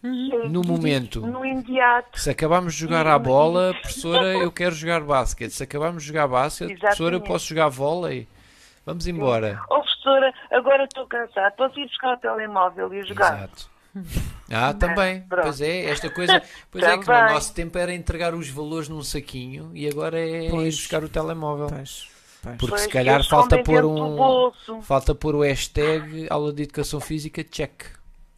Sim, no momento. No imediato. Se acabarmos de jogar à bola, professora, eu quero jogar basquete. Se acabarmos de jogar basquete, professora, eu posso jogar vôlei. Vamos embora. Oh, professora, agora estou cansado. Posso ir buscar o telemóvel e jogar? Exato. Ah, também. Pronto. Pois é, esta coisa. Pois é que no nosso tempo era entregar os valores num saquinho e agora é ir Pois. buscar o telemóvel. Pois, pois. Porque se calhar falta pôr um. bolso. Falta pôr o hashtag aula de educação física check.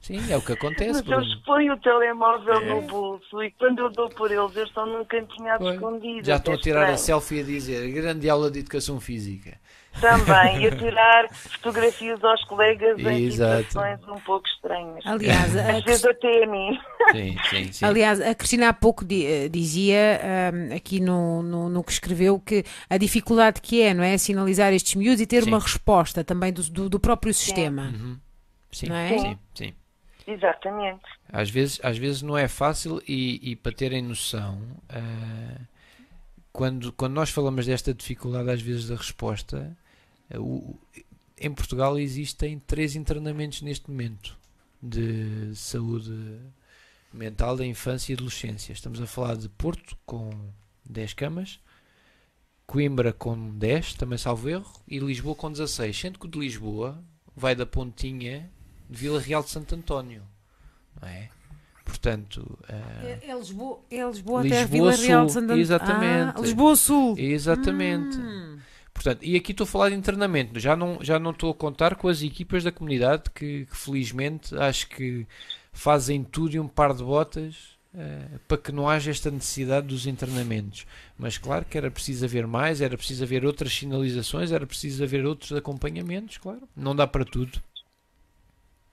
Sim, é o que acontece, Mas eles põem o telemóvel É. no bolso e quando eu dou por eles, eles estão num cantinho escondido. Já estão a É tirar a estranho. selfie a dizer grande aula de educação física. Também, e a tirar fotografias aos colegas em Exato. situações um pouco estranhas. Aliás, a, Às vezes até a mim. Sim, sim, sim. Aliás, a Cristina há pouco eh, dizia ahm, aqui no, no, no que escreveu que a dificuldade que é, não é? Sinalizar estes miúdos e ter Sim. uma resposta também do, do, do próprio sistema. sim, não é? sim, sim. Exatamente. Às vezes, às vezes não é fácil e, e para terem noção, ah, quando, quando nós falamos desta dificuldade às vezes da resposta, o- em Portugal existem três internamentos neste momento de saúde mental da infância e adolescência. Estamos a falar de Porto com 10 camas, Coimbra com 10, também salvo erro, e Lisboa com 16. Sendo que o de Lisboa vai da pontinha de Vila Real de Santo António. Não é? Portanto, ah, É, é Lisboa, é Lisboa até a Lisboa Vila Real de Sul, Santo Antônio. exatamente. Ah, Lisboa Sul. exatamente. Hum. Portanto, e aqui estou a falar de internamento, já não, já não estou a contar com as equipas da comunidade que, que felizmente acho que fazem tudo e um par de botas eh, para que não haja esta necessidade dos internamentos. Mas claro que era preciso haver mais, era preciso haver outras sinalizações, era preciso haver outros acompanhamentos, claro. Não dá para tudo.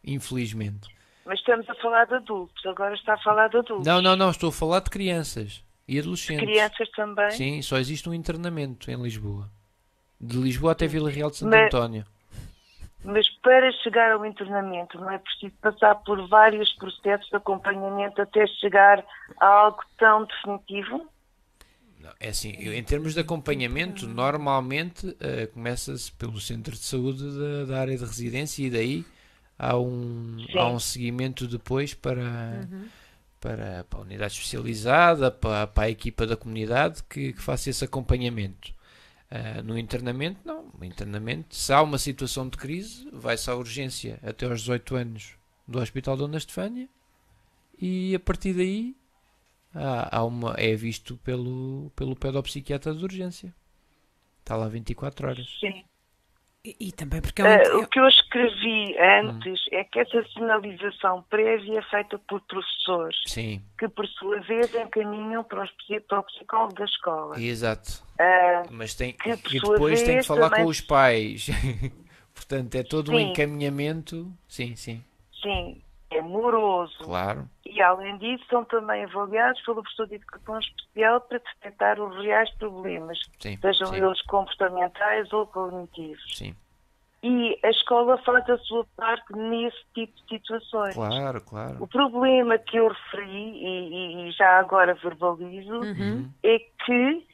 Infelizmente. Mas estamos a falar de adultos, agora está a falar de adultos. Não, não, não, estou a falar de crianças e adolescentes. Crianças também. Sim, só existe um internamento em Lisboa. De Lisboa até Vila Real de Santo Mas- António. Mas para chegar ao internamento não é preciso passar por vários processos de acompanhamento até chegar a algo tão definitivo? Não, é assim, eu- em termos de acompanhamento, normalmente eh, começa-se pelo centro de saúde da, da área de residência e daí há um, Sim. há um seguimento depois para, para, para a unidade especializada, para, para a equipa da comunidade que, que faça esse acompanhamento. Ah, no internamento, não. No internamento, se há uma situação de crise, vai-se à urgência até aos 18 anos do Hospital Dona Estefânia e a partir daí há, há uma, é visto pelo, pelo pedopsiquiatra de urgência. Está lá 24 horas. Sim. E, e também porque é um, Eh, o que eu escrevi antes Hum. é que essa sinalização prévia é feita por professores, Sim, que por sua vez encaminham para, os para o psicólogo da escola. exato. Ah, Mas tem, Que, e depois tem que falar também- com os pais. Portanto, é todo um Sim. encaminhamento. Sim, sim, sim, é moroso. claro. E, além disso, são também avaliados pelo professor de educação especial para detectar os reais problemas, Sim, sejam sim, eles comportamentais ou cognitivos. sim. E a escola faz a sua parte nesse tipo de situações. Claro, claro. O problema que eu referi, e, e- e já agora verbalizo, Uhum. é que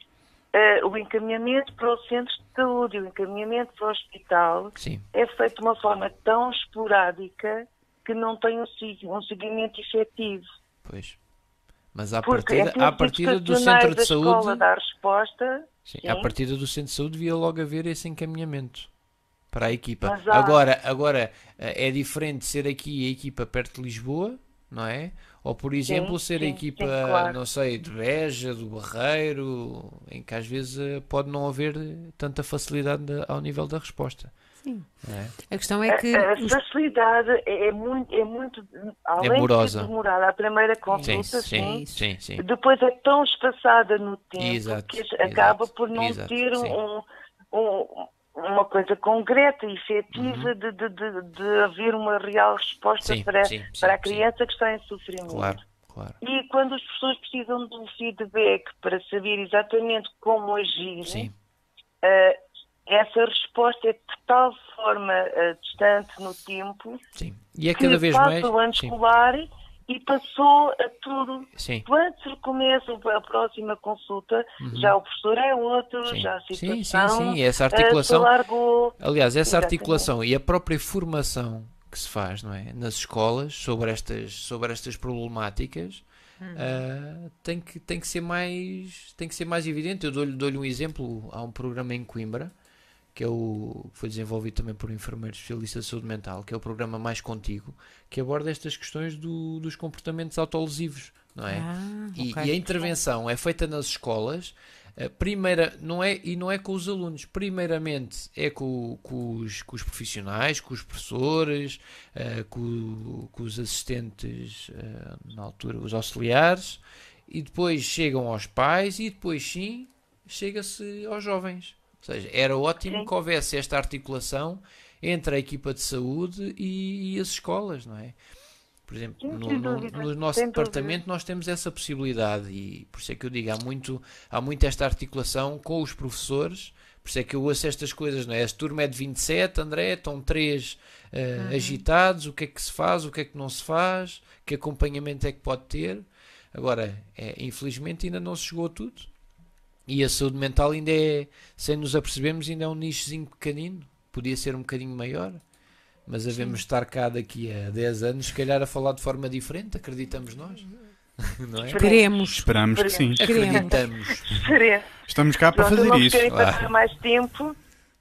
eh, o encaminhamento para o centro de saúde e o encaminhamento para o hospital Sim, é feito de uma forma tão esporádica que não tem um, um seguimento efetivo. pois. Mas à Porque partida, em à partida do centro de da escola saúde. dar resposta, Sim, sim. à partida do centro de saúde devia logo haver esse encaminhamento para a equipa. Mas Agora, agora eh, é diferente ser aqui a equipa perto de Lisboa, não é? Ou por exemplo ser a sim, equipa, sim, claro. não sei, de Beja, do Barreiro, em que às vezes eh, pode não haver tanta facilidade de- ao nível da resposta. Sim. é? A questão é que a, a facilidade é, é muito, é muito, além morosa. de ser demorada a primeira consulta, sim, sim, sim, sim. depois é tão espaçada no tempo Exato, que exato, acaba por não exato, ter um, um- uma coisa concreta e Uhum. efetiva de, de, de, de haver uma real resposta Sim, para, sim, sim, para a sim. criança que está em sofrimento. Claro, claro. E quando as pessoas precisam de um feedback para saber exatamente como agir, Sim, eh, essa resposta é de tal forma eh, distante no tempo sim. E é que cada vez passa mais. o ano sim. escolar e passou a tudo. Sim. Antes do começo, a próxima consulta, já o professor é outro, Uhum. Sim. já a Sim, situação sim, sim, essa eh, articulação- se largou. Aliás, essa Exatamente. articulação e a própria formação que se faz não é? nas escolas sobre estas, sobre estas problemáticas ah, tem, que, tem, que ser mais, tem que ser mais evidente. Eu dou-lhe dou-lhe um exemplo. Há um programa em Coimbra que é o foi desenvolvido também por um enfermeiro especialista de saúde mental, que é o programa Mais Contigo, que aborda estas questões do- dos comportamentos autolesivos, não é? Ah, E, ok. e a intervenção é feita nas escolas. eh, Primeira, não é, e não é com os alunos, primeiramente é com, com os, com os profissionais, com os professores, eh, com, com os assistentes, eh, na altura, os auxiliares, e depois chegam aos pais, e depois sim chega-se aos jovens. Ou seja, era ótimo Sim. que houvesse esta articulação entre a equipa de saúde e, e as escolas, não é? Por exemplo, no, no- no nosso departamento nós temos essa possibilidade e por isso é que eu digo, há muito, há muito esta articulação com os professores, por isso é que eu ouço estas coisas, não é? A turma é de 27, André, estão três eh, agitados, o que é que se faz, o que é que não se faz, que acompanhamento é que pode ter. Agora, é, infelizmente ainda não se chegou a tudo. E a saúde mental ainda é, sem nos apercebermos, ainda é um nichozinho pequenino. Podia ser um bocadinho maior. Mas havemos estar cá daqui a 10 anos, se calhar a falar de forma diferente, acreditamos nós. Não é? Queremos. Esperamos que sim. Queremos. Acreditamos. Sereno. Estamos cá para Pronto, fazer não isso. queria Ah. passar mais tempo.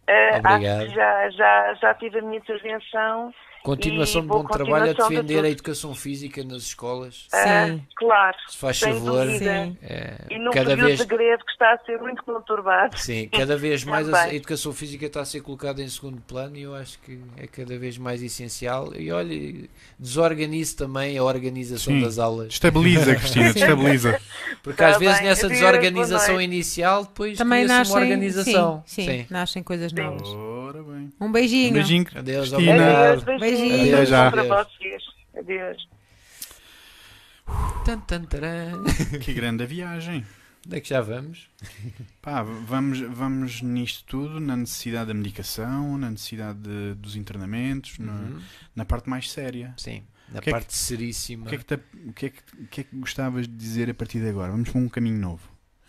Que já, já, já tive a minha intervenção. Continuação de bom trabalho a continuação de defender a educação física nas escolas. Ah, Sim. claro. Se faz sem favor, dúvida. Sim. é, E num cada período vez, de greve que está a ser muito conturbado. sim, cada vez mais a, educação física está a ser colocada em segundo plano e eu acho que é cada vez mais essencial. E olha, desorganize também a organização Sim. das aulas. Estabiliza, Cristina, destabiliza. Porque Tá às vezes bem. nessa Adeus, boa desorganização inicial depois Também nascem, uma organização. Sim, sim, nascem coisas novas. Ora bem. Um Um beijinho. beijinho, Adeus, Cristina. Adeus. Beijinho. Adeus já. Para Adeus. vocês. Adeus. Tan, tan, taran. Que grande a viagem. Onde é que já vamos? Pá, vamos, vamos nisto tudo, na necessidade da medicação, na necessidade de- dos internamentos, na, Uhum. na parte mais séria. Sim, na O que é que- parte seríssima. O que, é que te- o, que é que, o que é que gostavas de dizer a partir de agora? Vamos para um caminho novo.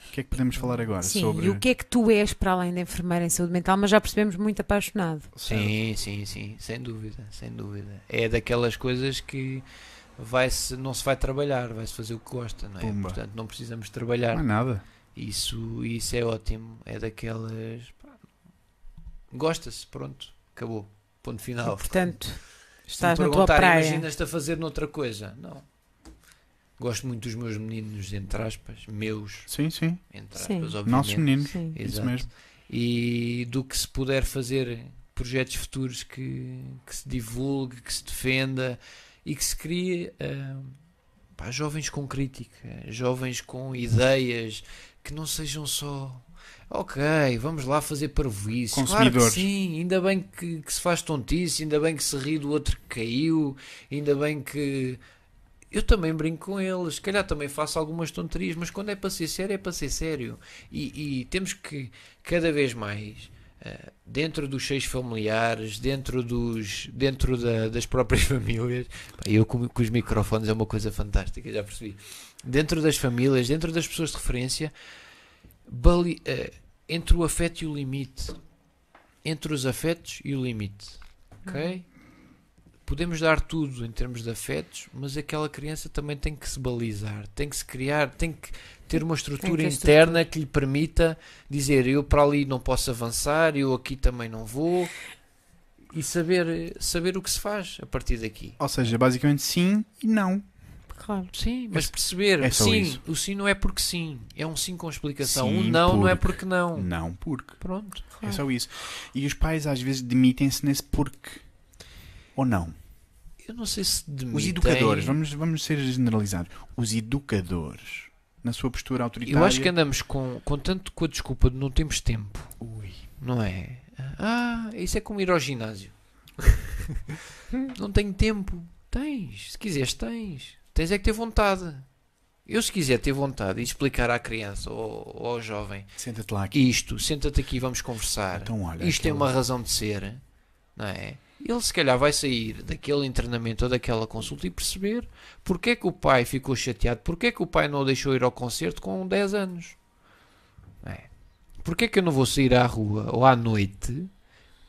O que é que podemos falar agora Sim, sobre. e o que é que tu és para além de enfermeira em saúde mental, mas já percebemos muito apaixonado. Sim, sim, sim, sem dúvida, sem dúvida. É daquelas coisas que vai-se, não se vai trabalhar, vai-se fazer o que gosta, não é? Pumba. Portanto, não precisamos Não é trabalhar. nada. Isso, isso é ótimo. É daquelas. Gosta-se, pronto, acabou. Ponto final. Portanto, Se me estás na tua praia. imaginas-te a fazer noutra coisa? Não. Gosto muito dos meus meninos, entre aspas, meus, Sim, sim. entre Sim. aspas, obviamente. Nossos meninos. Sim. Isso Exato. mesmo. e do que se puder fazer projetos futuros que, que se divulgue, que se defenda e que se crie ah, pá, jovens com crítica, jovens com ideias que não sejam só ok, vamos lá fazer parvoíce. Claro que Consumidores. sim, ainda bem que, que se faz tontice, ainda bem que se ri do outro que caiu, ainda bem que eu também brinco com eles, se calhar também faço algumas tonterias, mas quando é para ser sério, é para ser sério. E, e temos que cada vez mais, eh, dentro dos seios familiares, dentro, dos, dentro da- das próprias famílias, eu com, com os microfones é uma coisa fantástica, já percebi. Dentro das famílias, dentro das pessoas de referência, bali- eh, entre o afeto e o limite, entre os afetos e o limite, ok? Podemos dar tudo em termos de afetos, mas aquela criança também tem que se balizar, tem que se criar, tem que ter uma estrutura ter interna que lhe permita dizer eu para ali não posso avançar, eu aqui também não vou e saber, saber o que se faz a partir daqui. Ou seja, basicamente sim e não. Claro. Sim, mas perceber, é sim, isso. o sim não é porque sim, é um sim com explicação, Sim, um não não é porque. porque não. Não, porque. Pronto. É só isso. E os pais às vezes demitem-se nesse porque. Ou não? Eu não sei se Os demitem- educadores, vamos, vamos ser generalizados. Os educadores, na sua postura autoritária. Eu acho que andamos com, com tanto com a desculpa de não temos tempo, Ui. não é? Ah, isso é como ir ao ginásio. não tenho tempo. Tens, se quiseres, tens. Tens é que ter vontade. Eu, se quiser ter vontade e explicar à criança ou, ou ao jovem Senta-te lá aqui. isto, senta-te aqui e vamos conversar. Então, olha, isto tem aquele- uma razão de ser, não é? Ele se calhar vai sair daquele internamento ou daquela consulta e perceber porque é que o pai ficou chateado, porque é que o pai não o deixou ir ao concerto com 10 anos. É. Porque é que eu não vou sair à rua ou à noite?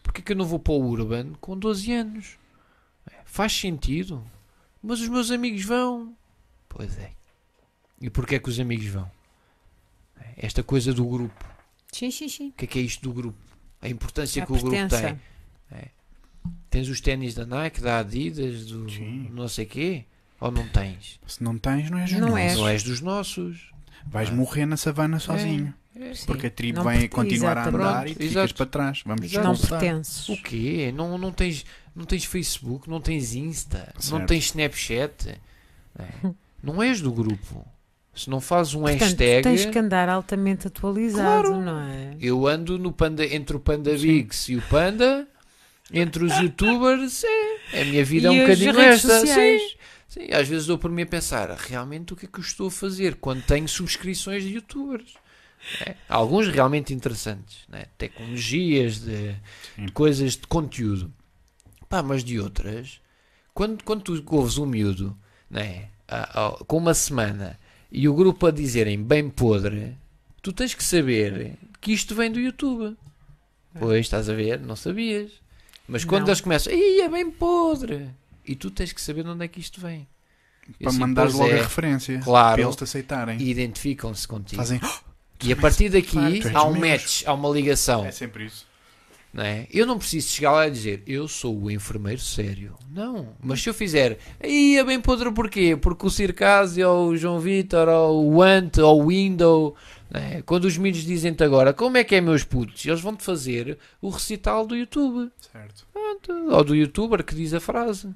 Porque é que eu não vou para o Urban com 12 anos? É. Faz sentido. Mas os meus amigos vão. Pois é. E porquê é que os amigos vão? É. Esta coisa do grupo. Sim, sim, sim. O que é que é isto do grupo? A importância A que o grupo pertença. tem. Tens os ténis da Nike, da Adidas, do Sim. não sei quê? Ou não tens? Se não tens, não és Não nosso. és. Não és dos nossos. Vais morrer na savana sozinho. Sim. Porque a tribo Não vai pertence- continuar a andar e tu Pronto, ficas exato. para trás. Vamos. Não pertences. O quê? Não, não, tens, não tens Facebook, não tens Insta, não Certo. tens Snapchat. É. Não és do grupo. Se não fazes um Portanto, hashtag. tens que andar altamente atualizado, Claro. não é? Eu ando no panda, entre o Panda Bigs e o Panda, entre os youtubers, é, a minha vida é um bocadinho esta. sociais? Sim, sim, às vezes dou por mim a pensar, realmente o que é que eu estou a fazer quando tenho subscrições de youtubers? É, alguns realmente interessantes, né? tecnologias, de, de coisas de conteúdo. Pá, mas de outras, quando, quando tu ouves um miúdo né? ah, ah, com uma semana e o grupo a dizerem bem podre, tu tens que saber que isto vem do YouTube. Pois, estás a ver? Não sabias. Mas quando Não. eles começam, Ih, é bem podre. E tu tens que saber de onde é que isto vem. Para assim, mandares pois logo é, a referência. Claro. Para eles te aceitarem. E identificam-se contigo. Fazem. E a partir daqui Claro, há um match, há uma ligação. É sempre isso. Não é? Eu não preciso chegar lá e dizer eu sou o enfermeiro sério. Não. Mas se eu fizer, aí é bem podre porquê? Porque o Circásio, ou o João Vitor, ou o Ant, ou o Window, é? quando os miúdos dizem-te agora como é que é meus putos, eles vão-te fazer o recital do YouTube. Certo. Ou do youtuber que diz a frase.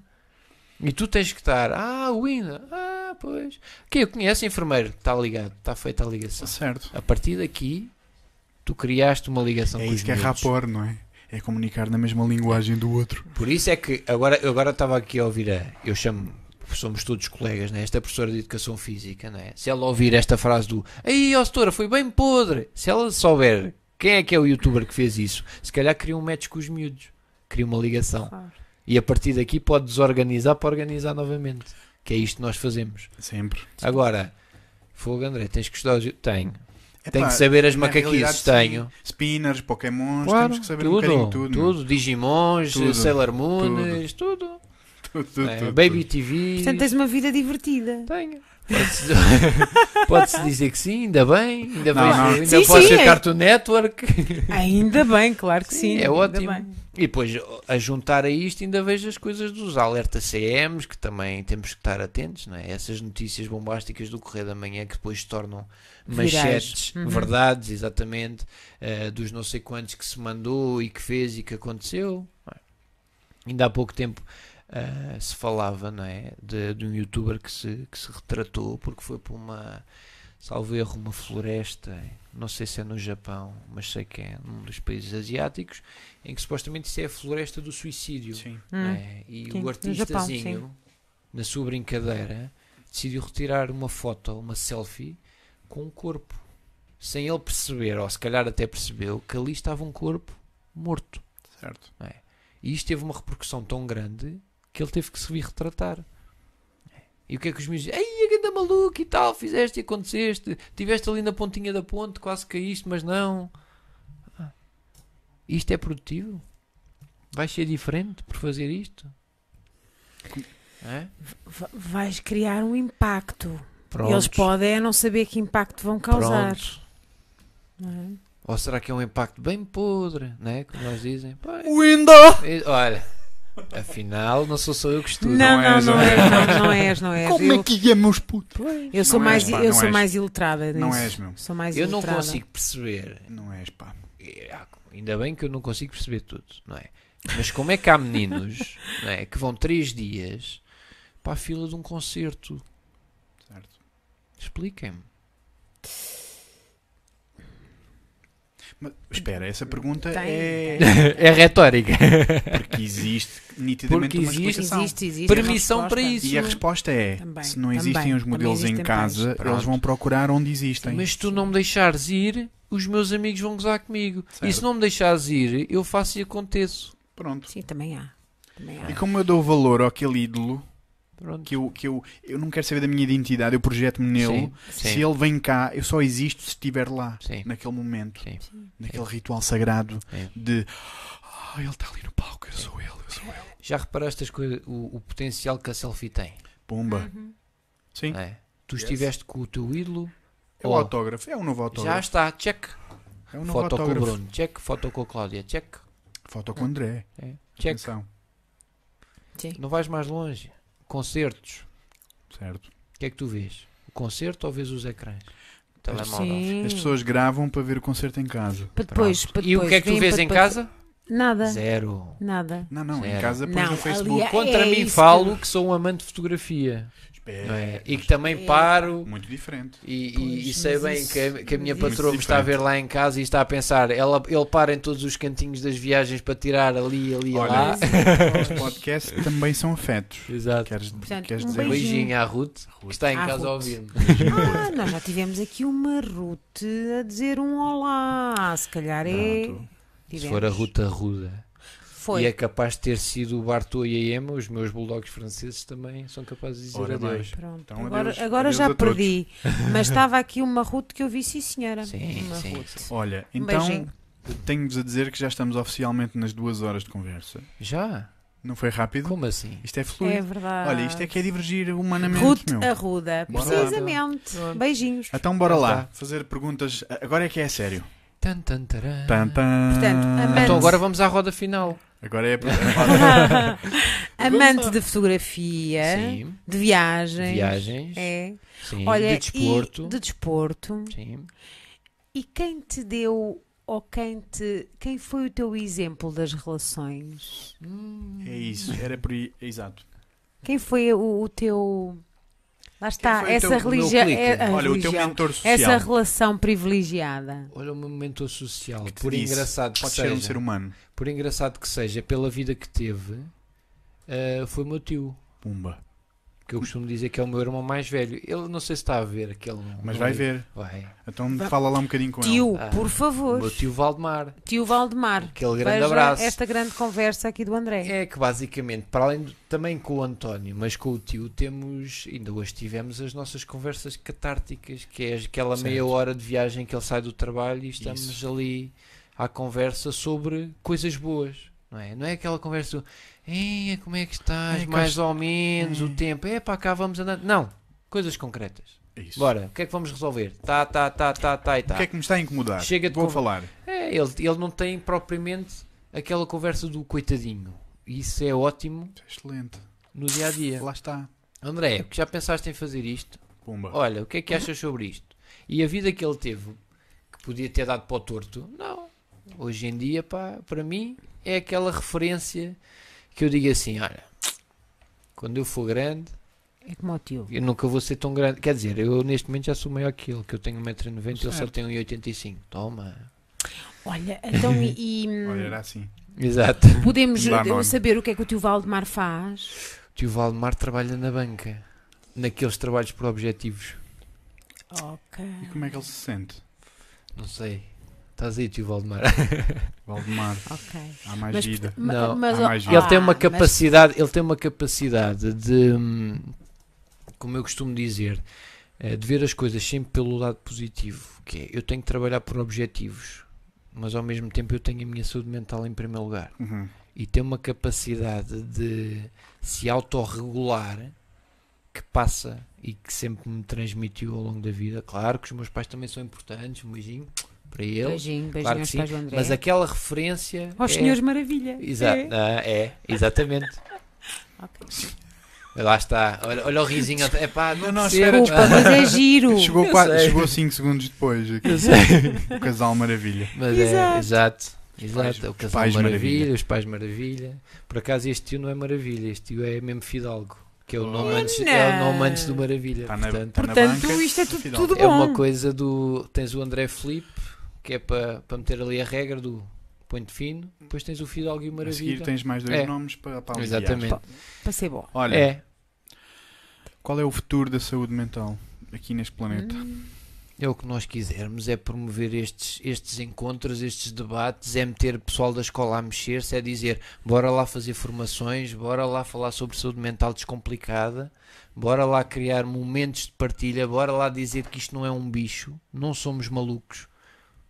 E tu tens que estar, ah, o ah, pois. Quem eu conheço enfermeiro, está ligado, está feita a ligação. Certo. A partir daqui, tu criaste uma ligação É com os isso que é miúdos. rapor, não é? É comunicar na mesma linguagem do outro. Por isso é que agora eu agora estava aqui a ouvir a, eu chamo somos todos colegas, né? esta professora de educação física, né? se ela ouvir esta frase do aí, ó setora, foi bem podre, se ela souber quem é que é o youtuber que fez isso, se calhar cria um match com os miúdos, cria uma ligação Claro. e a partir daqui pode desorganizar para organizar novamente, que é isto que nós fazemos. Sempre. Agora, Fogo André, tens que estudar os... Tenho. Epá, Tenho que saber as macaquices, tenho. Spinners, Pokémons, Claro, temos que saber tudo, um bocadinho tudo. meu. Digimons, Tudo, Sailor Moons, tudo. Tudo, tudo, É, Baby. TV. Portanto, tens uma vida divertida. Tenho. Pode-se pode-se dizer que sim, ainda bem. Ainda, Não, vejo, não. ainda Sim, posso sim, ser é. Cartoon Network. Ainda bem, claro que Sim, sim. é ótimo. bem. E depois, a juntar a isto, ainda vejo as coisas dos alerta CMs, que também temos que estar atentos, não é? Essas notícias bombásticas do Correio da Manhã que depois se tornam manchetes, Uhum. verdades, exatamente, eh, dos não sei quantos que se mandou e que fez e que aconteceu. é? Ainda há pouco tempo eh, se falava, não é? De, de um youtuber que se, que se retratou porque foi para uma, salvo erro, uma floresta, não sei se é no Japão, mas sei que é num dos países asiáticos, em que supostamente isso é a floresta do suicídio. Sim. não Hum. é? E Sim, o no Japão, artistazinho, na sua brincadeira, decidiu retirar uma foto, uma selfie, com um corpo. Sem ele perceber, ou se calhar até percebeu, que ali estava um corpo morto. Certo. E isto teve uma repercussão tão grande que ele teve que se vir retratar. E o que é que os meus dizem? Ai, a ganda maluco e tal, fizeste e aconteceste, estiveste ali na pontinha da ponte, quase caíste, mas não. Ah, Isto é produtivo? Vais ser diferente por fazer isto? É? Va- Vais criar um impacto. Pronto. Eles podem é não saber que impacto vão causar. É? Ou será que é um impacto bem podre, né? Como nós dizem. Window! e- olha, afinal, não sou só eu que estudo. Não, não, és, não não és, não, não és, não és. Como Eu, é que é, meus putos? eu sou Não mais, és, pá, eu não sou és. mais ilustrada Não nisso. és, meu. Sou mais Eu não consigo perceber. Não és, pá. É, Ainda bem que eu não consigo perceber tudo, não é? Mas como é que há meninos não é, que vão três dias para a fila de um concerto? Certo. Expliquem-me. Mas, espera, essa pergunta Tem, é. É retórica. Porque existe nitidamente Porque uma existe- explicação. Existe, existe. Permissão para isso. E a resposta é: Também, se não também. existem os Também modelos em existem casa. Pronto. eles vão procurar onde existem. Mas se tu não me deixares ir, os meus amigos vão gozar comigo. E Certo. se não me deixares ir, eu faço e aconteço. Pronto. Sim, também há. Também E acho. como eu dou valor àquele ídolo, Pronto. que eu, que eu, eu não quero saber da minha identidade, eu projeto-me nele. Sim, sim. Se ele vem cá, eu só existo se estiver lá, Sim. naquele momento, Sim. naquele ritual sagrado Sim. de "Ah, ele está ali no palco, eu sou ele, eu sou ele. Já reparaste as coisas, o, o potencial que a selfie tem? Pumba. Sim, não é? Tu Yes. estiveste com o teu ídolo, é o Oh. autógrafo, é um novo já autógrafo. está, check. É um novo Foto com o autógrafo. Bruno, check. Foto com a Cláudia, check. Foto com o André. É. Check. Atenção, Sim. Não vais mais longe. Concertos. certo. O que é que tu vês? O concerto ou vês os ecrãs? Telemóvel. Sim. As pessoas gravam para ver o concerto em casa. Para depois, para E o depois, que é que tu vês em depois- casa? Nada. Zero. Nada. Não, não, em Zero. casa pões no Facebook. ali- Contra É mim falo que- que sou um amante de fotografia. Espera, é? E que também É. paro Muito diferente. e, e- e sei bem isso- que a, que a minha patroa me está a ver lá em casa e está a pensar. Ela, ele para em todos os cantinhos das viagens para tirar ali, ali, Olha, lá. Os podcasts também são afetos. Exato. Queres, Portanto, queres um dizer beijinho. beijinho à Ruth, que está em À casa a Ruth. ouvir-me. Ah, nós já tivemos aqui uma Ruth a dizer um olá. Se calhar é. Pronto. Se for a Ruth Arruda. Foi. E é capaz de ter sido o Bartô e a Emma, os meus bulldogs franceses também são capazes de dizer Ora adeus. Pronto. Então, agora adeus- agora adeus já a todos. perdi. Mas estava aqui uma Ruth que eu vi, sim, senhora. Sim, uma sim, Ruth. Olha, então tenho-vos a dizer que já estamos oficialmente nas duas horas de conversa. Já? Não foi rápido? Como assim? Isto é É fluido. verdade. Olha, isto é que é divergir humanamente, Ruth meu. Arruda. Bora. Precisamente. Beijinhos. Então bora Já lá, está. fazer perguntas. Agora é que é sério. Tan, tan, taran. Tan, tan. Portanto, amante- Então agora vamos à roda final. Agora é. Amante de fotografia, Sim. de viagens. Viagens. É. Sim. Olha, de desporto. E de desporto. Sim. E quem te deu ou quem te quem foi o teu exemplo das relações? É isso, era por aí. Exato. Quem foi o, o teu Lá está, essa religião, é, Olha, o teu mentor social. essa relação privilegiada. Olha o meu mentor social. Por disse, engraçado que seja. ser um ser humano. Por engraçado que seja, pela vida que teve, eh, foi o meu tio. Pumba. Que eu costumo dizer que é o meu irmão mais velho. Ele não sei se está a ver aquele. Mas vai ver. Vai. Então fala lá um bocadinho com Tio, Ah, por O favor. meu tio Valdemar. Tio Valdemar. Aquele grande Veja abraço. esta grande conversa aqui do André. É que basicamente, para além de- também com o António, mas com o tio, temos, ainda hoje tivemos as nossas conversas catárticas, que é aquela Certo. meia hora de viagem que ele sai do trabalho e estamos Isso. ali à conversa sobre coisas boas, não é? Não é aquela conversa, do, "Ei, como é que estás, É, mais ou menos, o É. tempo, é para cá vamos andando. Não, coisas concretas. Isso. Bora, o que é que vamos resolver? Tá, tá, tá, tá, tá e tá. O que é que me está a incomodar? Chega de Vou falar. É, ele, ele não tem propriamente aquela conversa do coitadinho. Isso é ótimo Excelente. no dia a dia. Lá está. André, já pensaste em fazer isto? Pumba. Olha, o que é que achas sobre isto? E a vida que ele teve, que podia ter dado para o torto, não. Hoje em dia, pá, para mim, é aquela referência que eu digo assim: olha, quando eu for grande, É como o tio. eu nunca vou ser tão grande. Quer dizer, eu neste momento já sou maior que ele, que eu tenho 1,90m e ele só tem 1,85m. Toma. Olha, então e, Olha, era assim. Exato. podemos eh, saber o que é que o tio Valdemar faz? O tio Valdemar trabalha na banca, naqueles trabalhos por objetivos. Ok. E como é que ele se sente? Não sei. Estás aí, tio Valdemar. Valdemar. Ok. Há mais Mas, vida. Não, mas, há mais ah, vida. ele tem uma mas- capacidade, ele tem uma capacidade de, como eu costumo dizer, eh, de ver as coisas sempre pelo lado positivo, que é, eu tenho que trabalhar por objetivos, mas ao mesmo tempo eu tenho a minha saúde mental em primeiro lugar. Uhum. E tem uma capacidade de se autorregular que passa e que sempre me transmitiu ao longo da vida. Claro que os meus pais também são importantes, um beijinho para eles. Beijinho, beijinho Claro sim, pais do André. Mas aquela referência. Aos é- senhores Maravilha. Exa É. ah, é, exatamente. Ok. Lá está, olha, olha o risinho. É pá, não, Não, não, percebo. Desculpa, mas é giro. Chegou, Eu quatro, sei. chegou 5 segundos depois. Aqui. Eu sei. O casal maravilha. Mas Exato. é, exato. Exato, pais- é o casal maravilha, maravilha. os pais maravilha. Por acaso este tio não é maravilha, este tio é mesmo Fidalgo, que é o nome antes, é o nome antes do maravilha. Na, Portanto, na Portanto, banca. isto é tudo, tudo é bom. uma coisa do. Tens o André Felipe, que é para para meter ali a regra do ponto fino, depois tens o Fidalgo e o A Maravilha. seguir tens mais dois É. nomes para, para aliviar. Exatamente. Para ser bom. Olha, É, qual é o futuro da saúde mental aqui neste planeta? Hum, é o que nós quisermos, é promover estes, estes encontros, estes debates, é meter o pessoal da escola a mexer-se, é dizer bora lá fazer formações, bora lá falar sobre saúde mental descomplicada, bora lá criar momentos de partilha, bora lá dizer que isto não é um bicho, não somos malucos,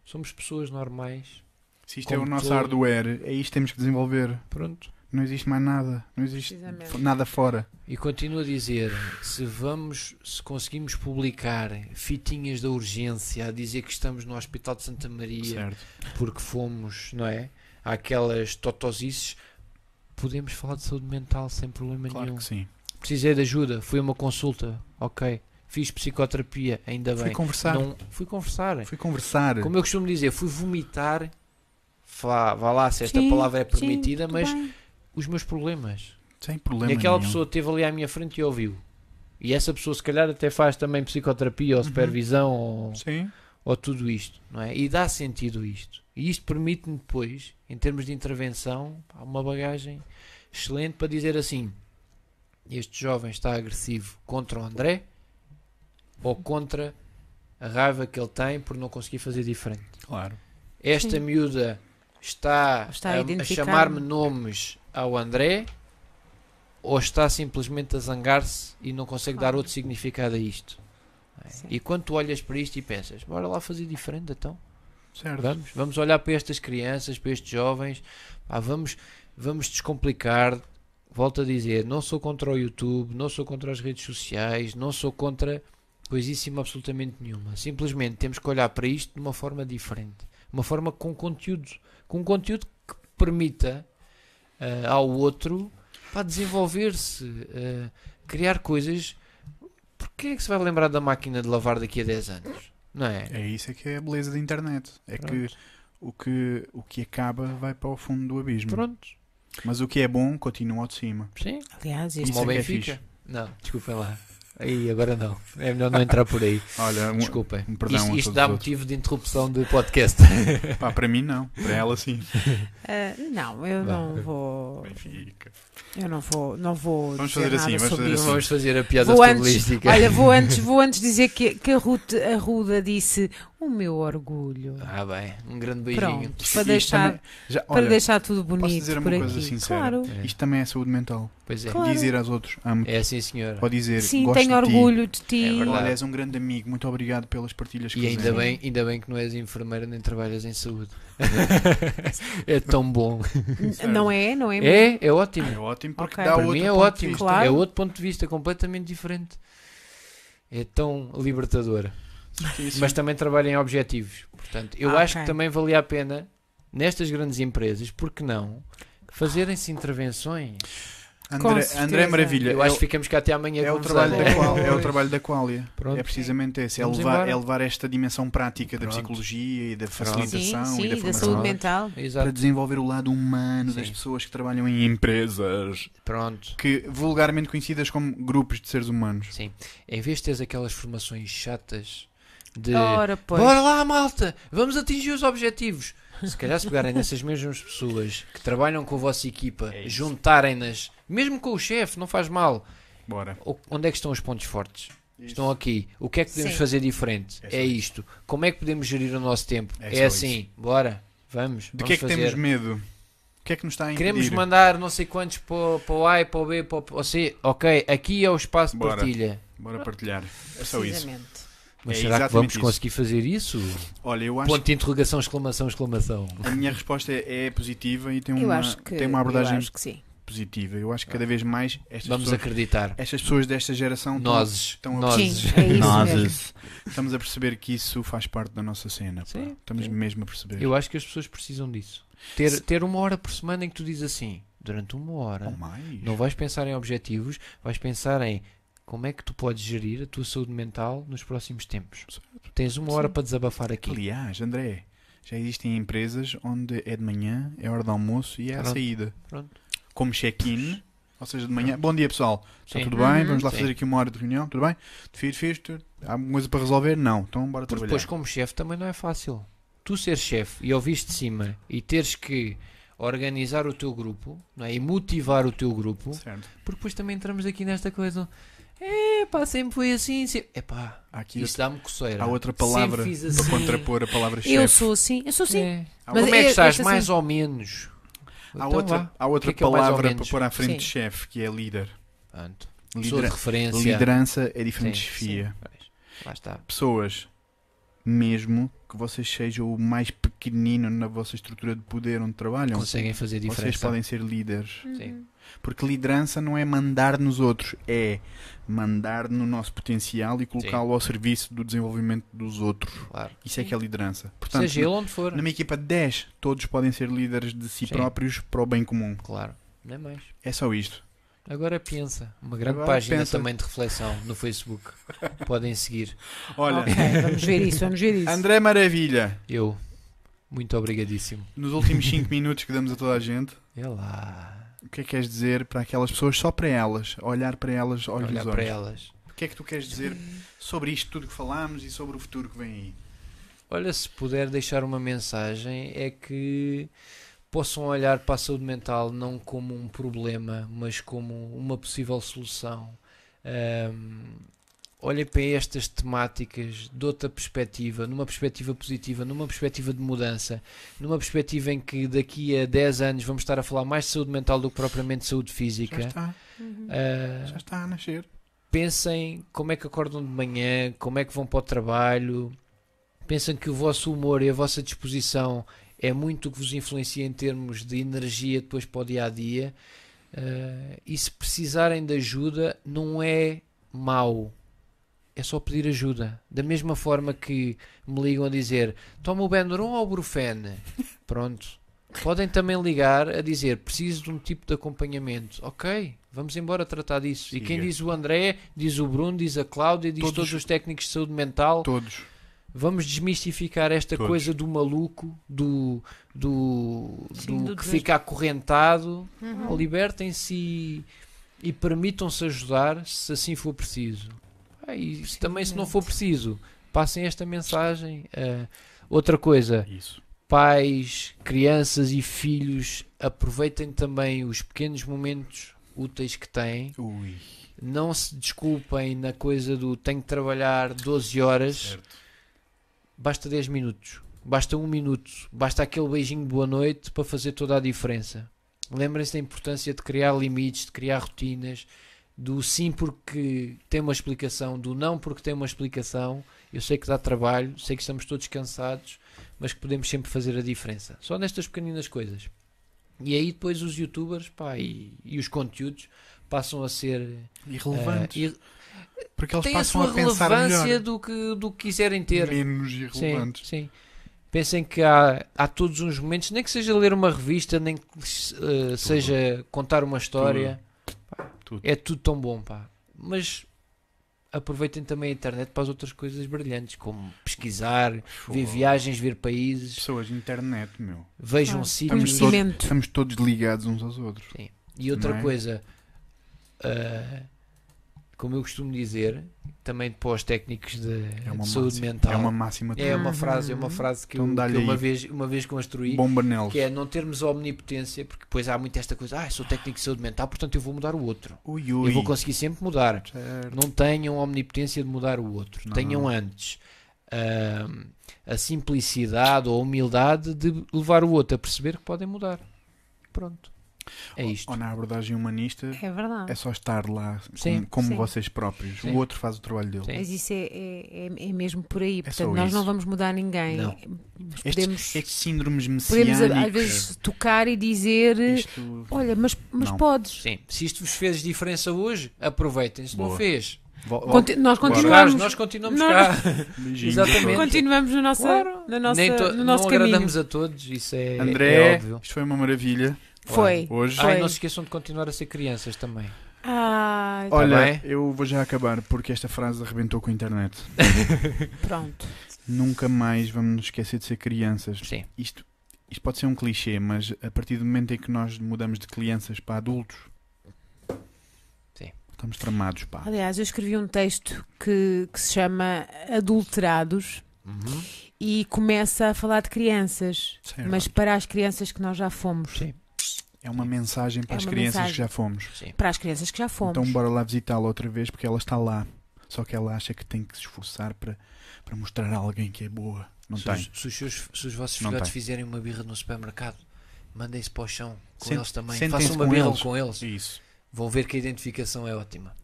somos pessoas normais. Se isto é o nosso todo. hardware, é isto que temos que desenvolver. Pronto. Não existe mais nada. Não existe nada fora. E continuo a dizer, se vamos, se conseguimos publicar fitinhas da urgência a dizer que estamos no Hospital de Santa Maria Certo. porque fomos, não é? Aquelas totosices, podemos falar de saúde mental sem problema Claro nenhum. que sim. Precisei de ajuda, fui a uma consulta, ok. Fiz psicoterapia, ainda Fui bem. conversar. Não, fui conversar. Fui conversar. Como eu costumo dizer, fui vomitar. Vá, vá lá se esta Sim, palavra é sim, permitida, tudo mas bem. os meus problemas. Sem problema E aquela nenhum. pessoa esteve ali à minha frente e ouviu. E essa pessoa, se calhar, até faz também psicoterapia ou Uhum. supervisão ou, Sim. ou tudo isto, não é? E dá sentido isto. E isto permite-me depois, em termos de intervenção, uma bagagem excelente para dizer assim: este jovem está agressivo contra o André ou contra a raiva que ele tem por não conseguir fazer diferente. Claro. Esta Sim. miúda está, Está a a, chamar-me nomes ao André ou está simplesmente a zangar-se e não consegue dar Claro. outro significado a isto. é? E quando tu olhas para isto e pensas, bora lá fazer diferente então. Certo. Vamos, vamos olhar para estas crianças, para estes jovens, pá, vamos, vamos descomplicar. Volto a dizer, não sou contra o YouTube, não sou contra as redes sociais, não sou contra coisíssima absolutamente nenhuma. Simplesmente temos que olhar para isto de uma forma diferente, uma forma com conteúdo, com um conteúdo que permita ah, ao outro para desenvolver-se, ah, criar coisas. Porque é que se vai lembrar da máquina de lavar daqui a 10 anos? Não é? É isso é que é a beleza da internet. É que Pronto. o, que o que acaba vai para o fundo do abismo. Pronto. Mas o que é bom continua ao de cima. Sim. Aliás, Isso Como o é que é Benfica? fixe. não, desculpem lá. Aí, agora não. É melhor não entrar por aí. Olha, um- Desculpem. um perdão isto isto dá os outros. motivo de interrupção de podcast. pá, para mim não. Para ela sim. Ah, não, eu Vá. não vou. Benfica. Eu não vou, não vou Vamos dizer fazer nada assim, vamos sobre fazer isso. assim. Vamos fazer a piada Vou antes, olha, vou antes, vou antes dizer que, que a, Ruth, a Ruda disse o meu orgulho. Ah, bem. Um grande beijinho. Pronto, para deixar, também- já, para olha, deixar tudo posso bonito dizer uma por coisa aqui. sincera? Claro. É. Isto também é saúde mental. Pois é. Claro. Dizer aos outros, amo. É assim, senhor. Ou dizer, Sim, gosto tenho de ti. orgulho de ti. É verdade. Olha, és um grande amigo. Muito obrigado pelas partilhas que E ainda bem, ainda bem que não és enfermeira nem trabalhas em saúde. é tão bom. Não é? Não é? É, é ótimo. É ótimo porque Ok. dá Para outro mim é ponto de ótimo. vista. Claro. É outro ponto de vista completamente diferente. É tão libertador. Sim, sim. Mas também trabalha em objetivos. Portanto, eu Ah, acho ok. que também valia a pena, nestas grandes empresas, porque não, fazerem-se intervenções. André. André Maravilha. Eu é acho que ficamos cá até amanhã É o, trabalho da qual, é o trabalho da Qualia. Pronto. É precisamente esse. É levar, é levar esta dimensão prática da Pronto. psicologia e da Sim, facilitação sim, e da da saúde mental. Exato. para desenvolver o lado humano das Sim. pessoas que trabalham em empresas Pronto. que vulgarmente conhecidas como grupos de seres humanos. Sim. Em vez de teres aquelas formações chatas de Ora, pois. bora lá, malta, vamos atingir os objetivos. Se calhar se pegarem nessas mesmas pessoas que trabalham com a vossa equipa, É isso. juntarem-nas, mesmo com o chefe, não faz mal. Bora. O- Onde é que estão os pontos fortes? Estão aqui. O que é que podemos Sim. fazer diferente? É só É, isso. isto. Como é que podemos gerir o nosso tempo? É É, só assim. Bora. Vamos. De vamos que é que fazer. temos medo? O que é que nos está a impedir? Queremos mandar não sei quantos para, o- para o A, para o B, para o para o C. Ok, aqui é o espaço de Bora. partilha. Bora partilhar. É só isso. Precisamente. Mas É será que vamos isso. conseguir fazer isso? Olha, eu acho Ponto de interrogação, exclamação, exclamação. a minha resposta é, é positiva e tem uma, que, tem uma abordagem eu acho que sim. positiva. Eu acho que cada vez mais estas, Vamos pessoas, acreditar. estas pessoas desta geração estão- Nozes. estão a Nozes. Sim, é. Nozes. Estamos a perceber que isso faz parte da nossa cena. Sim, Estamos sim. mesmo a perceber. Eu acho que as pessoas precisam disso. Ter, ter uma hora por semana em que tu dizes assim, durante uma hora, não vais pensar em objetivos, vais pensar em como é que tu podes gerir a tua saúde mental nos próximos tempos. Tens uma hora Sim. para desabafar aqui. Aliás, André, já existem empresas onde é de manhã, é hora de almoço e é a Pronto. saída. Pronto. Como check-in, ou seja, de manhã. Bom dia, pessoal. Está Sim. tudo bem? Uhum. Vamos lá Sim. fazer aqui uma hora de reunião, tudo bem? Fiz, fiz, tu- há alguma coisa para resolver? Não. Então bora Porque trabalhar. depois, como chefe, também não é fácil. Tu ser chefe e ouvires de cima e teres que organizar o teu grupo não é? e motivar o teu grupo, Certo. porque depois também entramos aqui nesta coisa. É pá, sempre foi assim. Sempre... É pá, Há aqui isso dá-me coceira. há outra palavra Sempre fiz para assim. contrapor a palavra Eu chefe. sou assim, eu sou assim. É. Há Mas Como é que é- estás? assim- Mais ou menos. Há Então outra, vá. há outra O que é que é o mais ou palavra para menos? pôr à frente Sim. de chefe, que é líder. Pronto. Pessoa Lidera- de referência. liderança é diferente Sim, de chefia. Pois. Lá está. Pessoas, mesmo que vocês sejam o mais pequenino na vossa estrutura de poder onde trabalham, Conseguem fazer vocês diferença. podem ser líderes. Sim. Porque liderança não é mandar nos outros, é mandar no nosso potencial e colocá-lo ao serviço do desenvolvimento dos outros. Claro. Isso é que é liderança. Portanto, Seja ele onde for. numa equipa de 10, todos podem ser líderes de si Sim. próprios para o bem comum. Claro. Nem mais. É só isto. Agora pensa. Uma grande Agora página pensa. também de reflexão no Facebook. Podem seguir. Olha, Ok, vamos ver isso, vamos ver isso. André Maravilha, Eu. Muito obrigadíssimo. nos últimos 5 minutos que damos a toda a gente, É lá. O que é que queres dizer para aquelas pessoas, só para elas, olhar para elas, olhos Olhar para elas. O que é que tu queres dizer sobre isto tudo que falámos e sobre o futuro que vem aí? Olha, se puder deixar uma mensagem, é que possam olhar para a saúde mental não como um problema, mas como uma possível solução. Ahm, olhem para estas temáticas de outra perspectiva, numa perspectiva positiva, numa perspectiva de mudança, numa perspectiva em que daqui a 10 anos vamos estar a falar mais de saúde mental do que propriamente de saúde Já física. está, Ah, já está a nascer. pensem como é que acordam de manhã, como é que vão para o trabalho, pensem que o vosso humor e a vossa disposição é muito o que vos influencia em termos de energia depois para o dia a dia. Eh, e se precisarem de ajuda, não é mau. É só pedir ajuda. Da mesma forma que me ligam a dizer toma o Benuron ou o Brufen. Pronto. Podem também ligar a dizer preciso de um tipo de acompanhamento. Ok, vamos embora tratar disso. E quem Siga. diz o André, diz o Bruno, diz a Cláudia, diz Todos- todos, os técnicos de saúde mental. Todos. Vamos desmistificar esta Todos. coisa do maluco, do, do, Sim, do do que fica acorrentado. Uhum. Libertem-se e, e permitam-se ajudar se assim for preciso. Ah, e também se não for preciso, passem esta mensagem. Ah, outra coisa, Isso. pais, crianças e filhos, aproveitem também os pequenos momentos úteis que têm. Ui. Não se desculpem na coisa do tenho que trabalhar 12 horas. Certo. Basta 10 minutos, basta um minuto, basta aquele beijinho de boa noite para fazer toda a diferença. Lembrem-se da importância de criar limites, de criar rotinas, do sim porque tem uma explicação, do não porque tem uma explicação. Eu sei que dá trabalho, sei que estamos todos cansados, mas que podemos sempre fazer a diferença. Só nestas pequeninas coisas. E aí depois os youtubers pá, e, e os conteúdos passam a ser Irrelevantes. eh, ir- porque eles têm a passam sua a, pensar relevância melhor. do que, do que quiserem ter. Menos Sim, irrelevantes. sim. Pensem que há, há todos uns momentos, nem que seja ler uma revista, nem que eh, seja contar uma história, Tudo. É tudo tão bom, pá. Mas aproveitem também a internet para as outras coisas brilhantes, como pesquisar, ver viagens, ver países, Pessoas, internet, meu. vejam Ah, sítios. Estamos todos, estamos todos ligados uns aos outros. E outra é? coisa, ah, como eu costumo dizer, também para os técnicos de, É de saúde máxima. mental, É uma máxima. é uma Uhum. frase, é uma frase que, Então eu, que eu uma, vez, uma vez construí. Bomba neles. Que é não termos a omnipotência, porque depois há muito esta coisa, ah, sou técnico de saúde mental, portanto eu vou mudar o outro. Ui, ui. Eu vou conseguir sempre mudar. Certo. Não tenham a omnipotência de mudar o outro. Não. Tenham antes ahm, a simplicidade ou a humildade de levar o outro a perceber que podem mudar. Pronto. É isto. Ou na abordagem humanista, É verdade. é só estar lá Sim. como, como Sim. vocês próprios. Sim. O outro faz o trabalho dele. Sim. Mas isso é, é, é, é mesmo por aí. só Portanto, nós isso. não vamos mudar ninguém. Não. Estes, podemos, estes síndromes podemos messiânicos. às vezes tocar e dizer: Isto... Olha, mas, mas Não. podes. Sim. Se isto vos fez diferença hoje, aproveitem. Se não Boa. fez, Vo- vo- Conti- nós continuamos, nós continuamos Nós- cá. Exatamente. continuamos no nosso, Claro. na nossa, Nem to- no nosso não caminho. agradamos a todos, isso é, André, é óbvio. isto foi uma maravilha. Foi. Hoje. Ai, não se esqueçam de continuar a ser crianças também. Ai, Olha, bem? eu vou já acabar porque esta frase arrebentou com a internet. pronto. Nunca mais vamos nos esquecer de ser crianças. Sim. Isto, isto pode ser um clichê, mas a partir do momento em que nós mudamos de crianças para adultos, Sim. estamos tramados, pá. Aliás, eu escrevi um texto que, que se chama Adulterados Uhum. e começa a falar de crianças, Certo. mas para as crianças que nós já fomos. Sim. É uma mensagem para É as crianças mensagem. que já fomos. Sim. Para as crianças que já fomos. Então bora lá visitá-la outra vez porque ela está lá. Só que ela acha que tem que se esforçar para, para mostrar a alguém que é boa. Não se, tem. os, se, os seus- se os vossos Não filhotes tem. fizerem uma birra no supermercado, mandem-se para o chão com Sent- eles também. Façam uma com birra eles. com eles. Isso. Vão ver que a identificação é ótima.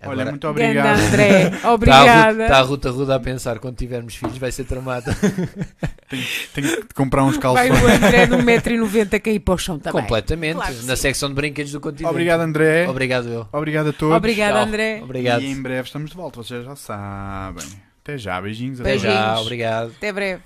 Olha, Agora, muito Ganda obrigado. André, Ruta, obrigada. está a Ruta Ruda a pensar quando tivermos filhos vai ser tramada. Tenho que comprar uns Vai calções. o André no 1,90m cair para o chão também. Completamente. Claro na sim. secção de brinquedos do continente. Obrigado, André. Obrigado eu. Obrigado a todos. Obrigada, Tchau. André. Obrigado. E em breve estamos de volta, vocês já sabem. Até já, beijinhos. Até até já. Beijinhos. Obrigado. Até breve.